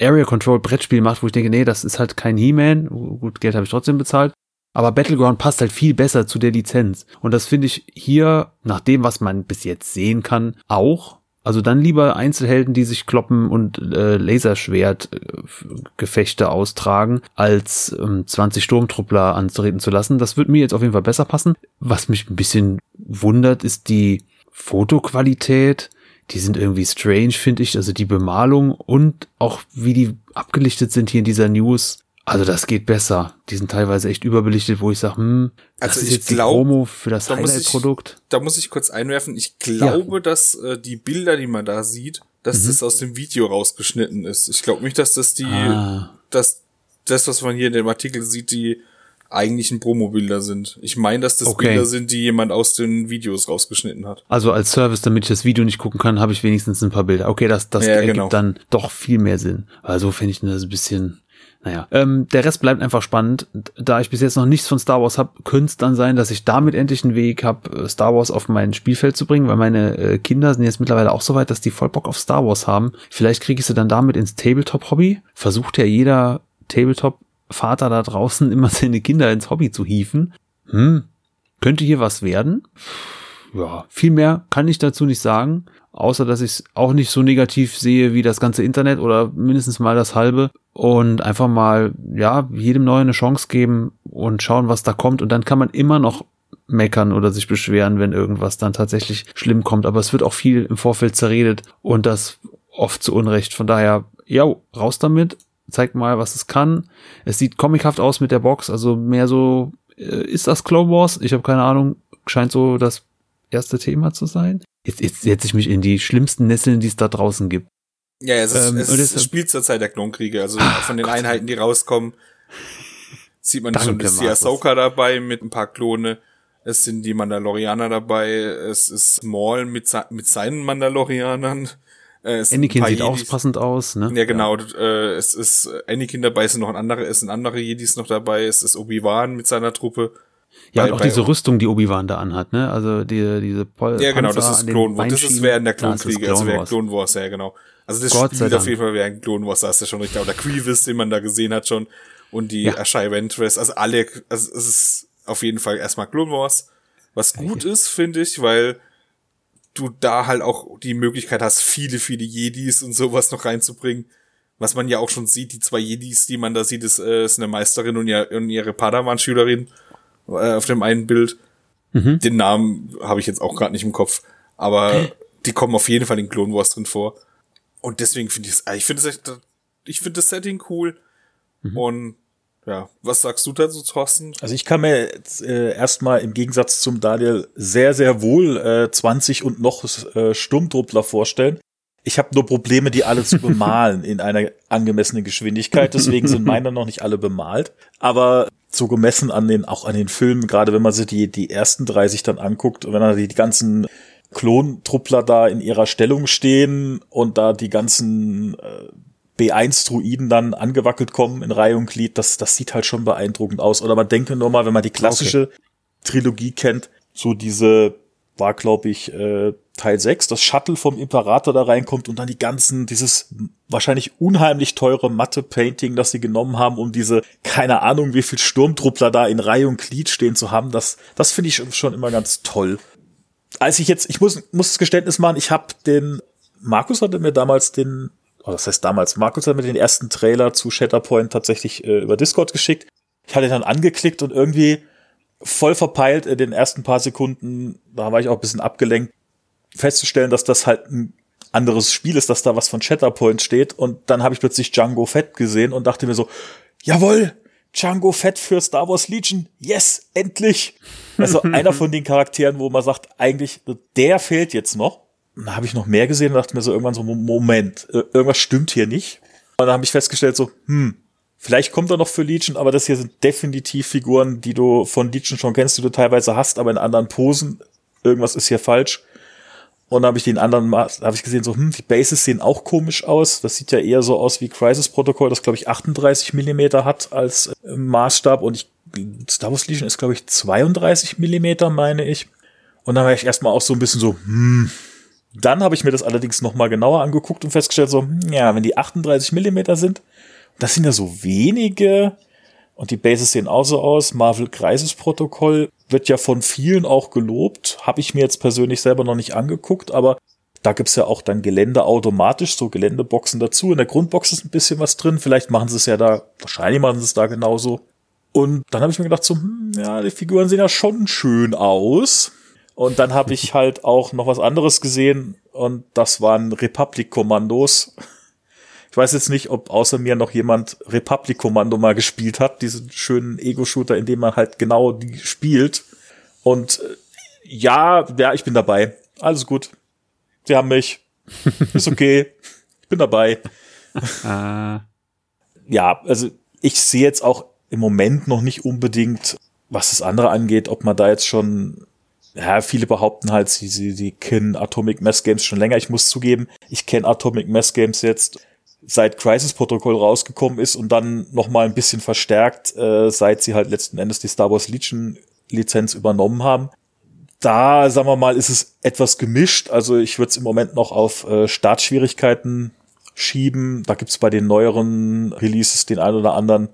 Area Control Brettspiel macht, wo ich denke, nee, das ist halt kein He-Man. Gut, Geld habe ich trotzdem bezahlt. Aber Battleground passt halt viel besser zu der Lizenz. Und das finde ich hier, nach dem, was man bis jetzt sehen kann, auch. Also dann lieber Einzelhelden, die sich kloppen und äh, Laserschwert-Gefechte austragen, als ähm, 20 Sturmtruppler antreten zu lassen. Das wird mir jetzt auf jeden Fall besser passen. Was mich ein bisschen wundert, ist die Fotoqualität die sind irgendwie strange, finde ich. Also die Bemalung und auch wie die abgelichtet sind hier in dieser News. Also das geht besser. Die sind teilweise echt überbelichtet, wo ich sage, hm, das also ist jetzt glaub, die Promo für das Highlight-Produkt. Da muss ich kurz einwerfen. Ich glaube, ja. dass äh, die Bilder, die man da sieht, dass mhm. das aus dem Video rausgeschnitten ist. Ich glaube nicht, dass das die, ah. dass das, was man hier in dem Artikel sieht, die eigentlichen Promo-Bilder sind. Ich meine, dass das okay. Bilder sind, die jemand aus den Videos rausgeschnitten hat. Also als Service, damit ich das Video nicht gucken kann, habe ich wenigstens ein paar Bilder. Okay, das, das ja, ergibt genau. dann doch viel mehr Sinn. Also finde ich das ein bisschen, naja. Ähm, der Rest bleibt einfach spannend. Da ich bis jetzt noch nichts von Star Wars habe, könnte es dann sein, dass ich damit endlich einen Weg habe, äh, Star Wars auf mein Spielfeld zu bringen, weil meine äh, Kinder sind jetzt mittlerweile auch so weit, dass die voll Bock auf Star Wars haben. Vielleicht kriege ich sie dann damit ins Tabletop-Hobby. Versucht ja jeder Tabletop Vater da draußen immer seine Kinder ins Hobby zu hieven. Hm, könnte hier was werden? Ja, viel mehr kann ich dazu nicht sagen, außer dass ich es auch nicht so negativ sehe wie das ganze Internet oder mindestens mal das halbe und einfach mal, ja, jedem Neuen eine Chance geben und schauen, was da kommt und dann kann man immer noch meckern oder sich beschweren, wenn irgendwas dann tatsächlich schlimm kommt, aber es wird auch viel im Vorfeld zerredet und das oft zu Unrecht. Von daher, ja, raus damit zeigt mal, was es kann. Es sieht comichaft aus mit der Box, also mehr so, äh, ist das Clone Wars? Ich habe keine Ahnung, scheint so das erste Thema zu sein. Jetzt, jetzt setze ich mich in die schlimmsten Nesseln, die es da draußen gibt. Ja, es, ist, Ähm, es, es spielt zur Zeit der Klonkriege, also von den Einheiten, die rauskommen, sieht man schon, Danke, ist die. Ahsoka dabei mit ein paar Klone, es sind die Mandalorianer dabei, es ist Maul mit, mit seinen Mandalorianern, äh, Anakin sieht auch Jedis. passend aus, ne? Ja, genau. Äh, es ist Anakin dabei, es sind noch ein andere, es sind andere Jedis noch dabei, es ist Obi-Wan mit seiner Truppe. Ja, Bei- und auch bei- diese Rüstung, die Obi-Wan da anhat, ne? Also die, diese Pol Ja, genau, Panzer das ist Clone Wars. Das ist während der Klonkriege, also während. Clone Wars, ja, genau. Also das Gott spielt auf jeden Fall während Clone Wars, da ist ja schon richtig. Oder Grievous, den man da gesehen hat schon. Und die Ja. Ashai Ventress, also alle, also es ist auf jeden Fall erstmal Clone Wars. Was gut ist, finde ich, weil du da halt auch die Möglichkeit hast, viele, viele Jedis und sowas noch reinzubringen. Was man ja auch schon sieht, die zwei Jedis, die man da sieht, ist, äh, ist eine Meisterin und, ihr, und ihre Padawan-Schülerin äh, auf dem einen Bild. Mhm. Den Namen habe ich jetzt auch gerade nicht im Kopf, aber die kommen auf jeden Fall in Clone Wars drin vor. Und deswegen finde ich es, ich finde es ich finde das Setting cool. Mhm. Und ja, was sagst du dazu, Thorsten? Also ich kann mir jetzt, äh, erstmal im Gegensatz zum Daniel sehr, sehr wohl äh, 20 und noch äh, Sturmtruppler vorstellen. Ich habe nur Probleme, die alle zu bemalen in einer angemessenen Geschwindigkeit. Deswegen sind meine noch nicht alle bemalt. Aber so gemessen an den, auch an den Filmen, gerade wenn man sich die, die ersten drei sich dann anguckt, wenn man die, die ganzen Klontruppler da in ihrer Stellung stehen und da die ganzen äh, B1-Druiden dann angewackelt kommen in Reihe und Glied, das, das sieht halt schon beeindruckend aus. Oder man denke nur mal, wenn man die klassische Trilogie kennt, so diese, war glaube ich, äh, Teil 6, das Shuttle vom Imperator da reinkommt und dann die ganzen, dieses wahrscheinlich unheimlich teure Matte-Painting, das sie genommen haben, um diese, keine Ahnung, wie viel Sturmtruppler da in Reihe und Glied stehen zu haben, das, das finde ich schon immer ganz toll. Als ich jetzt, ich muss, muss das Geständnis machen, ich habe den, Markus hatte mir damals den oh, das heißt damals, Markus hat mir den ersten Trailer zu Shatterpoint tatsächlich äh, über Discord geschickt. Ich hatte ihn dann angeklickt und irgendwie voll verpeilt in den ersten paar Sekunden, da war ich auch ein bisschen abgelenkt, festzustellen, dass das halt ein anderes Spiel ist, dass da was von Shatterpoint steht und dann habe ich plötzlich Django Fett gesehen und dachte mir so, jawohl, Django Fett für Star Wars Legion, yes, endlich. Also einer von den Charakteren, wo man sagt, eigentlich, der fehlt jetzt noch habe ich noch mehr gesehen und dachte mir so irgendwann so, Moment, irgendwas stimmt hier nicht. Und dann habe ich festgestellt so, hm, vielleicht kommt er noch für Legion, aber das hier sind definitiv Figuren, die du von Legion schon kennst, die du teilweise hast, aber in anderen Posen. Irgendwas ist hier falsch. Und dann habe ich den anderen mal, habe ich gesehen so, hm, die Bases sehen auch komisch aus. Das sieht ja eher so aus wie Crisis Protocol, das glaube ich 38 Millimeter hat als äh, Maßstab und ich Star Wars Legion ist glaube ich 32 Millimeter, meine ich. Und dann war ich erstmal auch so ein bisschen so, hm, dann habe ich mir das allerdings noch mal genauer angeguckt und festgestellt, so, hm, ja, wenn die 38 Millimeter sind, das sind ja so wenige und die Bases sehen auch so aus. Marvel Crisis Protokoll wird ja von vielen auch gelobt. Habe ich mir jetzt persönlich selber noch nicht angeguckt, aber da gibt's ja auch dann Gelände automatisch, so Geländeboxen dazu. In der Grundbox ist ein bisschen was drin. Vielleicht machen sie es ja da, wahrscheinlich machen sie es da genauso. Und dann habe ich mir gedacht, so, hm, ja, die Figuren sehen ja schon schön aus. Und dann habe ich halt auch noch was anderes gesehen und das waren Republic-Kommandos. Ich weiß jetzt nicht, ob außer mir noch jemand Republic-Kommando mal gespielt hat, diesen schönen Ego-Shooter, in dem man halt genau die spielt. Und äh, ja, ja, ich bin dabei. Alles gut. Sie haben mich. Ist okay. Ich bin dabei. Äh, ja, also ich sehe jetzt auch im Moment noch nicht unbedingt, was das andere angeht, ob man da jetzt schon ja, viele behaupten halt, sie, sie, sie kennen Atomic Mass Games schon länger. Ich muss zugeben, ich kenne Atomic Mass Games jetzt seit Crisis Protocol rausgekommen ist und dann noch mal ein bisschen verstärkt, äh, seit sie halt letzten Endes die Star Wars Legion Lizenz übernommen haben. Da, sagen wir mal, ist es etwas gemischt. Also ich würde es im Moment noch auf äh, Startschwierigkeiten schieben. Da gibt's bei den neueren Releases den einen oder anderen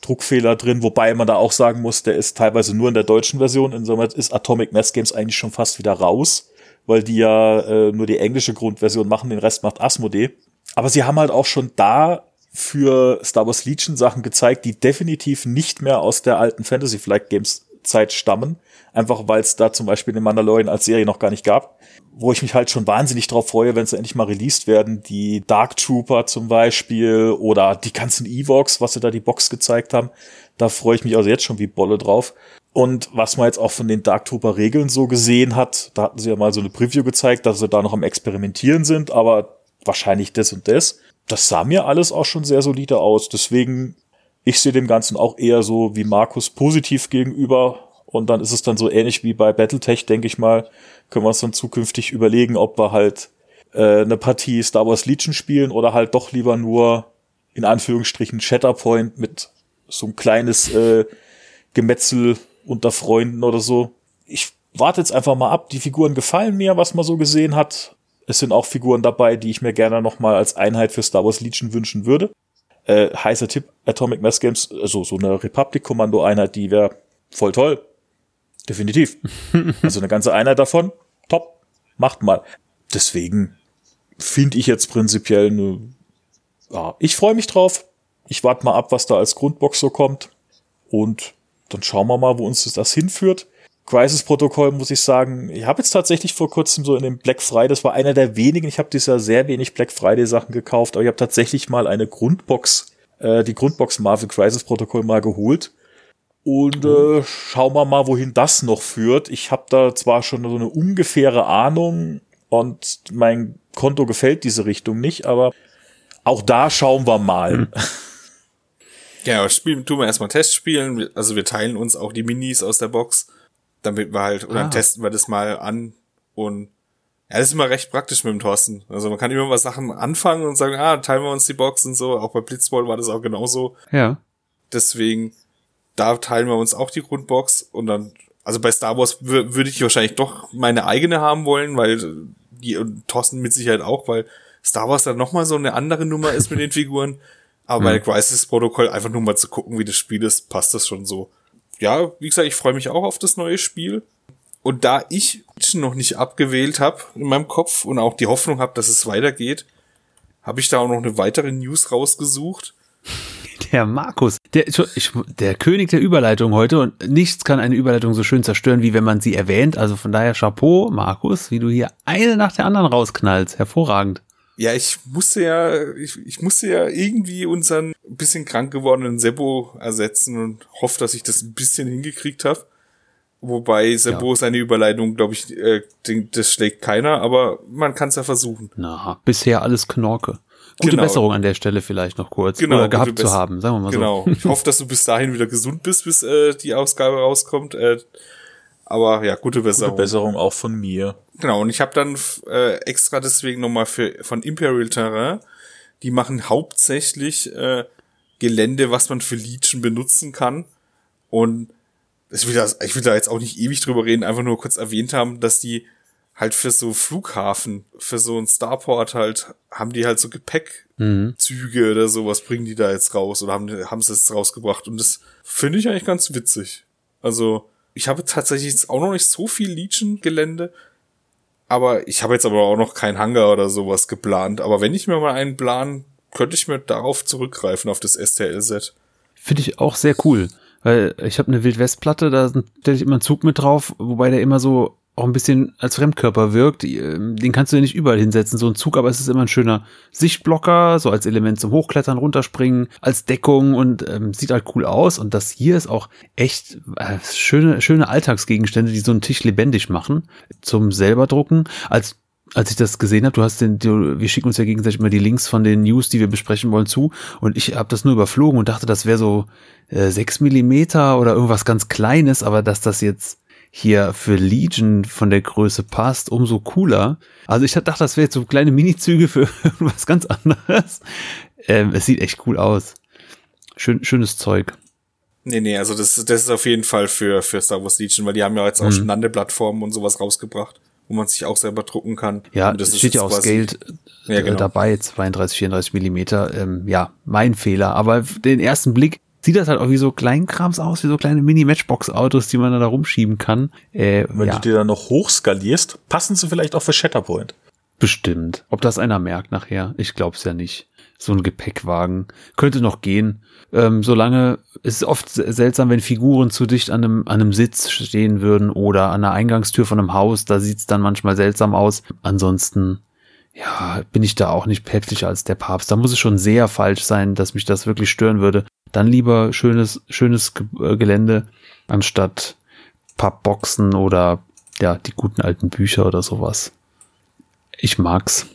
Druckfehler drin, wobei man da auch sagen muss, der ist teilweise nur in der deutschen Version. Insoweit ist Atomic Mass Games eigentlich schon fast wieder raus, weil die ja äh, nur die englische Grundversion machen, den Rest macht Asmodee. Aber sie haben halt auch schon da für Star Wars Legion Sachen gezeigt, die definitiv nicht mehr aus der alten Fantasy Flight Games Zeit stammen. Einfach weil es da zum Beispiel den Mandalorian als Serie noch gar nicht gab. Wo ich mich halt schon wahnsinnig drauf freue, wenn sie endlich mal released werden. Die Dark Trooper zum Beispiel oder die ganzen Evox, was sie da die Box gezeigt haben. Da freue ich mich also jetzt schon wie Bolle drauf. Und was man jetzt auch von den Dark Trooper Regeln so gesehen hat, da hatten sie ja mal so eine Preview gezeigt, dass sie da noch am Experimentieren sind, aber wahrscheinlich das und das. Das sah mir alles auch schon sehr solide aus. Deswegen, ich sehe dem Ganzen auch eher so wie Markus positiv gegenüber. Und dann ist es dann so ähnlich wie bei Battletech, denke ich mal. Können wir uns dann zukünftig überlegen, ob wir halt äh, eine Partie Star Wars Legion spielen oder halt doch lieber nur in Anführungsstrichen Shatterpoint mit so ein kleines äh, Gemetzel unter Freunden oder so. Ich warte jetzt einfach mal ab. Die Figuren gefallen mir, was man so gesehen hat. Es sind auch Figuren dabei, die ich mir gerne noch mal als Einheit für Star Wars Legion wünschen würde. Äh, heißer Tipp, Atomic Mass Games, also so eine Republic-Kommando-Einheit, die wäre voll toll. Definitiv. also eine ganze Einheit davon, top, macht mal. Deswegen finde ich jetzt prinzipiell eine, ja, ich freue mich drauf. Ich warte mal ab, was da als Grundbox so kommt. Und dann schauen wir mal, wo uns das hinführt. Crisis-Protokoll muss ich sagen, ich habe jetzt tatsächlich vor kurzem so in dem Black Friday, das war einer der wenigen, ich habe dieses Jahr sehr wenig Black Friday-Sachen gekauft, aber ich habe tatsächlich mal eine Grundbox, äh, die Grundbox Marvel Crisis-Protokoll mal geholt. Und äh, schauen wir mal, wohin das noch führt. Ich habe da zwar schon so eine ungefähre Ahnung und mein Konto gefällt diese Richtung nicht, aber auch da schauen wir mal. Hm. Ja, spielen, tun wir erstmal Test spielen. Also wir teilen uns auch die Minis aus der Box damit wir halt, oder ah. testen wir das mal an und ja, das ist immer recht praktisch mit dem Thorsten. Also man kann immer was Sachen anfangen und sagen, ah, teilen wir uns die Box und so. Auch bei Blitzball war das auch genauso. Ja. Deswegen, da teilen wir uns auch die Grundbox und dann, also bei Star Wars würde ich wahrscheinlich doch meine eigene haben wollen, weil die und Thorsten mit Sicherheit auch, weil Star Wars dann nochmal so eine andere Nummer ist mit den Figuren. Aber mhm. bei Crisis Protocol einfach nur mal zu gucken, wie das Spiel ist, passt das schon so ja, wie gesagt, ich freue mich auch auf das neue Spiel. Und da ich noch nicht abgewählt habe in meinem Kopf und auch die Hoffnung habe, dass es weitergeht, habe ich da auch noch eine weitere News rausgesucht. Der Markus, der, ich, der König der Überleitung heute und nichts kann eine Überleitung so schön zerstören, wie wenn man sie erwähnt. Also von daher Chapeau, Markus, wie du hier eine nach der anderen rausknallst. Hervorragend. Ja, ich musste ja, ich, ich musste ja irgendwie unseren bisschen krank gewordenen Sebo ersetzen und hoffe, dass ich das ein bisschen hingekriegt habe. Wobei Sebo ja. seine Überleitung, glaube ich, äh, das schlägt keiner, aber man kann es ja versuchen. Na, bisher alles Knorke. Gute genau. Besserung an der Stelle vielleicht noch kurz. Genau, Oder gehabt zu haben, sagen wir mal genau. so. Genau. Ich hoffe, dass du bis dahin wieder gesund bist, bis äh, die Ausgabe rauskommt. Äh, aber ja, gute Besserung. Gute Besserung auch von mir. Genau, und ich habe dann äh, extra deswegen nochmal für von Imperial Terrain, die machen hauptsächlich äh, Gelände, was man für Legion benutzen kann. Und ich will, das, ich will da jetzt auch nicht ewig drüber reden, einfach nur kurz erwähnt haben, dass die halt für so Flughafen, für so ein Starport halt, haben die halt so Gepäckzüge mhm. oder sowas, bringen die da jetzt raus oder haben, haben sie jetzt rausgebracht. Und das finde ich eigentlich ganz witzig. Also, ich habe tatsächlich jetzt auch noch nicht so viel Legion-Gelände, aber ich habe jetzt aber auch noch kein Hangar oder sowas geplant. Aber wenn ich mir mal einen plan, könnte ich mir darauf zurückgreifen, auf das STL-Set. Finde ich auch sehr cool. Weil ich habe eine Wildwestplatte, da stelle ich immer einen Zug mit drauf, wobei der immer so auch ein bisschen als Fremdkörper wirkt. Ähm, den kannst du ja nicht überall hinsetzen, so ein Zug, aber es ist immer ein schöner Sichtblocker, so als Element zum Hochklettern, runterspringen, als Deckung und ähm, sieht halt cool aus. Und das hier ist auch echt äh, schöne, schöne Alltagsgegenstände, die so einen Tisch lebendig machen zum selber drucken. Als als ich das gesehen habe, du hast den, du, wir schicken uns ja gegenseitig immer die Links von den News, die wir besprechen wollen, zu. Und ich habe das nur überflogen und dachte, das wäre so äh, 6 Millimeter oder irgendwas ganz Kleines, aber dass das jetzt hier für Legion von der Größe passt, umso cooler. Also ich dachte, das wäre jetzt so kleine Minizüge für was ganz anderes. Ähm, es sieht echt cool aus. Schön, schönes Zeug. Nee, nee, also das, das ist auf jeden Fall für, für Star Wars Legion, weil die haben ja jetzt auch mhm. schon Landeplattformen und sowas rausgebracht, wo man sich auch selber drucken kann. Ja, das steht ja auch Scaled ja, äh, genau. dabei, 32, 34 Millimeter. Ähm, ja, mein Fehler. Aber den ersten Blick sieht das halt auch wie so Kleinkrams aus, wie so kleine Mini-Matchbox-Autos, die man da rumschieben kann. Äh, Wenn ja. du dir dann noch hochskalierst, passen sie vielleicht auch für Shatterpoint. Bestimmt. Ob das einer merkt nachher? Ich glaub's ja nicht. So ein Gepäckwagen. Könnte noch gehen. Ähm, solange es ist oft seltsam, wenn Figuren zu dicht an einem, an einem Sitz stehen würden oder an der Eingangstür von einem Haus. Da sieht's dann manchmal seltsam aus. Ansonsten ja, bin ich da auch nicht päpstlicher als der Papst. Da muss es schon sehr falsch sein, dass mich das wirklich stören würde. Dann lieber schönes, schönes äh, Gelände anstatt Pappboxen oder ja, die guten alten Bücher oder sowas. Ich mag's.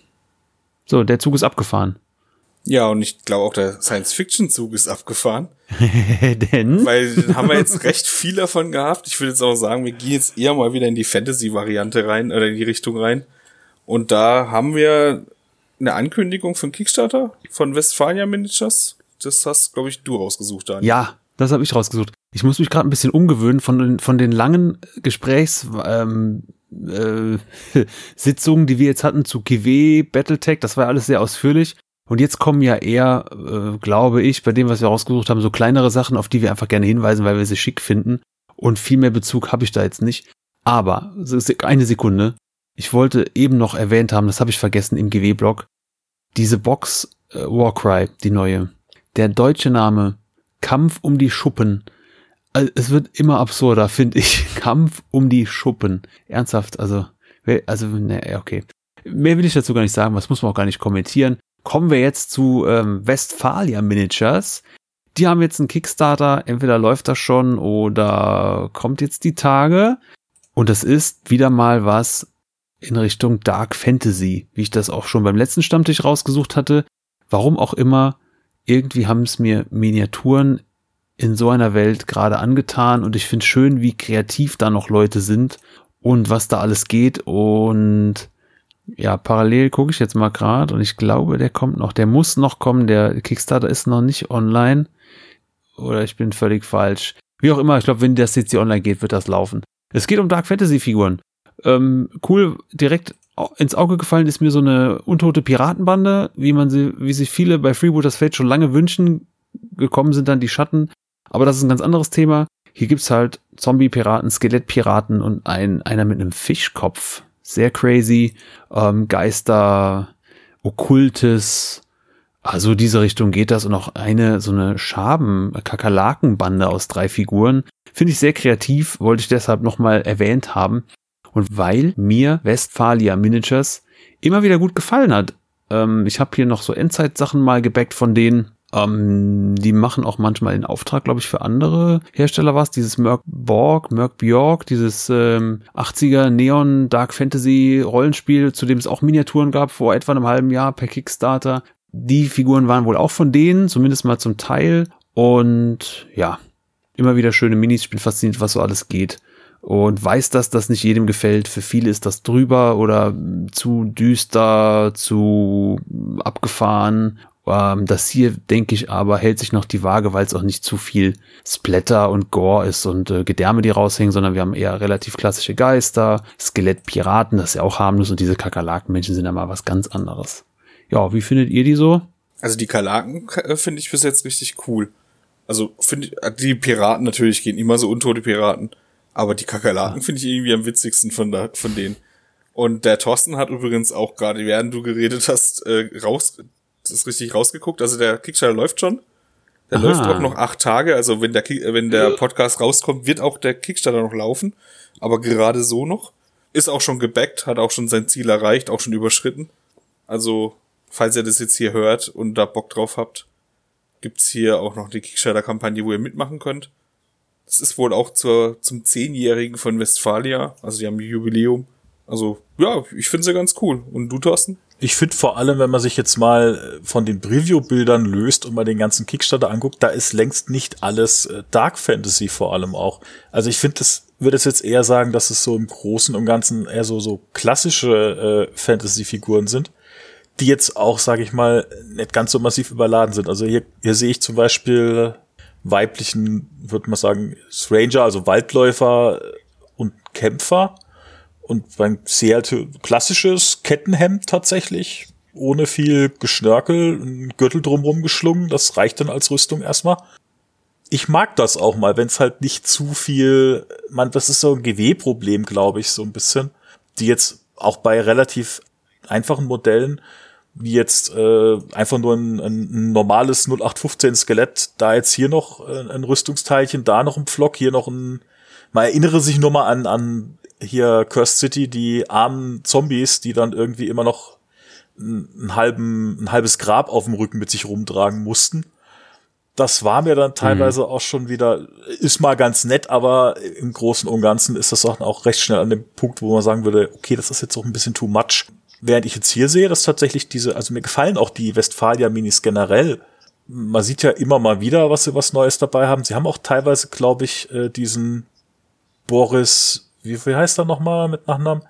So, der Zug ist abgefahren. Ja, und ich glaube auch der Science-Fiction-Zug ist abgefahren. Denn? Weil haben wir jetzt recht viel davon gehabt. Ich würde jetzt auch sagen, wir gehen jetzt eher mal wieder in die Fantasy-Variante rein oder in die Richtung rein. Und da haben wir eine Ankündigung von Kickstarter von Westfalia Miniatures. Das hast, glaube ich, du rausgesucht, Daniel. Ja, das habe ich rausgesucht. Ich muss mich gerade ein bisschen umgewöhnen von den, von den langen Gesprächs, ähm, äh, Sitzungen, die wir jetzt hatten zu GW, Battletech. Das war alles sehr ausführlich. Und jetzt kommen ja eher, äh, glaube ich, bei dem, was wir rausgesucht haben, so kleinere Sachen, auf die wir einfach gerne hinweisen, weil wir sie schick finden. Und viel mehr Bezug habe ich da jetzt nicht. Aber, eine Sekunde. Ich wollte eben noch erwähnt haben, das habe ich vergessen im GW-Blog. Diese Box äh, Warcry, die neue. Der deutsche Name Kampf um die Schuppen. Also, es wird immer absurder, finde ich. Kampf um die Schuppen. Ernsthaft, also, also, ne, okay. Mehr will ich dazu gar nicht sagen, was muss man auch gar nicht kommentieren kommen wir jetzt zu ähm, Westphalia Miniatures. Die haben jetzt einen Kickstarter, entweder läuft das schon oder kommt jetzt die Tage. Und das ist wieder mal was in Richtung Dark Fantasy, wie ich das auch schon beim letzten Stammtisch rausgesucht hatte. Warum auch immer, irgendwie haben es mir Miniaturen in so einer Welt gerade angetan und ich finde schön, wie kreativ da noch Leute sind und was da alles geht und ja, parallel gucke ich jetzt mal gerade und ich glaube, der kommt noch. Der muss noch kommen. Der Kickstarter ist noch nicht online. Oder ich bin völlig falsch. Wie auch immer, ich glaube, wenn das jetzt hier online geht, wird das laufen. Es geht um Dark Fantasy Figuren. Ähm, cool, direkt ins Auge gefallen ist mir so eine untote Piratenbande, wie man sie, wie sich viele bei Freebooters Fate schon lange wünschen. Gekommen sind dann die Schatten. Aber das ist ein ganz anderes Thema. Hier gibt's halt Zombie-Piraten, Skelettpiraten und ein, einer mit einem Fischkopf sehr crazy, ähm, Geister, Okkultes, also diese Richtung geht das und auch eine, so eine Schaben, Kakerlakenbande aus drei Figuren. Finde ich sehr kreativ, wollte ich deshalb nochmal erwähnt haben. Und weil mir Westphalia Miniatures immer wieder gut gefallen hat. Ähm, ich habe hier noch so Endzeit-Sachen mal gebackt von denen. Ähm, die machen auch manchmal den Auftrag, glaube ich, für andere Hersteller was. Dieses Merc Borg, Merc Bjork, dieses ähm, 80er Neon Dark Fantasy Rollenspiel, zu dem es auch Miniaturen gab vor etwa einem halben Jahr per Kickstarter. Die Figuren waren wohl auch von denen, zumindest mal zum Teil. Und ja, immer wieder schöne Minis. Ich bin fasziniert, was so alles geht und weiß, dass das nicht jedem gefällt. Für viele ist das drüber oder zu düster, zu abgefahren ähm, das hier, denke ich, aber hält sich noch die Waage, weil es auch nicht zu viel Splatter und Gore ist und äh, Gedärme, die raushängen, sondern wir haben eher relativ klassische Geister, Skelettpiraten, das ist ja auch harmlos und diese Kakerlakenmenschen sind ja mal was ganz anderes. Ja, wie findet ihr die so? Also die Kalaken äh, finde ich bis jetzt richtig cool. Also finde äh, die Piraten natürlich gehen immer so untote Piraten, aber die Kakerlaken finde ich irgendwie am witzigsten von, da, von denen. Und der Thorsten hat übrigens auch gerade, während du geredet hast, äh, raus, ist richtig rausgeguckt. Also der Kickstarter läuft schon. Der Aha. läuft auch noch acht Tage. Also wenn der, wenn der Podcast rauskommt, wird auch der Kickstarter noch laufen. Aber gerade so noch. Ist auch schon gebackt, hat auch schon sein Ziel erreicht, auch schon überschritten. Also, falls ihr das jetzt hier hört und da Bock drauf habt, gibt's hier auch noch die Kickstarter-Kampagne, wo ihr mitmachen könnt. Das ist wohl auch zur, zum Zehnjährigen von Westfalia. Also die haben Jubiläum. Also, ja, ich finde sie ganz cool. Und du, Thorsten? Ich finde vor allem, wenn man sich jetzt mal äh, von den Preview-Bildern löst und mal den ganzen Kickstarter anguckt, da ist längst nicht alles äh, Dark Fantasy vor allem auch. Also ich finde, das würde es jetzt eher sagen, dass es so im Großen und Ganzen eher so, so klassische äh, Fantasy-Figuren sind, die jetzt auch, sage ich mal, nicht ganz so massiv überladen sind. Also hier, hier sehe ich zum Beispiel weiblichen, würde man sagen, Stranger, also Waldläufer und Kämpfer und beim sehr klassisches Kettenhemd tatsächlich, ohne viel Geschnörkel, ein Gürtel drumrum geschlungen, das reicht dann als Rüstung erstmal. Ich mag das auch mal, wenn es halt nicht zu viel, man, das ist so ein GW-Problem, glaube ich, so ein bisschen, die jetzt auch bei relativ einfachen Modellen, wie jetzt äh, einfach nur ein, ein normales 0815 Skelett, da jetzt hier noch äh, ein Rüstungsteilchen, da noch ein Pflock, hier noch ein, man erinnere sich nur mal an, an hier Cursed City, die armen Zombies, die dann irgendwie immer noch einen halben, ein halbes Grab auf dem Rücken mit sich rumtragen mussten. das war mir dann teilweise mhm. auch schon wieder, ist mal ganz nett, aber im Großen und Ganzen ist das auch, auch recht schnell an dem Punkt, wo man sagen würde, okay, das ist jetzt auch ein bisschen too much. Während ich jetzt hier sehe, dass tatsächlich diese, also mir gefallen auch die Westfalia Minis generell. Man sieht ja immer mal wieder, was sie was Neues dabei haben. Sie haben auch teilweise, glaube ich, äh, diesen Boris, wie, wie heißt er nochmal mit Nachnamen?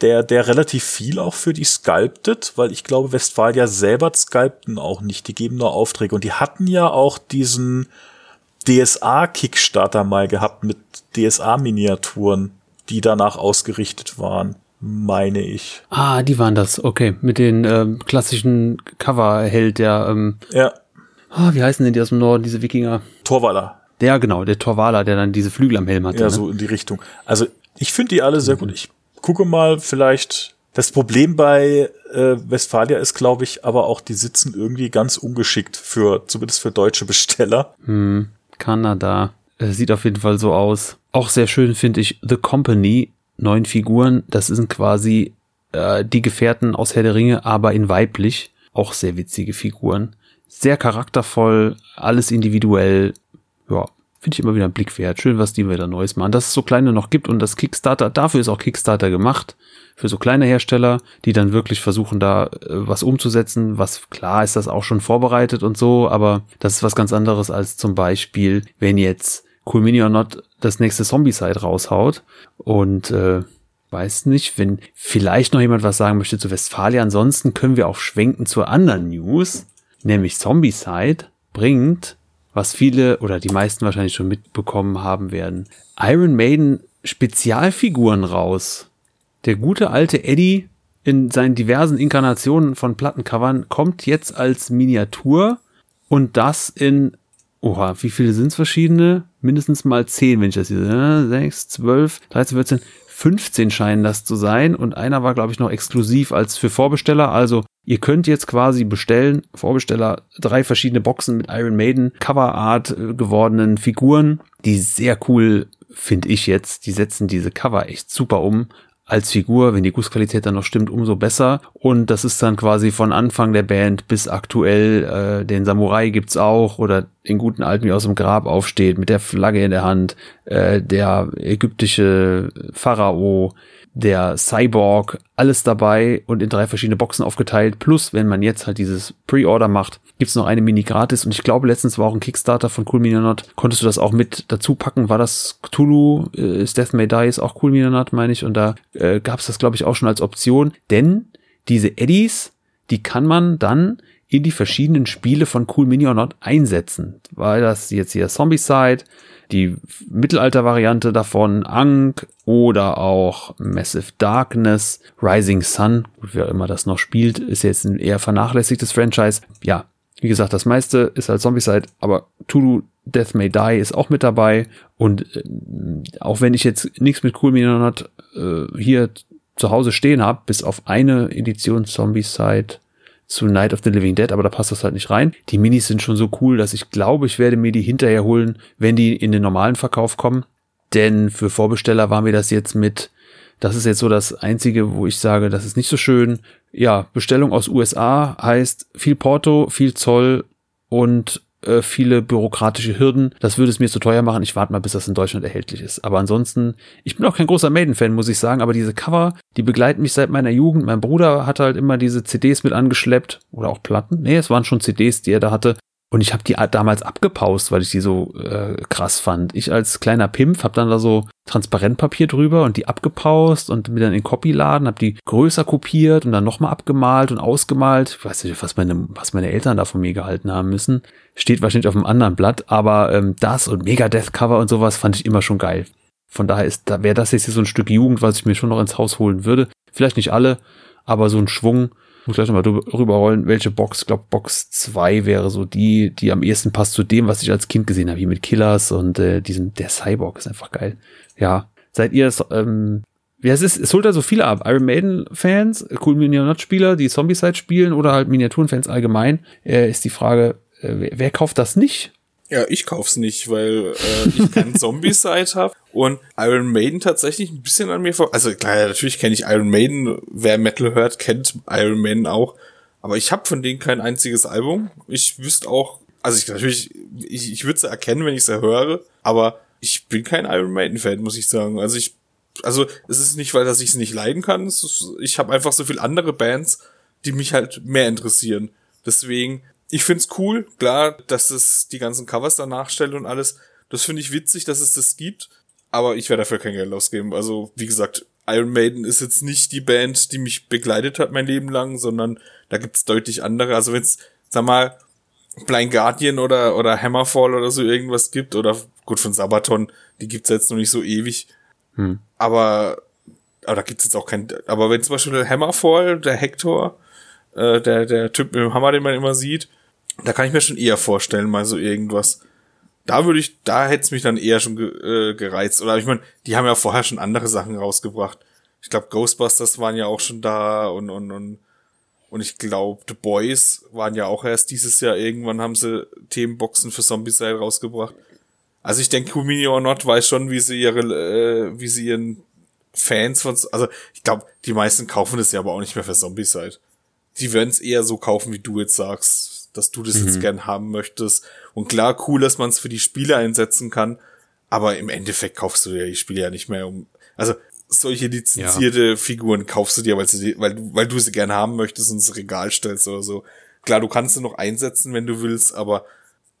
der, der relativ viel auch für die sculptet, weil ich glaube, Westfalia selber sculpten auch nicht, die geben nur Aufträge. Und die hatten ja auch diesen DSA-Kickstarter mal gehabt mit DSA-Miniaturen, die danach ausgerichtet waren, meine ich. Ah, die waren das, okay. Mit den ähm, klassischen Cover-Held, der ähm, Ja. Ah, wie heißen denn die aus dem Norden, diese Wikinger? Torwaller. Der, genau, der Torwaler, der dann diese Flügel am Helm hatte. Ja, ne? so in die Richtung. Also ich finde die alle sehr gut. Ich gucke mal, vielleicht. Das Problem bei äh, Westfalia ist, glaube ich, aber auch, die sitzen irgendwie ganz ungeschickt für, zumindest für deutsche Besteller. Hm, Kanada. Äh, sieht auf jeden Fall so aus. Auch sehr schön finde ich The Company. Neun Figuren. Das sind quasi äh, die Gefährten aus Herr der Ringe, aber in weiblich. Auch sehr witzige Figuren. Sehr charaktervoll, alles individuell. Ja, finde ich immer wieder ein Blick wert. Schön, was die wieder Neues machen. Dass es so kleine noch gibt und das Kickstarter, dafür ist auch Kickstarter gemacht. Für so kleine Hersteller, die dann wirklich versuchen, da äh, was umzusetzen. Was klar ist das auch schon vorbereitet und so, aber das ist was ganz anderes als zum Beispiel, wenn jetzt Cool Mini or Not das nächste Zombie-Side raushaut und äh, weiß nicht, wenn vielleicht noch jemand was sagen möchte zu Westfalia. Ansonsten können wir auch schwenken zur anderen News, nämlich Zombie-Side bringt was viele oder die meisten wahrscheinlich schon mitbekommen haben werden. Iron Maiden Spezialfiguren raus. Der gute alte Eddie in seinen diversen Inkarnationen von Plattencovern kommt jetzt als Miniatur und das in, oha, wie viele sind es verschiedene? Mindestens mal zehn, wenn ich das hier, 6, 12, 13, 14, 15 scheinen das zu sein und einer war, glaube ich, noch exklusiv als für Vorbesteller. Also ihr könnt jetzt quasi bestellen, Vorbesteller, drei verschiedene Boxen mit Iron Maiden Coverart äh, gewordenen Figuren, die sehr cool finde ich jetzt. Die setzen diese Cover echt super um als Figur, wenn die Gussqualität dann noch stimmt, umso besser. Und das ist dann quasi von Anfang der Band bis aktuell, äh, den Samurai gibt's auch oder den guten Alten, wie aus dem Grab aufsteht, mit der Flagge in der Hand, äh, der ägyptische Pharao, der Cyborg, alles dabei und in drei verschiedene Boxen aufgeteilt. Plus, wenn man jetzt halt dieses Pre-Order macht, gibt's noch eine Mini gratis. Und ich glaube, letztens war auch ein Kickstarter von Cool Mini Not. Konntest du das auch mit dazu packen? War das Cthulhu? Äh, ist Death May Die ist auch Cool Mini Not, meine ich. Und da äh, gab's das, glaube ich, auch schon als Option. Denn diese Eddies, die kann man dann in die verschiedenen Spiele von Cool Not einsetzen. Weil das jetzt hier Zombie-Side, die Mittelalter-Variante davon, Ankh oder auch Massive Darkness, Rising Sun, wer immer das noch spielt, ist jetzt ein eher vernachlässigtes Franchise. Ja, wie gesagt, das meiste ist halt Zombie-Side, aber Tulu Death May Die ist auch mit dabei. Und äh, auch wenn ich jetzt nichts mit Cool Minion hat, äh, hier zu Hause stehen habe, bis auf eine Edition Zombie-Side zu Night of the Living Dead, aber da passt das halt nicht rein. Die Minis sind schon so cool, dass ich glaube, ich werde mir die hinterher holen, wenn die in den normalen Verkauf kommen. Denn für Vorbesteller war mir das jetzt mit, das ist jetzt so das einzige, wo ich sage, das ist nicht so schön. Ja, Bestellung aus USA heißt viel Porto, viel Zoll und äh, viele bürokratische Hürden. Das würde es mir zu teuer machen. Ich warte mal, bis das in Deutschland erhältlich ist. Aber ansonsten, ich bin auch kein großer Maiden-Fan, muss ich sagen, aber diese Cover, die begleiten mich seit meiner Jugend. Mein Bruder hat halt immer diese CDs mit angeschleppt oder auch Platten. Nee, es waren schon CDs, die er da hatte. Und ich habe die damals abgepaust, weil ich die so äh, krass fand. Ich als kleiner Pimp habe dann da so Transparentpapier drüber und die abgepaust und mir dann in Copyladen, habe die größer kopiert und dann nochmal abgemalt und ausgemalt. Ich weiß nicht, was meine, was meine Eltern da von mir gehalten haben müssen. Steht wahrscheinlich auf einem anderen Blatt, aber ähm, das und Megadeth Cover und sowas fand ich immer schon geil. Von daher da wäre das jetzt so ein Stück Jugend, was ich mir schon noch ins Haus holen würde. Vielleicht nicht alle, aber so ein Schwung muss gleich nochmal drüber rollen, welche Box, ich glaube Box 2 wäre so die, die am ehesten passt zu dem, was ich als Kind gesehen habe, wie mit Killers und äh, diesem, der Cyborg ist einfach geil. Ja, seid ihr ähm, ja, es ist, es holt also viele ab. Iron Maiden Fans, Cool Minion Spieler, die Zombie-Side spielen oder halt Miniaturenfans allgemein, äh, ist die Frage, äh, wer, wer kauft das nicht? Ja, ich kauf's nicht, weil äh, ich keinen Zombie-Side habe und Iron Maiden tatsächlich ein bisschen an mir vor. Also klar, natürlich kenne ich Iron Maiden. Wer Metal hört, kennt Iron Maiden auch. Aber ich habe von denen kein einziges Album. Ich wüsste auch Also ich natürlich, ich, ich würde sie erkennen, wenn ich sie höre, aber ich bin kein Iron Maiden Fan, muss ich sagen. Also ich, also es ist nicht, weil dass ich es nicht leiden kann. Ist, ich habe einfach so viel andere Bands, die mich halt mehr interessieren. Deswegen, ich find's cool, klar, dass es die ganzen Covers danach stellt und alles. Das finde ich witzig, dass es das gibt. Aber ich werde dafür kein Geld ausgeben. Also, wie gesagt, Iron Maiden ist jetzt nicht die Band, die mich begleitet hat mein Leben lang, sondern da gibt's deutlich andere. Also wenn's, sag mal, Blind Guardian oder, oder Hammerfall oder so irgendwas gibt, oder gut von Sabaton, die gibt's jetzt noch nicht so ewig. Hm. Aber, aber da gibt's jetzt auch kein, aber wenn zum Beispiel Hammerfall, der Hector, äh, der, der Typ mit dem Hammer, den man immer sieht, da kann ich mir schon eher vorstellen, mal so irgendwas. Da würde ich, da hätte es mich dann eher schon ge, äh, gereizt. Oder ich meine, die haben ja vorher schon andere Sachen rausgebracht. Ich glaube, Ghostbusters waren ja auch schon da und, und, und, und ich glaube, The Boys waren ja auch erst dieses Jahr irgendwann haben sie Themenboxen für Zombicide rausgebracht. Also ich denke, Kumini or Not weiß schon, wie sie ihre, äh, wie sie ihren Fans von, also ich glaube, die meisten kaufen das ja aber auch nicht mehr für Zombicide. Die werden es eher so kaufen, wie du jetzt sagst, dass du das mhm. jetzt gern haben möchtest. Und klar, cool, dass man es für die Spiele einsetzen kann, aber im Endeffekt kaufst du ja die Spiele ja nicht mehr um. Also solche lizenzierte ja. Figuren kaufst du dir, weil, sie, weil, weil du sie gern haben möchtest und ins Regal stellst oder so. Klar, du kannst sie noch einsetzen, wenn du willst, aber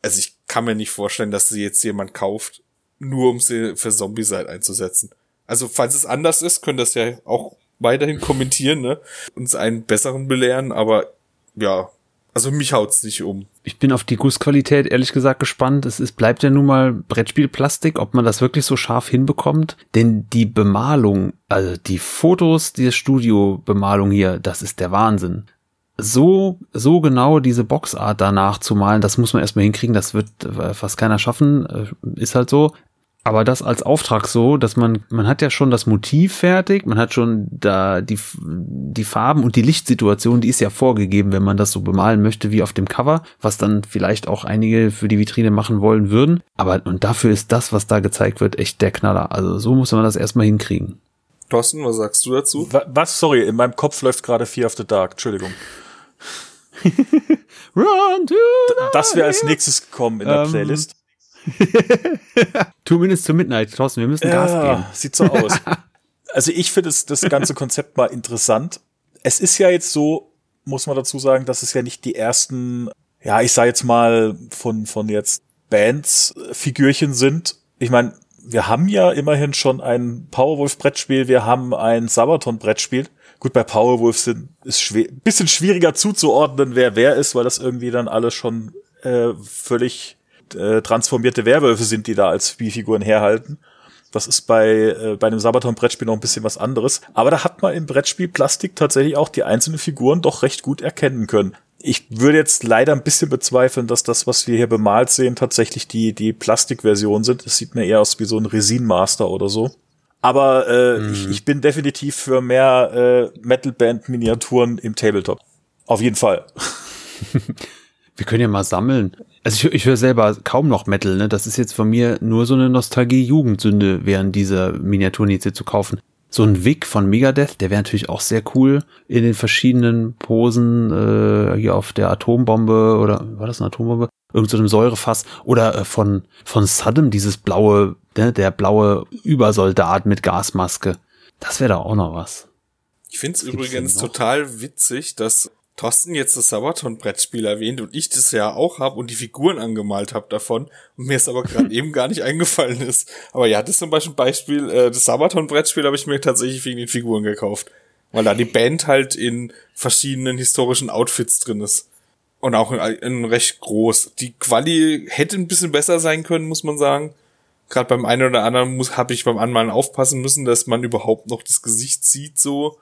also ich kann mir nicht vorstellen, dass sie jetzt jemand kauft, nur um sie für Zombie-Side einzusetzen. Also, falls es anders ist, könnt ihr das ja auch weiterhin kommentieren, ne? Uns einen besseren belehren, aber ja, also mich haut's nicht um. Ich bin auf die Gussqualität ehrlich gesagt gespannt. Es ist, bleibt ja nun mal Brettspielplastik, ob man das wirklich so scharf hinbekommt. Denn die Bemalung, also die Fotos, die Studiobemalung hier, das ist der Wahnsinn so, so genau diese Boxart danach zu malen, das muss man erstmal hinkriegen, das wird äh, fast keiner schaffen, äh, ist halt so. Aber das als Auftrag so, dass man, man hat ja schon das Motiv fertig, man hat schon da die, die Farben und die Lichtsituation, die ist ja vorgegeben, wenn man das so bemalen möchte wie auf dem Cover, was dann vielleicht auch einige für die Vitrine machen wollen würden. Aber und dafür ist das, was da gezeigt wird, echt der Knaller. Also so muss man das erstmal hinkriegen. Thorsten, was sagst du dazu? Was? Sorry, in meinem Kopf läuft gerade Fear of the Dark. Entschuldigung. Run to das wäre als nächstes gekommen in der ähm, Playlist. Two Minutes to Midnight, Thorsten, wir müssen ja, Gas geben. Sieht so aus. Also ich finde das ganze Konzept mal interessant. Es ist ja jetzt so, muss man dazu sagen, dass es ja nicht die ersten, ja, ich sag jetzt mal von, von jetzt Bands äh, Figürchen sind. Ich meine, wir haben ja immerhin schon ein Powerwolf-Brettspiel, wir haben ein Sabaton-Brettspiel. Gut, bei Powerwolf sind, ist schwer, bisschen schwieriger zuzuordnen, wer wer ist, weil das irgendwie dann alles schon äh, völlig äh, transformierte Werwölfe sind, die da als Spielfiguren herhalten. Das ist bei, äh, bei einem Sabaton-Brettspiel noch ein bisschen was anderes. Aber da hat man im Brettspiel Plastik tatsächlich auch die einzelnen Figuren doch recht gut erkennen können. Ich würde jetzt leider ein bisschen bezweifeln, dass das, was wir hier bemalt sehen, tatsächlich die, die Plastikversion sind. Es sieht mir eher aus wie so ein Resin-Master oder so. Aber äh, mhm. ich, ich bin definitiv für mehr äh, Metal-Band-Miniaturen im Tabletop. Auf jeden Fall. Wir können ja mal sammeln. Also ich, ich höre selber kaum noch Metal, ne? Das ist jetzt von mir nur so eine Nostalgie-Jugendsünde, während dieser hier zu kaufen. So ein Wick von Megadeth, der wäre natürlich auch sehr cool in den verschiedenen Posen äh, hier auf der Atombombe oder war das eine Atombombe? Irgend so einem Säurefass oder äh, von von Saddam dieses blaue, ne, der blaue Übersoldat mit Gasmaske. Das wäre da auch noch was. Ich finde es übrigens total witzig, dass Thorsten jetzt das Sabaton-Brettspiel erwähnt und ich das ja auch habe und die Figuren angemalt habe davon und mir es aber gerade eben gar nicht eingefallen ist. Aber ja, das ist zum Beispiel ein Beispiel, äh, das Sabaton-Brettspiel habe ich mir tatsächlich wegen den Figuren gekauft. Weil da die Band halt in verschiedenen historischen Outfits drin ist. Und auch in, in recht groß. Die Quali hätte ein bisschen besser sein können, muss man sagen. Gerade beim einen oder anderen muss habe ich beim Anmalen aufpassen müssen, dass man überhaupt noch das Gesicht sieht so.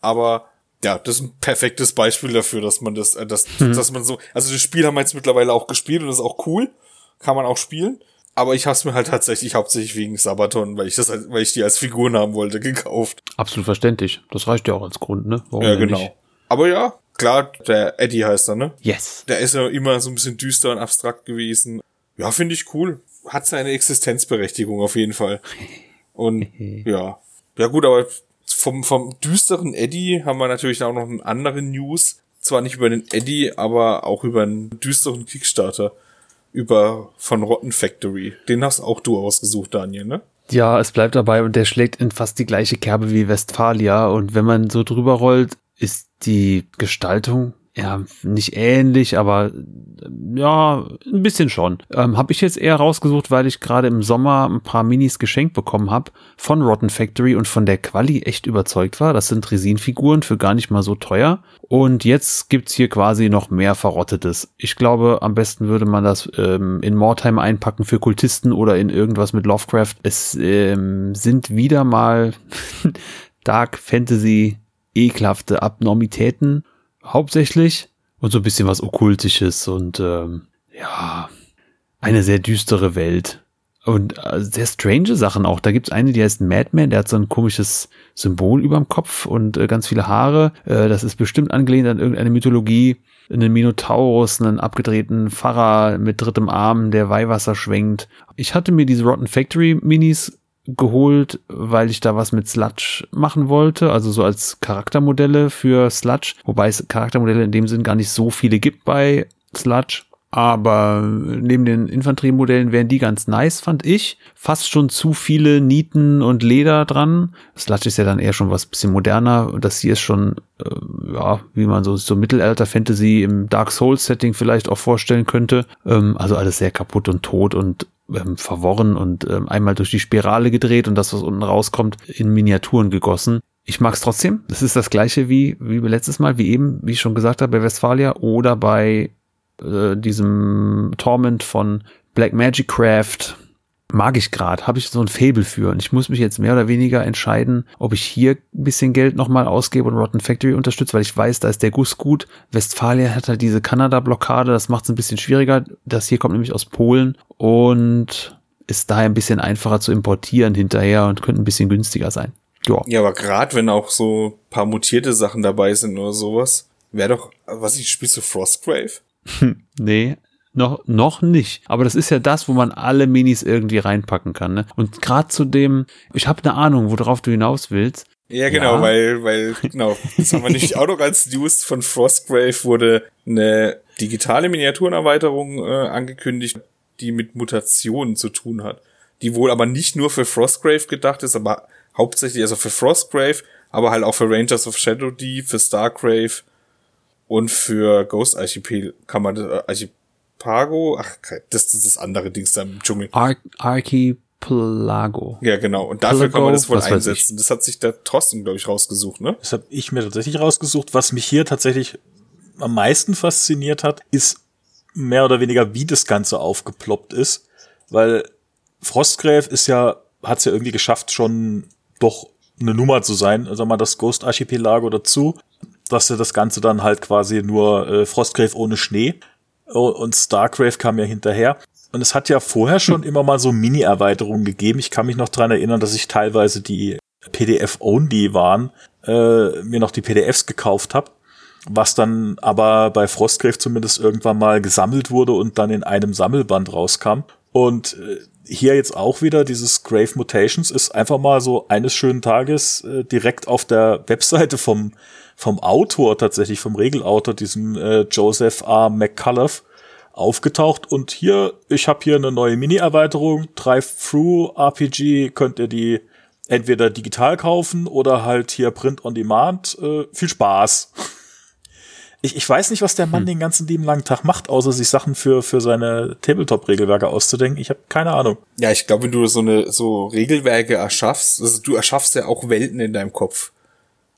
Aber ja, das ist ein perfektes Beispiel dafür, dass man das, äh, dass, mhm. dass man so, also das Spiel haben wir jetzt mittlerweile auch gespielt und das ist auch cool, kann man auch spielen. Aber ich habe es mir halt tatsächlich hauptsächlich wegen Sabaton, weil ich das, weil ich die als Figuren haben wollte, gekauft. Absolut verständlich. Das reicht ja auch als Grund, ne? Warum ja, genau. Nicht? Aber ja, klar, der Eddie heißt er, ne? Yes. Der ist ja immer so ein bisschen düster und abstrakt gewesen. Ja, finde ich cool. Hat seine Existenzberechtigung auf jeden Fall. Und ja. Ja gut, aber vom, vom düsteren Eddie haben wir natürlich auch noch einen anderen News. Zwar nicht über den Eddie, aber auch über einen düsteren Kickstarter. über von Rotten Factory. Den hast auch du ausgesucht, Daniel, ne? Ja, es bleibt dabei und der schlägt in fast die gleiche Kerbe wie Westfalia. Und wenn man so drüber rollt, ist die Gestaltung ja, nicht ähnlich, aber ja, ein bisschen schon. Ähm, habe ich jetzt eher rausgesucht, weil ich gerade im Sommer ein paar Minis geschenkt bekommen habe von Rotten Factory und von der Quali echt überzeugt war. Das sind Resinfiguren für gar nicht mal so teuer. Und jetzt gibt's hier quasi noch mehr Verrottetes. Ich glaube, am besten würde man das ähm, in Mortime einpacken für Kultisten oder in irgendwas mit Lovecraft. Es ähm, sind wieder mal Dark Fantasy ekelhafte Abnormitäten hauptsächlich und so ein bisschen was Okkultisches und ähm, ja, eine sehr düstere Welt. Und äh, sehr strange Sachen auch. Da gibt's eine, die heißt Madman, der hat so ein komisches Symbol überm Kopf und äh, ganz viele Haare. Äh, das ist bestimmt angelehnt an irgendeine Mythologie. Einen Minotaurus, einen abgedrehten Pfarrer mit drittem Arm, der Weihwasser schwenkt. Ich hatte mir diese Rotten Factory Minis geholt, weil ich da was mit Sludge machen wollte, also so als Charaktermodelle für Sludge, wobei es Charaktermodelle in dem Sinn gar nicht so viele gibt bei Sludge. Aber neben den Infanteriemodellen wären die ganz nice, fand ich. Fast schon zu viele Nieten und Leder dran. Sludge ist ja dann eher schon was bisschen moderner. Das hier ist schon, äh, ja, wie man so, so Mittelalter-Fantasy im Dark Souls-Setting vielleicht auch vorstellen könnte. Ähm, also alles sehr kaputt und tot und ähm, verworren und ähm, einmal durch die Spirale gedreht und das, was unten rauskommt, in Miniaturen gegossen. Ich mag es trotzdem. Das ist das gleiche wie, wie letztes Mal, wie eben, wie ich schon gesagt habe, bei Westfalia oder bei äh, diesem Torment von Black Magic Craft mag ich gerade, habe ich so ein Fable für. Und ich muss mich jetzt mehr oder weniger entscheiden, ob ich hier ein bisschen Geld nochmal ausgebe und Rotten Factory unterstütze, weil ich weiß, da ist der Guss gut. Westfalia hat halt diese Kanada-Blockade, das macht es ein bisschen schwieriger. Das hier kommt nämlich aus Polen und ist daher ein bisschen einfacher zu importieren hinterher und könnte ein bisschen günstiger sein. Ja, ja aber gerade wenn auch so paar mutierte Sachen dabei sind oder sowas, wäre doch, was ich spielst du Frostgrave? nee, noch, noch nicht. Aber das ist ja das, wo man alle Minis irgendwie reinpacken kann. Ne? Und gerade zu dem, ich habe eine Ahnung, worauf du hinaus willst. Ja, genau, ja. weil, weil, genau, das haben wir nicht auch noch als News von Frostgrave wurde eine digitale Miniaturenerweiterung äh, angekündigt, die mit Mutationen zu tun hat. Die wohl aber nicht nur für Frostgrave gedacht ist, aber hauptsächlich also für Frostgrave, aber halt auch für Rangers of Shadow Deep, für Stargrave und für Ghost Archipel kann man äh, Archipago, ach, das ist das andere Dings da im Dschungel. Ar Archipelago. Ja, genau. Und dafür Pelago, kann man das wohl einsetzen. Das hat sich der Thorsten, glaube ich, rausgesucht, ne? Das habe ich mir tatsächlich rausgesucht. Was mich hier tatsächlich am meisten fasziniert hat, ist mehr oder weniger, wie das Ganze aufgeploppt ist. Weil Frostgrave ist ja, hat es ja irgendwie geschafft, schon doch eine Nummer zu sein. Also mal das Ghost Archipelago dazu dass er das Ganze dann halt quasi nur äh, Frostgrave ohne Schnee und Stargrave kam ja hinterher. Und es hat ja vorher schon immer mal so Mini-Erweiterungen gegeben. Ich kann mich noch dran erinnern, dass ich teilweise die PDF-only waren, äh, mir noch die PDFs gekauft habe, was dann aber bei Frostgrave zumindest irgendwann mal gesammelt wurde und dann in einem Sammelband rauskam. Und äh, hier jetzt auch wieder dieses Grave Mutations ist einfach mal so eines schönen Tages äh, direkt auf der Webseite vom vom Autor tatsächlich, vom Regelautor, diesem äh, Joseph R. McCullough, aufgetaucht. Und hier, ich habe hier eine neue Mini-Erweiterung, Drive-Through-RPG, könnt ihr die entweder digital kaufen oder halt hier Print on Demand. Äh, viel Spaß. Ich, ich weiß nicht, was der Mann hm. den ganzen lieben langen Tag macht, außer sich Sachen für, für seine Tabletop-Regelwerke auszudenken. Ich habe keine Ahnung. Ja, ich glaube, wenn du so eine so Regelwerke erschaffst, also du erschaffst ja auch Welten in deinem Kopf.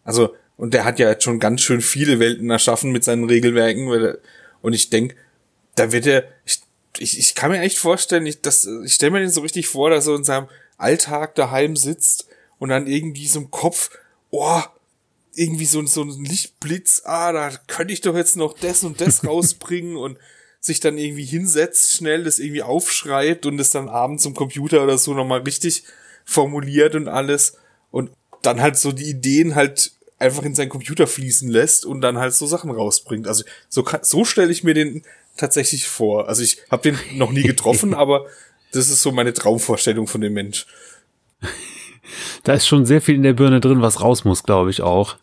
Also und der hat ja jetzt schon ganz schön viele Welten erschaffen mit seinen Regelwerken. Er, und ich denk, da wird er, ich, ich, ich kann mir echt vorstellen, ich, das, ich stelle mir den so richtig vor, dass er in seinem Alltag daheim sitzt und dann irgendwie so im Kopf, oh, irgendwie so, so ein Lichtblitz, ah, da könnte ich doch jetzt noch das und das rausbringen und sich dann irgendwie hinsetzt, schnell das irgendwie aufschreibt und es dann abends zum Computer oder so nochmal richtig formuliert und alles und dann halt so die Ideen halt einfach in seinen Computer fließen lässt und dann halt so Sachen rausbringt. Also so, so stelle ich mir den tatsächlich vor. Also ich habe den noch nie getroffen, aber das ist so meine Traumvorstellung von dem Mensch. Da ist schon sehr viel in der Birne drin, was raus muss, glaube ich auch.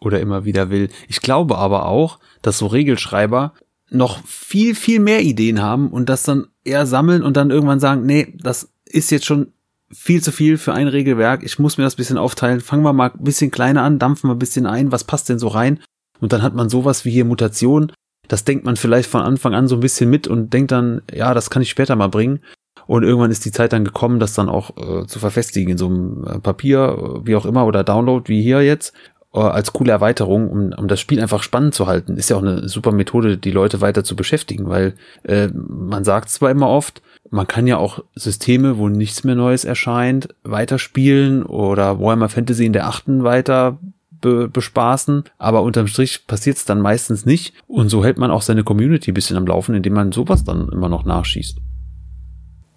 Oder immer wieder will. Ich glaube aber auch, dass so Regelschreiber noch viel, viel mehr Ideen haben und das dann eher sammeln und dann irgendwann sagen, nee, das ist jetzt schon viel zu viel für ein Regelwerk. Ich muss mir das bisschen aufteilen. Fangen wir mal ein bisschen kleiner an, dampfen wir ein bisschen ein. Was passt denn so rein? Und dann hat man sowas wie hier Mutation. Das denkt man vielleicht von Anfang an so ein bisschen mit und denkt dann, ja, das kann ich später mal bringen. Und irgendwann ist die Zeit dann gekommen, das dann auch äh, zu verfestigen in so einem äh, Papier, wie auch immer, oder Download wie hier jetzt, äh, als coole Erweiterung, um, um das Spiel einfach spannend zu halten. Ist ja auch eine super Methode, die Leute weiter zu beschäftigen, weil äh, man sagt zwar immer oft, man kann ja auch Systeme, wo nichts mehr Neues erscheint, weiterspielen oder Warhammer Fantasy in der achten weiter be bespaßen, aber unterm Strich passiert es dann meistens nicht und so hält man auch seine Community ein bisschen am Laufen, indem man sowas dann immer noch nachschießt.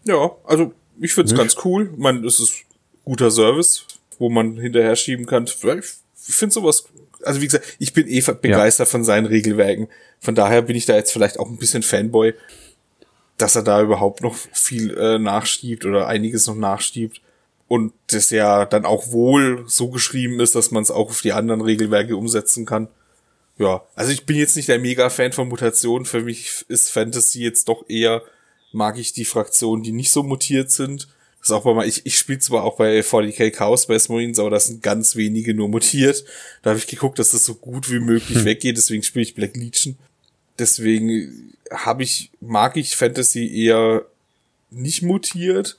Ja, also ich find's ganz cool. Man, es ist guter Service, wo man hinterher schieben kann. Ich finde sowas, also wie gesagt, ich bin eh begeistert ja. von seinen Regelwerken. Von daher bin ich da jetzt vielleicht auch ein bisschen Fanboy, dass er da überhaupt noch viel äh, nachschiebt oder einiges noch nachschiebt. Und das ja dann auch wohl so geschrieben ist, dass man es auch auf die anderen Regelwerke umsetzen kann. Ja, also ich bin jetzt nicht der Mega-Fan von Mutationen. Für mich ist Fantasy jetzt doch eher, mag ich die Fraktionen, die nicht so mutiert sind. Das ist auch bei mal, ich, ich spiele zwar auch bei 40k Chaos Space Marines, aber das sind ganz wenige nur mutiert. Da habe ich geguckt, dass das so gut wie möglich hm. weggeht, deswegen spiele ich Black Legion. Deswegen habe ich, mag ich Fantasy eher nicht mutiert,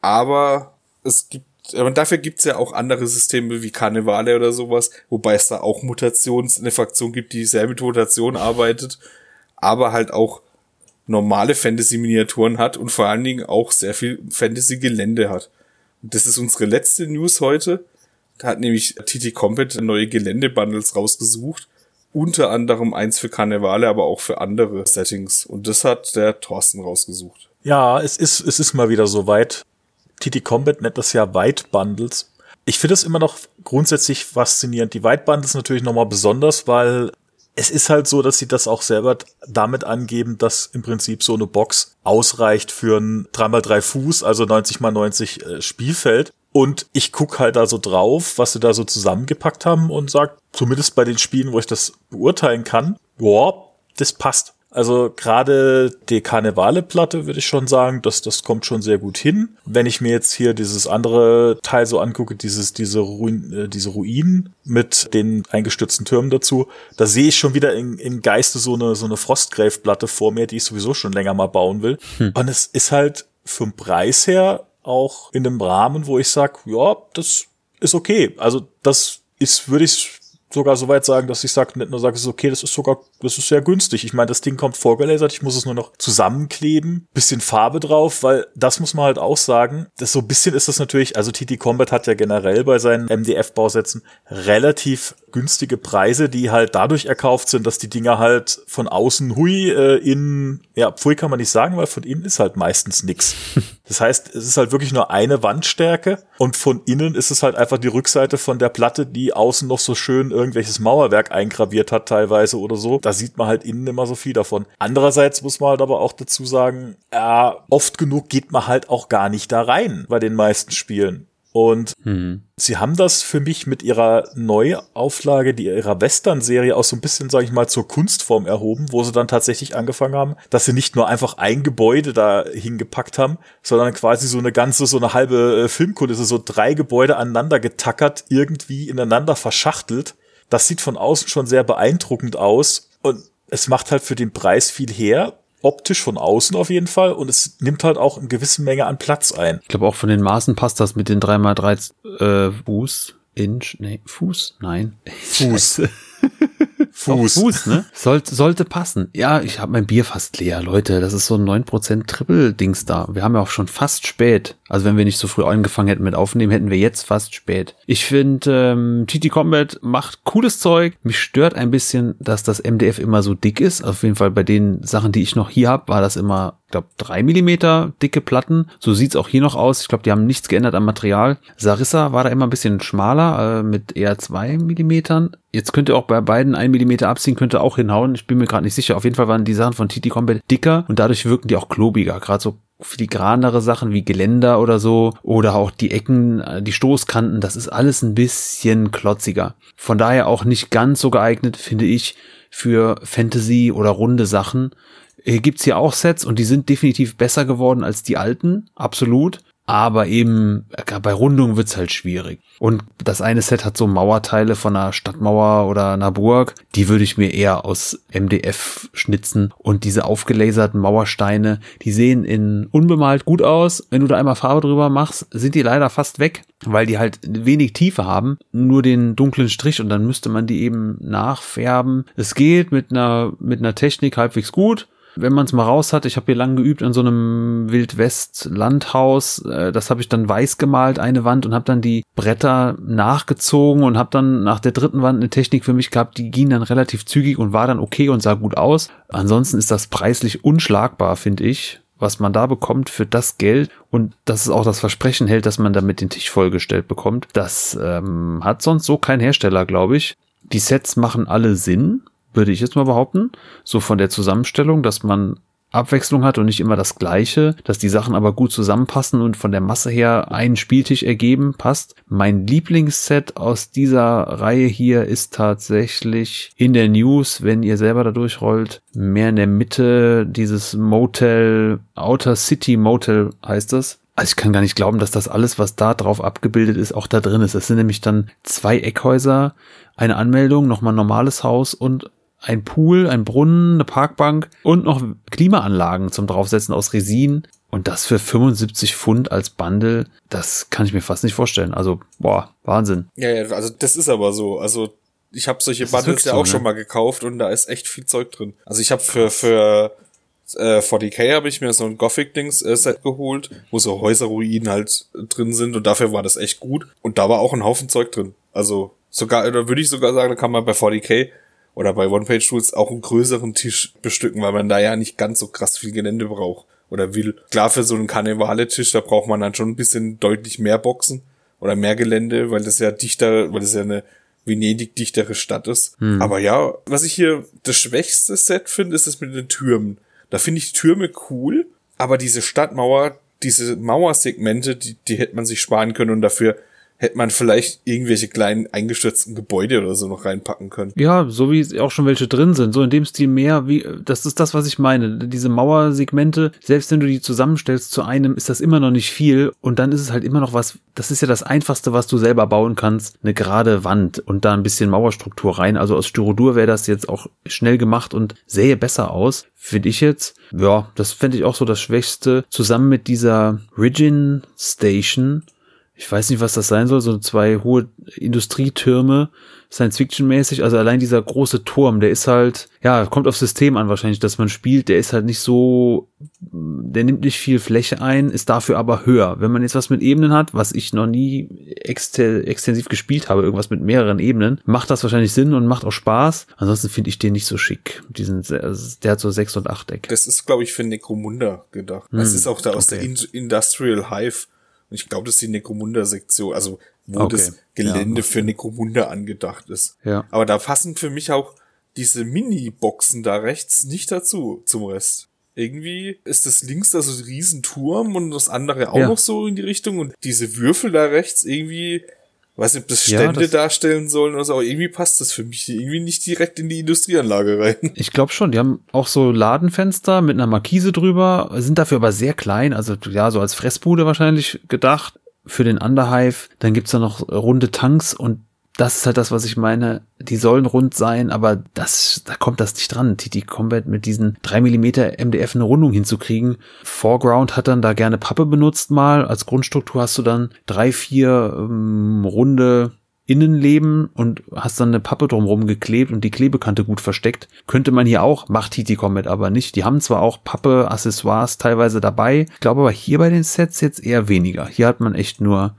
aber es gibt, aber dafür gibt's ja auch andere Systeme wie Karnevale oder sowas, wobei es da auch Mutations, eine Fraktion gibt, die sehr mit Mutation arbeitet, aber halt auch normale Fantasy-Miniaturen hat und vor allen Dingen auch sehr viel Fantasy-Gelände hat. Und das ist unsere letzte News heute. Da hat nämlich TT Combat neue Gelände-Bundles rausgesucht unter anderem eins für Karnevale, aber auch für andere Settings. Und das hat der Thorsten rausgesucht. Ja, es ist, es ist mal wieder soweit. TT Combat nennt das ja White Bundles. Ich finde es immer noch grundsätzlich faszinierend. Die White Bundles natürlich nochmal besonders, weil es ist halt so, dass sie das auch selber damit angeben, dass im Prinzip so eine Box ausreicht für ein 3x3 Fuß, also 90 x 90 äh, Spielfeld. Und ich guck halt da so drauf, was sie da so zusammengepackt haben und sag, zumindest bei den Spielen, wo ich das beurteilen kann, boah, das passt. Also gerade die Karnevale-Platte würde ich schon sagen, dass das kommt schon sehr gut hin. Wenn ich mir jetzt hier dieses andere Teil so angucke, dieses diese Ruin, äh, diese Ruinen mit den eingestürzten Türmen dazu, da sehe ich schon wieder in, im Geiste so eine so eine Frostgrave-Platte vor mir, die ich sowieso schon länger mal bauen will. Hm. Und es ist halt vom Preis her auch in einem Rahmen, wo ich sag, ja, das ist okay. Also das ist, würde ich sogar so weit sagen, dass ich sage, nicht nur sage, es ist okay, das ist sogar, das ist sehr günstig. Ich meine, das Ding kommt vorgelasert, ich muss es nur noch zusammenkleben, bisschen Farbe drauf, weil das muss man halt auch sagen, das so ein bisschen ist das natürlich, also TT Combat hat ja generell bei seinen MDF-Bausätzen relativ günstige Preise, die halt dadurch erkauft sind, dass die Dinger halt von außen hui äh, in ja, pfui kann man nicht sagen, weil von innen ist halt meistens nix. Das heißt, es ist halt wirklich nur eine Wandstärke und von innen ist es halt einfach die Rückseite von der Platte, die außen noch so schön irgendwelches Mauerwerk eingraviert hat teilweise oder so. Da sieht man halt innen immer so viel davon. Andererseits muss man halt aber auch dazu sagen, ja, oft genug geht man halt auch gar nicht da rein bei den meisten Spielen. Und mhm. sie haben das für mich mit ihrer Neuauflage, die ihrer Western-Serie auch so ein bisschen, sage ich mal, zur Kunstform erhoben, wo sie dann tatsächlich angefangen haben, dass sie nicht nur einfach ein Gebäude da hingepackt haben, sondern quasi so eine ganze, so eine halbe äh, Filmkulisse, so drei Gebäude aneinander getackert, irgendwie ineinander verschachtelt. Das sieht von außen schon sehr beeindruckend aus und es macht halt für den Preis viel her optisch von außen auf jeden Fall und es nimmt halt auch eine gewisse Menge an Platz ein. Ich glaube auch von den Maßen passt das mit den 3x3 äh, Fuß, Inch, nee, Fuß, nein. Fuß. Fuß. Fuß, ne? Sollte, sollte passen. Ja, ich habe mein Bier fast leer, Leute. Das ist so ein 9% Triple-Dings da. Wir haben ja auch schon fast spät. Also wenn wir nicht so früh angefangen hätten mit Aufnehmen, hätten wir jetzt fast spät. Ich finde, ähm, TT Combat macht cooles Zeug. Mich stört ein bisschen, dass das MDF immer so dick ist. Auf jeden Fall bei den Sachen, die ich noch hier habe, war das immer glaube, drei Millimeter dicke Platten. So sieht's auch hier noch aus. Ich glaube, die haben nichts geändert am Material. Sarissa war da immer ein bisschen schmaler, äh, mit eher zwei Millimetern. Jetzt könnt ihr auch bei beiden ein Millimeter abziehen, könnte auch hinhauen. Ich bin mir gerade nicht sicher. Auf jeden Fall waren die Sachen von TT Combat dicker und dadurch wirken die auch klobiger. Gerade so filigranere Sachen wie Geländer oder so oder auch die Ecken, äh, die Stoßkanten, das ist alles ein bisschen klotziger. Von daher auch nicht ganz so geeignet, finde ich, für Fantasy oder runde Sachen. Hier gibt's hier auch Sets und die sind definitiv besser geworden als die alten, absolut. Aber eben äh, bei Rundungen wird's halt schwierig. Und das eine Set hat so Mauerteile von einer Stadtmauer oder einer Burg. Die würde ich mir eher aus MDF schnitzen. Und diese aufgelaserten Mauersteine, die sehen in unbemalt gut aus. Wenn du da einmal Farbe drüber machst, sind die leider fast weg, weil die halt wenig Tiefe haben. Nur den dunklen Strich und dann müsste man die eben nachfärben. Es geht mit einer, mit einer Technik halbwegs gut wenn man es mal raus hat, ich habe hier lang geübt an so einem Wildwest-Landhaus, äh, das habe ich dann weiß gemalt, eine Wand, und habe dann die Bretter nachgezogen und habe dann nach der dritten Wand eine Technik für mich gehabt, die ging dann relativ zügig und war dann okay und sah gut aus. Ansonsten ist das preislich unschlagbar, finde ich was man da bekommt für das Geld und dass es auch das Versprechen hält, dass man damit den Tisch vollgestellt bekommt. Das ähm, hat sonst so kein Hersteller, glaube ich. Die Sets machen alle Sinn würde ich jetzt mal behaupten. So von der Zusammenstellung, dass man Abwechslung hat und nicht immer das Gleiche, dass die Sachen aber gut zusammenpassen und von der Masse her einen Spieltisch ergeben, passt. Mein Lieblingsset aus dieser Reihe hier ist tatsächlich in der News, wenn ihr selber da durchrollt, mehr in der Mitte dieses Motel, Outer City Motel heißt es. Also ich kann gar nicht glauben, dass das alles, was da drauf abgebildet ist, auch da drin ist. Es sind nämlich dann zwei Eckhäuser, eine Anmeldung, nochmal ein normales Haus und ein Pool, ein Brunnen, eine Parkbank und noch Klimaanlagen zum draufsetzen aus Resin. Und das für 75 Pfund als Bundle, das kann ich mir fast nicht vorstellen. Also, boah, Wahnsinn. Ja, ja, also das ist aber so. Also ich habe solche das Bundles ja auch so, schon ne? mal gekauft und da ist echt viel Zeug drin. Also ich habe für für äh, 40k habe ich mir so ein Gothic-Dings-Set äh, geholt, wo so Häuserruinen halt drin sind und dafür war das echt gut. Und da war auch ein Haufen Zeug drin. Also sogar, da würde ich sogar sagen, da kann man bei 40k oder bei One-Page-Tools auch einen größeren Tisch bestücken, weil man da ja nicht ganz so krass viel Gelände braucht oder will. Klar, für so einen Karnevale-Tisch, da braucht man dann schon ein bisschen deutlich mehr Boxen oder mehr Gelände, weil das ja dichter, weil das ja eine Venedig dichtere Stadt ist. Hm. Aber ja, was ich hier das schwächste Set finde, ist das mit den Türmen. Da finde ich Türme cool, aber diese Stadtmauer, diese Mauersegmente, die, die hätte man sich sparen können und dafür hätte man vielleicht irgendwelche kleinen eingestürzten Gebäude oder so noch reinpacken können. Ja, so wie auch schon welche drin sind, so in dem Stil mehr, wie, das ist das, was ich meine. Diese Mauersegmente, selbst wenn du die zusammenstellst zu einem, ist das immer noch nicht viel und dann ist es halt immer noch was, das ist ja das einfachste, was du selber bauen kannst, eine gerade Wand und da ein bisschen Mauerstruktur rein. Also aus Styrodur wäre das jetzt auch schnell gemacht und sähe besser aus finde ich jetzt. Ja, das fände ich auch so das Schwächste. Zusammen mit dieser Ridgin Station ich weiß nicht, was das sein soll, so zwei hohe Industrietürme, Science-Fiction-mäßig. Also allein dieser große Turm, der ist halt, ja, kommt aufs System an wahrscheinlich, dass man spielt. Der ist halt nicht so, der nimmt nicht viel Fläche ein, ist dafür aber höher. Wenn man jetzt was mit Ebenen hat, was ich noch nie extensiv gespielt habe, irgendwas mit mehreren Ebenen, macht das wahrscheinlich Sinn und macht auch Spaß. Ansonsten finde ich den nicht so schick. Diesen, also der hat so sechs und acht Deck. Das ist, glaube ich, für Necromunda gedacht. Hm, das ist auch da aus okay. der Industrial Hive und ich glaube, das ist die Necromunda-Sektion, also wo okay. das Gelände ja, für Necromunda angedacht ist. Ja. Aber da passen für mich auch diese Mini-Boxen da rechts nicht dazu, zum Rest. Irgendwie ist das links da so ein Riesenturm und das andere auch ja. noch so in die Richtung und diese Würfel da rechts irgendwie weiß nicht, ob das Stände ja, darstellen sollen oder so, aber irgendwie passt das für mich irgendwie nicht direkt in die Industrieanlage rein. Ich glaube schon, die haben auch so Ladenfenster mit einer Markise drüber, sind dafür aber sehr klein, also ja, so als Fressbude wahrscheinlich gedacht für den Underhive. Dann gibt's da noch runde Tanks und das ist halt das, was ich meine. Die sollen rund sein, aber das, da kommt das nicht dran. TT Combat mit diesen drei Millimeter MDF eine Rundung hinzukriegen. Foreground hat dann da gerne Pappe benutzt mal. Als Grundstruktur hast du dann drei, vier ähm, runde Innenleben und hast dann eine Pappe drumherum geklebt und die Klebekante gut versteckt. Könnte man hier auch, macht TT Combat aber nicht. Die haben zwar auch Pappe, Accessoires teilweise dabei, ich glaube aber hier bei den Sets jetzt eher weniger. Hier hat man echt nur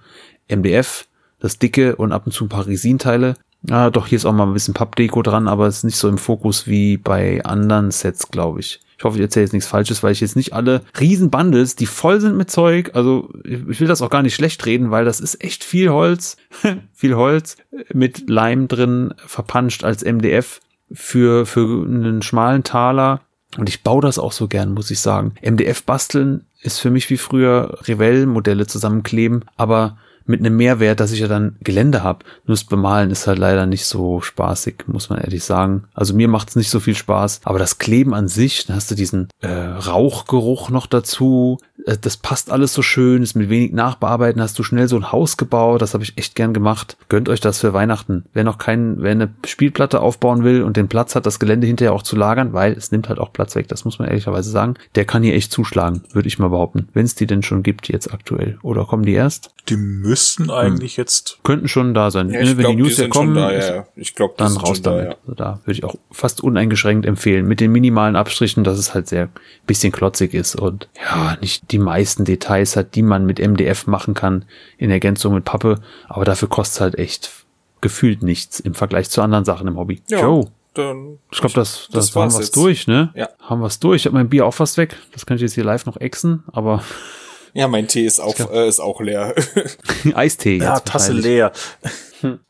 MDF, das dicke und ab und zu ein paar Resinteile. Ah, doch, hier ist auch mal ein bisschen Pappdeko dran, aber es ist nicht so im Fokus wie bei anderen Sets, glaube ich. Ich hoffe, ich erzähle jetzt nichts Falsches, weil ich jetzt nicht alle riesen Bundles, die voll sind mit Zeug, also ich will das auch gar nicht schlecht reden, weil das ist echt viel Holz, viel Holz mit Leim drin, verpanscht als MDF für, für einen schmalen Taler. Und ich baue das auch so gern, muss ich sagen. MDF basteln ist für mich wie früher Revell-Modelle zusammenkleben, aber mit einem Mehrwert, dass ich ja dann Gelände habe. Nur das Bemalen ist halt leider nicht so spaßig, muss man ehrlich sagen. Also mir macht es nicht so viel Spaß, aber das Kleben an sich, da hast du diesen äh, Rauchgeruch noch dazu. Äh, das passt alles so schön, ist mit wenig Nachbearbeiten, hast du schnell so ein Haus gebaut, das habe ich echt gern gemacht. Gönnt euch das für Weihnachten. Wer noch kein, wer eine Spielplatte aufbauen will und den Platz hat, das Gelände hinterher auch zu lagern, weil es nimmt halt auch Platz weg, das muss man ehrlicherweise sagen, der kann hier echt zuschlagen, würde ich mal behaupten. Wenn es die denn schon gibt jetzt aktuell. Oder kommen die erst? Die müssten eigentlich hm. jetzt. Könnten schon da sein. Ja, ne, Wenn glaub, die News ja kommen, da, ja. Ich glaub, dann raus damit. Da, ja. also da würde ich auch fast uneingeschränkt empfehlen. Mit den minimalen Abstrichen, dass es halt sehr bisschen klotzig ist und ja, nicht die meisten Details hat, die man mit MDF machen kann in Ergänzung mit Pappe. Aber dafür kostet es halt echt gefühlt nichts im Vergleich zu anderen Sachen im Hobby. Ja. Joe. Dann ich glaube, das, das, das haben wir es durch, ne? Ja. Haben wir es durch. Ich habe mein Bier auch fast weg. Das kann ich jetzt hier live noch exen, aber ja, mein Tee ist auch, äh, ist auch leer. Eistee. Ja, Tasse leer.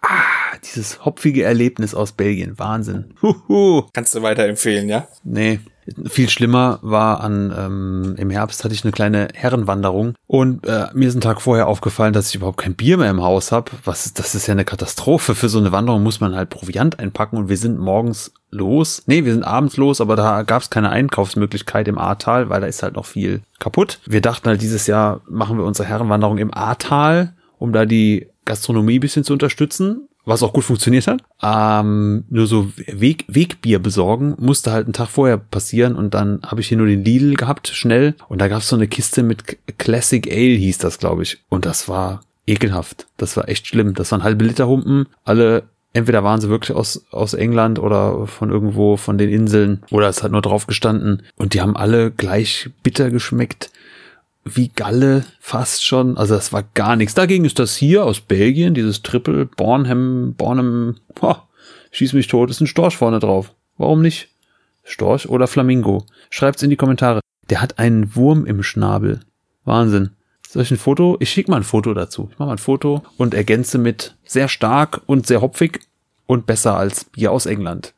Ah, dieses hopfige Erlebnis aus Belgien. Wahnsinn. Huhu. Kannst du weiterempfehlen, ja? Nee. Viel schlimmer war an ähm, im Herbst hatte ich eine kleine Herrenwanderung und äh, mir ist ein Tag vorher aufgefallen, dass ich überhaupt kein Bier mehr im Haus habe. Was das ist ja eine Katastrophe für so eine Wanderung muss man halt Proviant einpacken und wir sind morgens los. Nee, wir sind abends los, aber da gab es keine Einkaufsmöglichkeit im Ahrtal, weil da ist halt noch viel kaputt. Wir dachten halt dieses Jahr machen wir unsere Herrenwanderung im Ahrtal, um da die Gastronomie bisschen zu unterstützen was auch gut funktioniert hat. Ähm, nur so Weg, Wegbier besorgen musste halt einen Tag vorher passieren und dann habe ich hier nur den Lidl gehabt, schnell. Und da gab es so eine Kiste mit Classic Ale, hieß das, glaube ich. Und das war ekelhaft. Das war echt schlimm. Das waren halbe Liter Humpen. Alle, entweder waren sie wirklich aus, aus England oder von irgendwo von den Inseln oder es hat nur drauf gestanden. Und die haben alle gleich bitter geschmeckt wie Galle fast schon. Also das war gar nichts. Dagegen ist das hier aus Belgien, dieses Triple Bornham, Bornham, boah, schieß mich tot, ist ein Storch vorne drauf. Warum nicht? Storch oder Flamingo? Schreibt's in die Kommentare. Der hat einen Wurm im Schnabel. Wahnsinn. Soll ich ein Foto? Ich schicke mal ein Foto dazu. Ich mache mal ein Foto und ergänze mit sehr stark und sehr hopfig und besser als Bier aus England.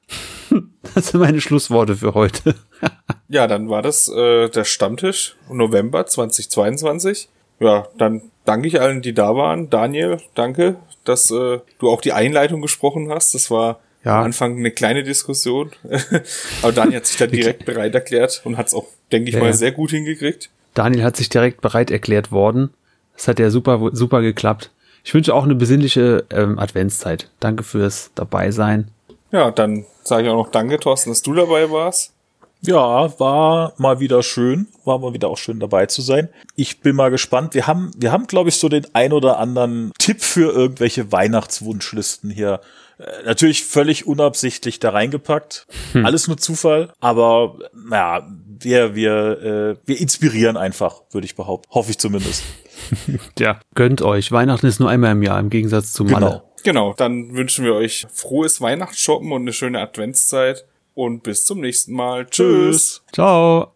Das sind meine Schlussworte für heute. ja, dann war das äh, der Stammtisch November 2022. Ja, dann danke ich allen, die da waren. Daniel, danke, dass äh, du auch die Einleitung gesprochen hast. Das war ja. am Anfang eine kleine Diskussion. Aber Daniel hat sich da direkt bereit erklärt und hat es auch, denke ich ja. mal, sehr gut hingekriegt. Daniel hat sich direkt bereit erklärt worden. Das hat ja super, super geklappt. Ich wünsche auch eine besinnliche ähm, Adventszeit. Danke fürs Dabeisein. Ja, dann sage ich auch noch Danke, Thorsten, dass du dabei warst. Ja, war mal wieder schön, war mal wieder auch schön dabei zu sein. Ich bin mal gespannt. Wir haben, wir haben, glaube ich, so den ein oder anderen Tipp für irgendwelche Weihnachtswunschlisten hier. Äh, natürlich völlig unabsichtlich da reingepackt. Hm. Alles nur Zufall. Aber naja, wir, wir, äh, wir inspirieren einfach, würde ich behaupten. Hoffe ich zumindest. ja, gönnt euch. Weihnachten ist nur einmal im Jahr im Gegensatz zu Malle. Genau. Genau, dann wünschen wir euch frohes Weihnachtsshoppen und eine schöne Adventszeit. Und bis zum nächsten Mal. Tschüss. Ciao.